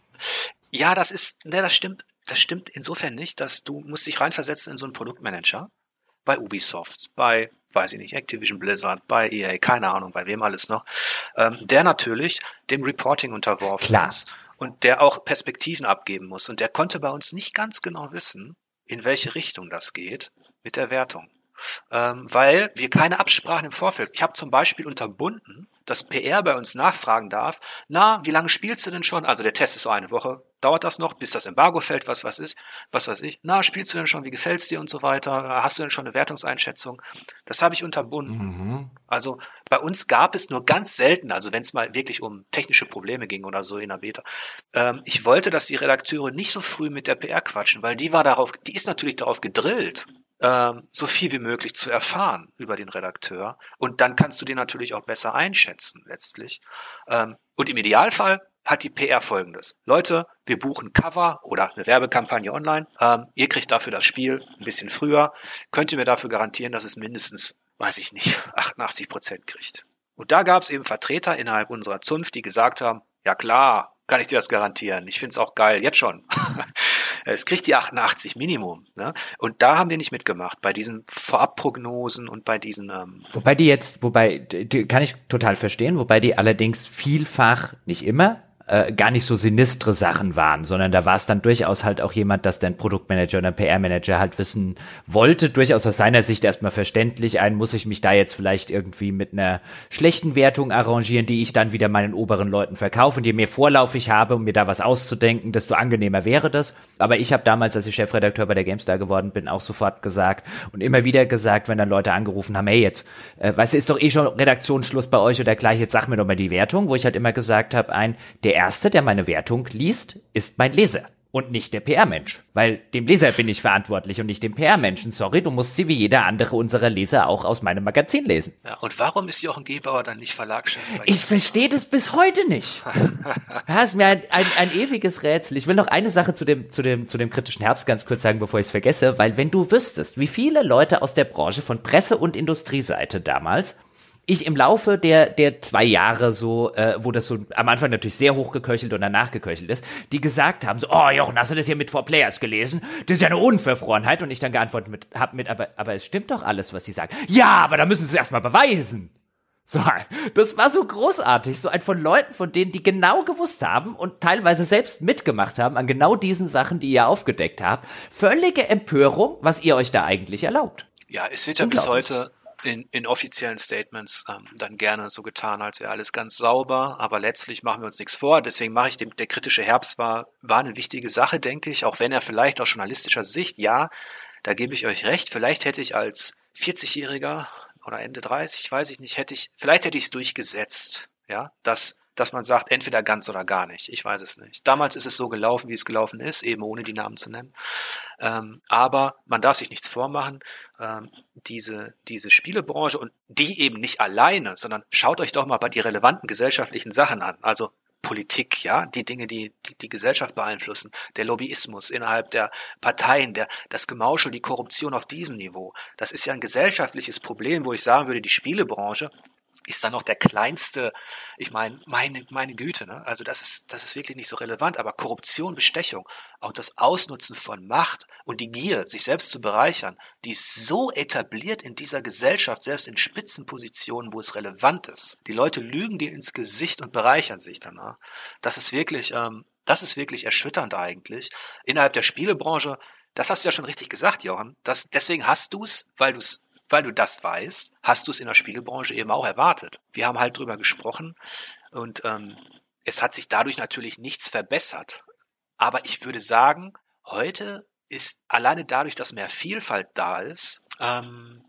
Ja, das ist, ne, das stimmt, das stimmt insofern nicht, dass du musst dich reinversetzen in so einen Produktmanager bei Ubisoft, bei, weiß ich nicht, Activision Blizzard, bei EA, keine Ahnung, bei wem alles noch, ähm, der natürlich dem Reporting unterworfen Klar. ist und der auch Perspektiven abgeben muss. Und der konnte bei uns nicht ganz genau wissen, in welche Richtung das geht mit der Wertung. Ähm, weil wir keine Absprachen im Vorfeld. Ich habe zum Beispiel unterbunden, dass PR bei uns nachfragen darf, na, wie lange spielst du denn schon? Also der Test ist so eine Woche. Dauert das noch, bis das Embargo fällt, was was ist, was weiß ich. Na, spielst du denn schon, wie gefällt's dir und so weiter? Hast du denn schon eine Wertungseinschätzung? Das habe ich unterbunden. Mhm. Also bei uns gab es nur ganz selten, also wenn es mal wirklich um technische Probleme ging oder so in der Beta. Ähm, ich wollte, dass die Redakteure nicht so früh mit der PR quatschen, weil die war darauf, die ist natürlich darauf gedrillt, ähm, so viel wie möglich zu erfahren über den Redakteur. Und dann kannst du den natürlich auch besser einschätzen letztlich. Ähm, und im Idealfall hat die PR folgendes. Leute, wir buchen Cover oder eine Werbekampagne online. Ähm, ihr kriegt dafür das Spiel ein bisschen früher. Könnt ihr mir dafür garantieren, dass es mindestens, weiß ich nicht, 88 Prozent kriegt. Und da gab es eben Vertreter innerhalb unserer Zunft, die gesagt haben, ja klar, kann ich dir das garantieren. Ich find's auch geil, jetzt schon. es kriegt die 88 Minimum. Ne? Und da haben wir nicht mitgemacht, bei diesen Vorabprognosen und bei diesen. Ähm wobei die jetzt, wobei, die kann ich total verstehen, wobei die allerdings vielfach, nicht immer, äh, gar nicht so sinistre Sachen waren, sondern da war es dann durchaus halt auch jemand, dass der Produktmanager oder PR-Manager halt wissen wollte, durchaus aus seiner Sicht erstmal verständlich, ein muss ich mich da jetzt vielleicht irgendwie mit einer schlechten Wertung arrangieren, die ich dann wieder meinen oberen Leuten verkaufe und je mehr Vorlauf ich habe, um mir da was auszudenken, desto angenehmer wäre das. Aber ich habe damals, als ich Chefredakteur bei der GameStar geworden bin, auch sofort gesagt und immer wieder gesagt, wenn dann Leute angerufen haben, hey jetzt, äh, weißt du, ist doch eh schon Redaktionsschluss bei euch oder gleich, jetzt sag mir doch mal die Wertung, wo ich halt immer gesagt habe, ein, der Erste, der meine Wertung liest, ist mein Leser und nicht der PR-Mensch. Weil dem Leser bin ich verantwortlich und nicht dem PR-Menschen. Sorry, du musst sie wie jeder andere unserer Leser auch aus meinem Magazin lesen. Ja, und warum ist Jochen Gebauer dann nicht Verlagschef? Ich verstehe das bis heute nicht. das ist mir ein, ein, ein ewiges Rätsel. Ich will noch eine Sache zu dem, zu dem, zu dem kritischen Herbst ganz kurz sagen, bevor ich es vergesse, weil wenn du wüsstest, wie viele Leute aus der Branche von Presse- und Industrieseite damals ich im Laufe der, der zwei Jahre so, äh, wo das so am Anfang natürlich sehr hochgeköchelt und danach geköchelt ist, die gesagt haben, so, oh Jochen, hast du das hier mit Four Players gelesen? Das ist ja eine Unverfrorenheit. Und ich dann geantwortet mit, hab mit, aber, aber es stimmt doch alles, was sie sagen. Ja, aber da müssen sie es erstmal beweisen. So, das war so großartig, so ein von Leuten, von denen die genau gewusst haben und teilweise selbst mitgemacht haben an genau diesen Sachen, die ihr aufgedeckt habt. Völlige Empörung, was ihr euch da eigentlich erlaubt. Ja, es wird ja bis heute in, in offiziellen Statements ähm, dann gerne so getan, als wäre alles ganz sauber, aber letztlich machen wir uns nichts vor. Deswegen mache ich dem, der kritische Herbst war, war eine wichtige Sache, denke ich, auch wenn er vielleicht aus journalistischer Sicht, ja, da gebe ich euch recht, vielleicht hätte ich als 40-Jähriger oder Ende 30, weiß ich nicht, hätte ich, vielleicht hätte ich es durchgesetzt, ja, dass dass man sagt, entweder ganz oder gar nicht. Ich weiß es nicht. Damals ist es so gelaufen, wie es gelaufen ist, eben ohne die Namen zu nennen. Ähm, aber man darf sich nichts vormachen. Ähm, diese, diese Spielebranche und die eben nicht alleine, sondern schaut euch doch mal bei die relevanten gesellschaftlichen Sachen an. Also Politik, ja, die Dinge, die, die die Gesellschaft beeinflussen, der Lobbyismus innerhalb der Parteien, der das Gemauschel, die Korruption auf diesem Niveau. Das ist ja ein gesellschaftliches Problem, wo ich sagen würde, die Spielebranche ist dann noch der kleinste, ich meine, meine, meine Güte, ne? Also das ist, das ist wirklich nicht so relevant, aber Korruption, Bestechung, auch das Ausnutzen von Macht und die Gier, sich selbst zu bereichern, die ist so etabliert in dieser Gesellschaft, selbst in Spitzenpositionen, wo es relevant ist. Die Leute lügen dir ins Gesicht und bereichern sich danach. Das ist wirklich, ähm, das ist wirklich erschütternd eigentlich. Innerhalb der Spielebranche, das hast du ja schon richtig gesagt, Johann. Das, deswegen hast du es, weil du es weil du das weißt, hast du es in der Spielebranche eben auch erwartet. Wir haben halt drüber gesprochen und ähm, es hat sich dadurch natürlich nichts verbessert. Aber ich würde sagen, heute ist alleine dadurch, dass mehr Vielfalt da ist, ähm,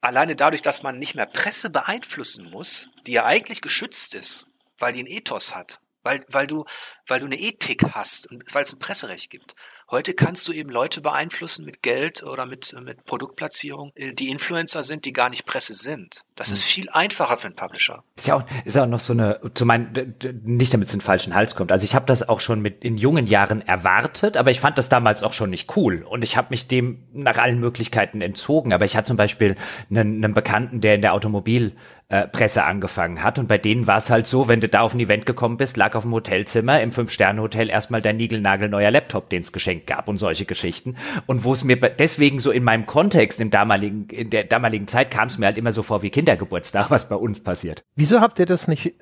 alleine dadurch, dass man nicht mehr Presse beeinflussen muss, die ja eigentlich geschützt ist, weil die ein Ethos hat, weil, weil du, weil du eine Ethik hast und weil es ein Presserecht gibt. Heute kannst du eben Leute beeinflussen mit Geld oder mit, mit Produktplatzierung, äh, die Influencer sind, die gar nicht Presse sind. Das ist hm. viel einfacher für einen Publisher. Ist ja auch, ist auch noch so eine, zu meinen, nicht damit es in den falschen Hals kommt. Also ich habe das auch schon mit in jungen Jahren erwartet, aber ich fand das damals auch schon nicht cool und ich habe mich dem nach allen Möglichkeiten entzogen. Aber ich hatte zum Beispiel einen, einen Bekannten, der in der Automobil äh, Presse angefangen hat. Und bei denen war es halt so, wenn du da auf ein Event gekommen bist, lag auf dem Hotelzimmer im Fünf-Sterne-Hotel erstmal dein niegelnagelneuer Laptop, den es geschenkt gab und solche Geschichten. Und wo es mir deswegen so in meinem Kontext, im damaligen, in der damaligen Zeit kam es mir halt immer so vor wie Kindergeburtstag, was bei uns passiert. Wieso habt ihr das nicht äh,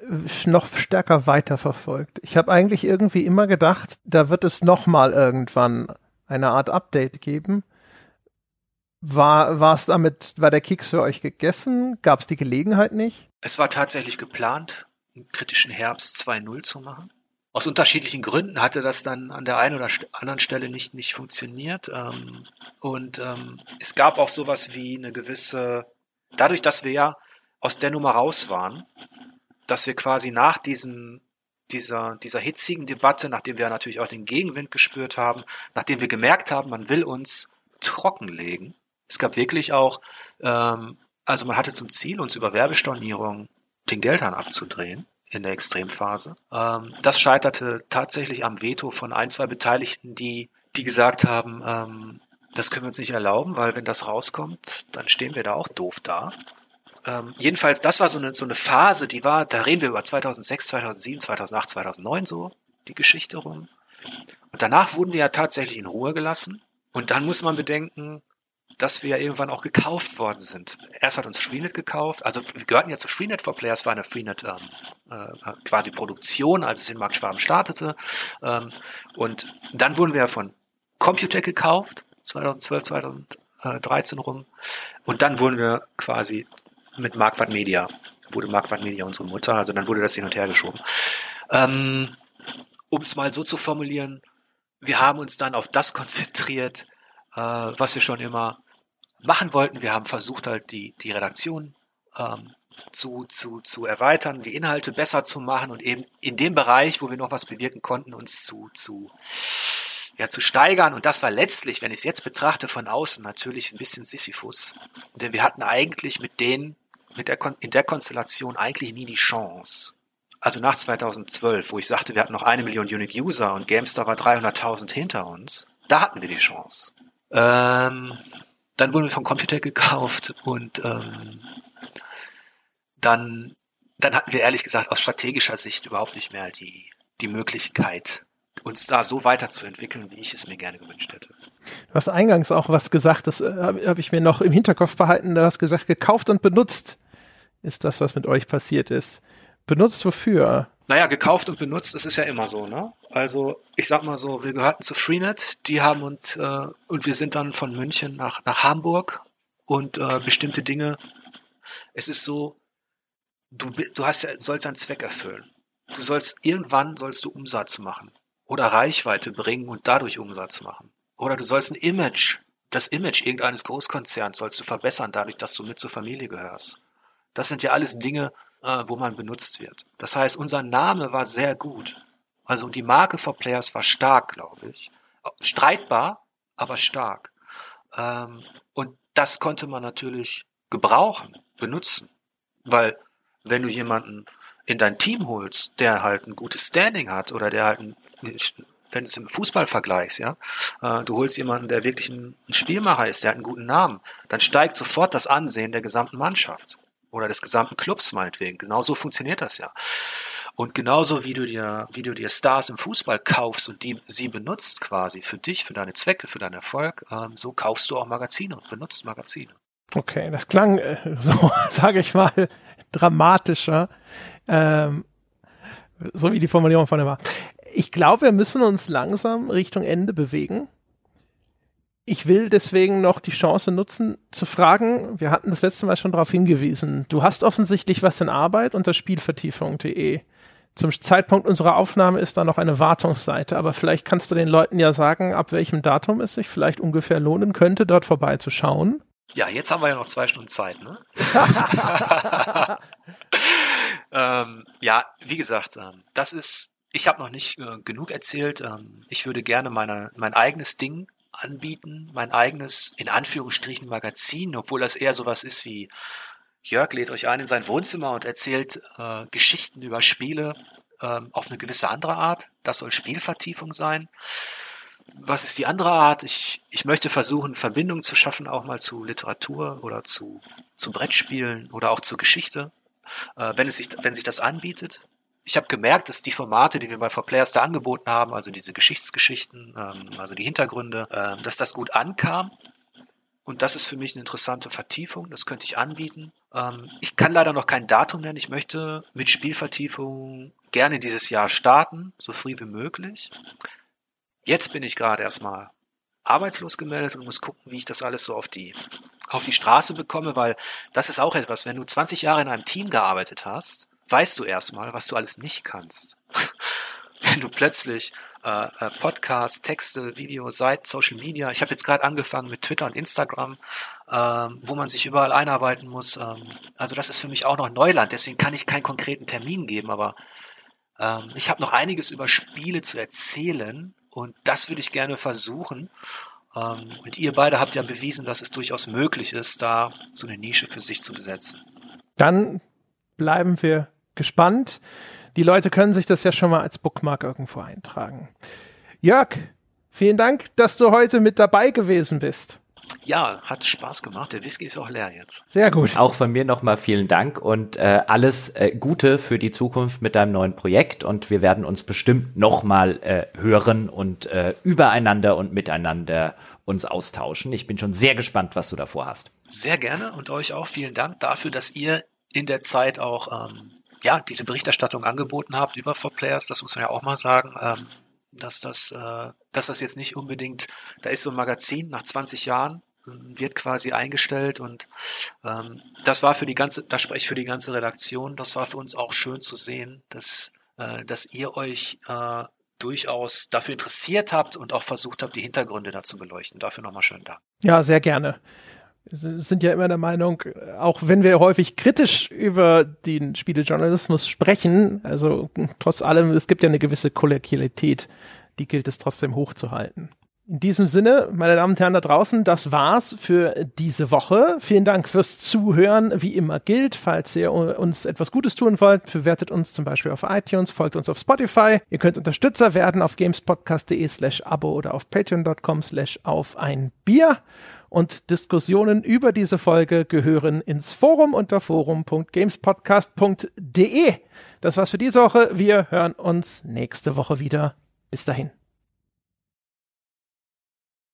noch stärker weiterverfolgt? Ich habe eigentlich irgendwie immer gedacht, da wird es noch mal irgendwann eine Art Update geben. War, war es damit, war der Keks für euch gegessen? Gab es die Gelegenheit nicht? Es war tatsächlich geplant, einen kritischen Herbst 2-0 zu machen. Aus unterschiedlichen Gründen hatte das dann an der einen oder anderen Stelle nicht, nicht funktioniert. Ähm, und ähm, es gab auch sowas wie eine gewisse, dadurch, dass wir ja aus der Nummer raus waren, dass wir quasi nach diesem dieser, dieser hitzigen Debatte, nachdem wir natürlich auch den Gegenwind gespürt haben, nachdem wir gemerkt haben, man will uns trockenlegen, es gab wirklich auch, ähm, also man hatte zum Ziel, uns über Werbestornierung den Geldhahn abzudrehen. in der Extremphase. Ähm, das scheiterte tatsächlich am Veto von ein, zwei Beteiligten, die, die gesagt haben, ähm, das können wir uns nicht erlauben, weil wenn das rauskommt, dann stehen wir da auch doof da. Ähm, jedenfalls, das war so eine, so eine Phase, die war, da reden wir über 2006, 2007, 2008, 2009 so, die Geschichte rum. Und danach wurden wir ja tatsächlich in Ruhe gelassen. Und dann muss man bedenken, dass wir ja irgendwann auch gekauft worden sind. Erst hat uns Freenet gekauft, also wir gehörten ja zu Freenet for Players, war eine Freenet ähm, äh, quasi Produktion, als es in Markt Schwaben startete. Ähm, und dann wurden wir ja von Computec gekauft, 2012, 2013 rum. Und dann wurden wir quasi mit Marquardt Media, wurde Marquardt Media unsere Mutter, also dann wurde das hin und her geschoben. Ähm, um es mal so zu formulieren, wir haben uns dann auf das konzentriert, äh, was wir schon immer machen wollten. Wir haben versucht halt die, die Redaktion ähm, zu, zu, zu erweitern, die Inhalte besser zu machen und eben in dem Bereich, wo wir noch was bewirken konnten, uns zu, zu, ja, zu steigern. Und das war letztlich, wenn ich es jetzt betrachte von außen, natürlich ein bisschen Sisyphus. Denn wir hatten eigentlich mit denen, mit der, in der Konstellation eigentlich nie die Chance. Also nach 2012, wo ich sagte, wir hatten noch eine Million Unique User und GameStar war 300.000 hinter uns, da hatten wir die Chance. Ähm, dann wurden wir vom Computer gekauft und ähm, dann, dann hatten wir ehrlich gesagt aus strategischer Sicht überhaupt nicht mehr die, die Möglichkeit, uns da so weiterzuentwickeln, wie ich es mir gerne gewünscht hätte. Du hast eingangs auch was gesagt, das äh, habe hab ich mir noch im Hinterkopf behalten, du hast gesagt, gekauft und benutzt ist das, was mit euch passiert ist. Benutzt wofür? Naja, gekauft und benutzt, das ist ja immer so, ne? Also, ich sag mal so, wir gehörten zu Freenet, die haben uns, äh, und wir sind dann von München nach, nach Hamburg und äh, bestimmte Dinge. Es ist so, du, du hast ja, sollst einen Zweck erfüllen. Du sollst, irgendwann sollst du Umsatz machen oder Reichweite bringen und dadurch Umsatz machen. Oder du sollst ein Image, das Image irgendeines Großkonzerns sollst du verbessern, dadurch, dass du mit zur Familie gehörst. Das sind ja alles Dinge, äh, wo man benutzt wird. Das heißt, unser Name war sehr gut. Also die Marke for Players war stark, glaube ich. Streitbar, aber stark. Ähm, und das konnte man natürlich gebrauchen, benutzen. Weil wenn du jemanden in dein Team holst, der halt ein gutes Standing hat oder der halt ein, wenn du es im Fußball vergleichst, ja, äh, du holst jemanden, der wirklich ein, ein Spielmacher ist, der hat einen guten Namen, dann steigt sofort das Ansehen der gesamten Mannschaft oder des gesamten Clubs meinetwegen. Genauso funktioniert das ja. Und genauso wie du dir, wie du dir Stars im Fußball kaufst und die sie benutzt quasi für dich, für deine Zwecke, für deinen Erfolg, ähm, so kaufst du auch Magazine und benutzt Magazine. Okay, das klang äh, so, sage ich mal, dramatischer, ähm, so wie die Formulierung von der war. Ich glaube, wir müssen uns langsam Richtung Ende bewegen ich will deswegen noch die Chance nutzen, zu fragen, wir hatten das letzte Mal schon darauf hingewiesen, du hast offensichtlich was in Arbeit unter spielvertiefung.de. Zum Zeitpunkt unserer Aufnahme ist da noch eine Wartungsseite, aber vielleicht kannst du den Leuten ja sagen, ab welchem Datum es sich vielleicht ungefähr lohnen könnte, dort vorbeizuschauen. Ja, jetzt haben wir ja noch zwei Stunden Zeit, ne? ähm, ja, wie gesagt, ähm, das ist, ich habe noch nicht äh, genug erzählt. Ähm, ich würde gerne meine, mein eigenes Ding anbieten, mein eigenes, in Anführungsstrichen, Magazin, obwohl das eher sowas ist wie Jörg lädt euch ein in sein Wohnzimmer und erzählt äh, Geschichten über Spiele äh, auf eine gewisse andere Art. Das soll Spielvertiefung sein. Was ist die andere Art? Ich, ich möchte versuchen, Verbindungen zu schaffen, auch mal zu Literatur oder zu, zu Brettspielen oder auch zur Geschichte, äh, wenn, es sich, wenn sich das anbietet ich habe gemerkt, dass die Formate, die wir bei For Players da angeboten haben, also diese Geschichtsgeschichten, ähm, also die Hintergründe, äh, dass das gut ankam. Und das ist für mich eine interessante Vertiefung. Das könnte ich anbieten. Ähm, ich kann leider noch kein Datum nennen. Ich möchte mit Spielvertiefung gerne dieses Jahr starten, so früh wie möglich. Jetzt bin ich gerade erstmal arbeitslos gemeldet und muss gucken, wie ich das alles so auf die, auf die Straße bekomme, weil das ist auch etwas, wenn du 20 Jahre in einem Team gearbeitet hast, weißt du erstmal, was du alles nicht kannst. Wenn du plötzlich äh, äh, Podcasts, Texte, Videos, Seiten, Social Media, ich habe jetzt gerade angefangen mit Twitter und Instagram, ähm, wo man sich überall einarbeiten muss. Ähm, also das ist für mich auch noch Neuland, deswegen kann ich keinen konkreten Termin geben, aber ähm, ich habe noch einiges über Spiele zu erzählen und das würde ich gerne versuchen. Ähm, und ihr beide habt ja bewiesen, dass es durchaus möglich ist, da so eine Nische für sich zu besetzen. Dann bleiben wir gespannt. die Leute können sich das ja schon mal als Bookmark irgendwo eintragen. Jörg, vielen Dank, dass du heute mit dabei gewesen bist. Ja, hat Spaß gemacht. Der Whisky ist auch leer jetzt. Sehr gut. Auch von mir nochmal vielen Dank und äh, alles äh, Gute für die Zukunft mit deinem neuen Projekt. Und wir werden uns bestimmt nochmal äh, hören und äh, übereinander und miteinander uns austauschen. Ich bin schon sehr gespannt, was du davor hast. Sehr gerne und euch auch vielen Dank dafür, dass ihr in der Zeit auch ähm, ja diese Berichterstattung angeboten habt über 4Players. Das muss man ja auch mal sagen. Ähm, dass das, äh, dass das jetzt nicht unbedingt, da ist so ein Magazin nach 20 Jahren, ähm, wird quasi eingestellt und ähm, das war für die ganze, da spreche ich für die ganze Redaktion, das war für uns auch schön zu sehen, dass, äh, dass ihr euch äh, durchaus dafür interessiert habt und auch versucht habt, die Hintergründe dazu beleuchten. Dafür nochmal schön Dank. Ja, sehr gerne sind ja immer der Meinung, auch wenn wir häufig kritisch über den Spielejournalismus sprechen, also trotz allem, es gibt ja eine gewisse Kollegialität, die gilt es trotzdem hochzuhalten. In diesem Sinne, meine Damen und Herren da draußen, das war's für diese Woche. Vielen Dank fürs Zuhören. Wie immer gilt, falls ihr uns etwas Gutes tun wollt, bewertet uns zum Beispiel auf iTunes, folgt uns auf Spotify. Ihr könnt Unterstützer werden auf gamespodcast.de slash abo oder auf patreon.com slash auf ein Bier und Diskussionen über diese Folge gehören ins Forum unter forum.gamespodcast.de. Das war's für diese Woche. Wir hören uns nächste Woche wieder. Bis dahin.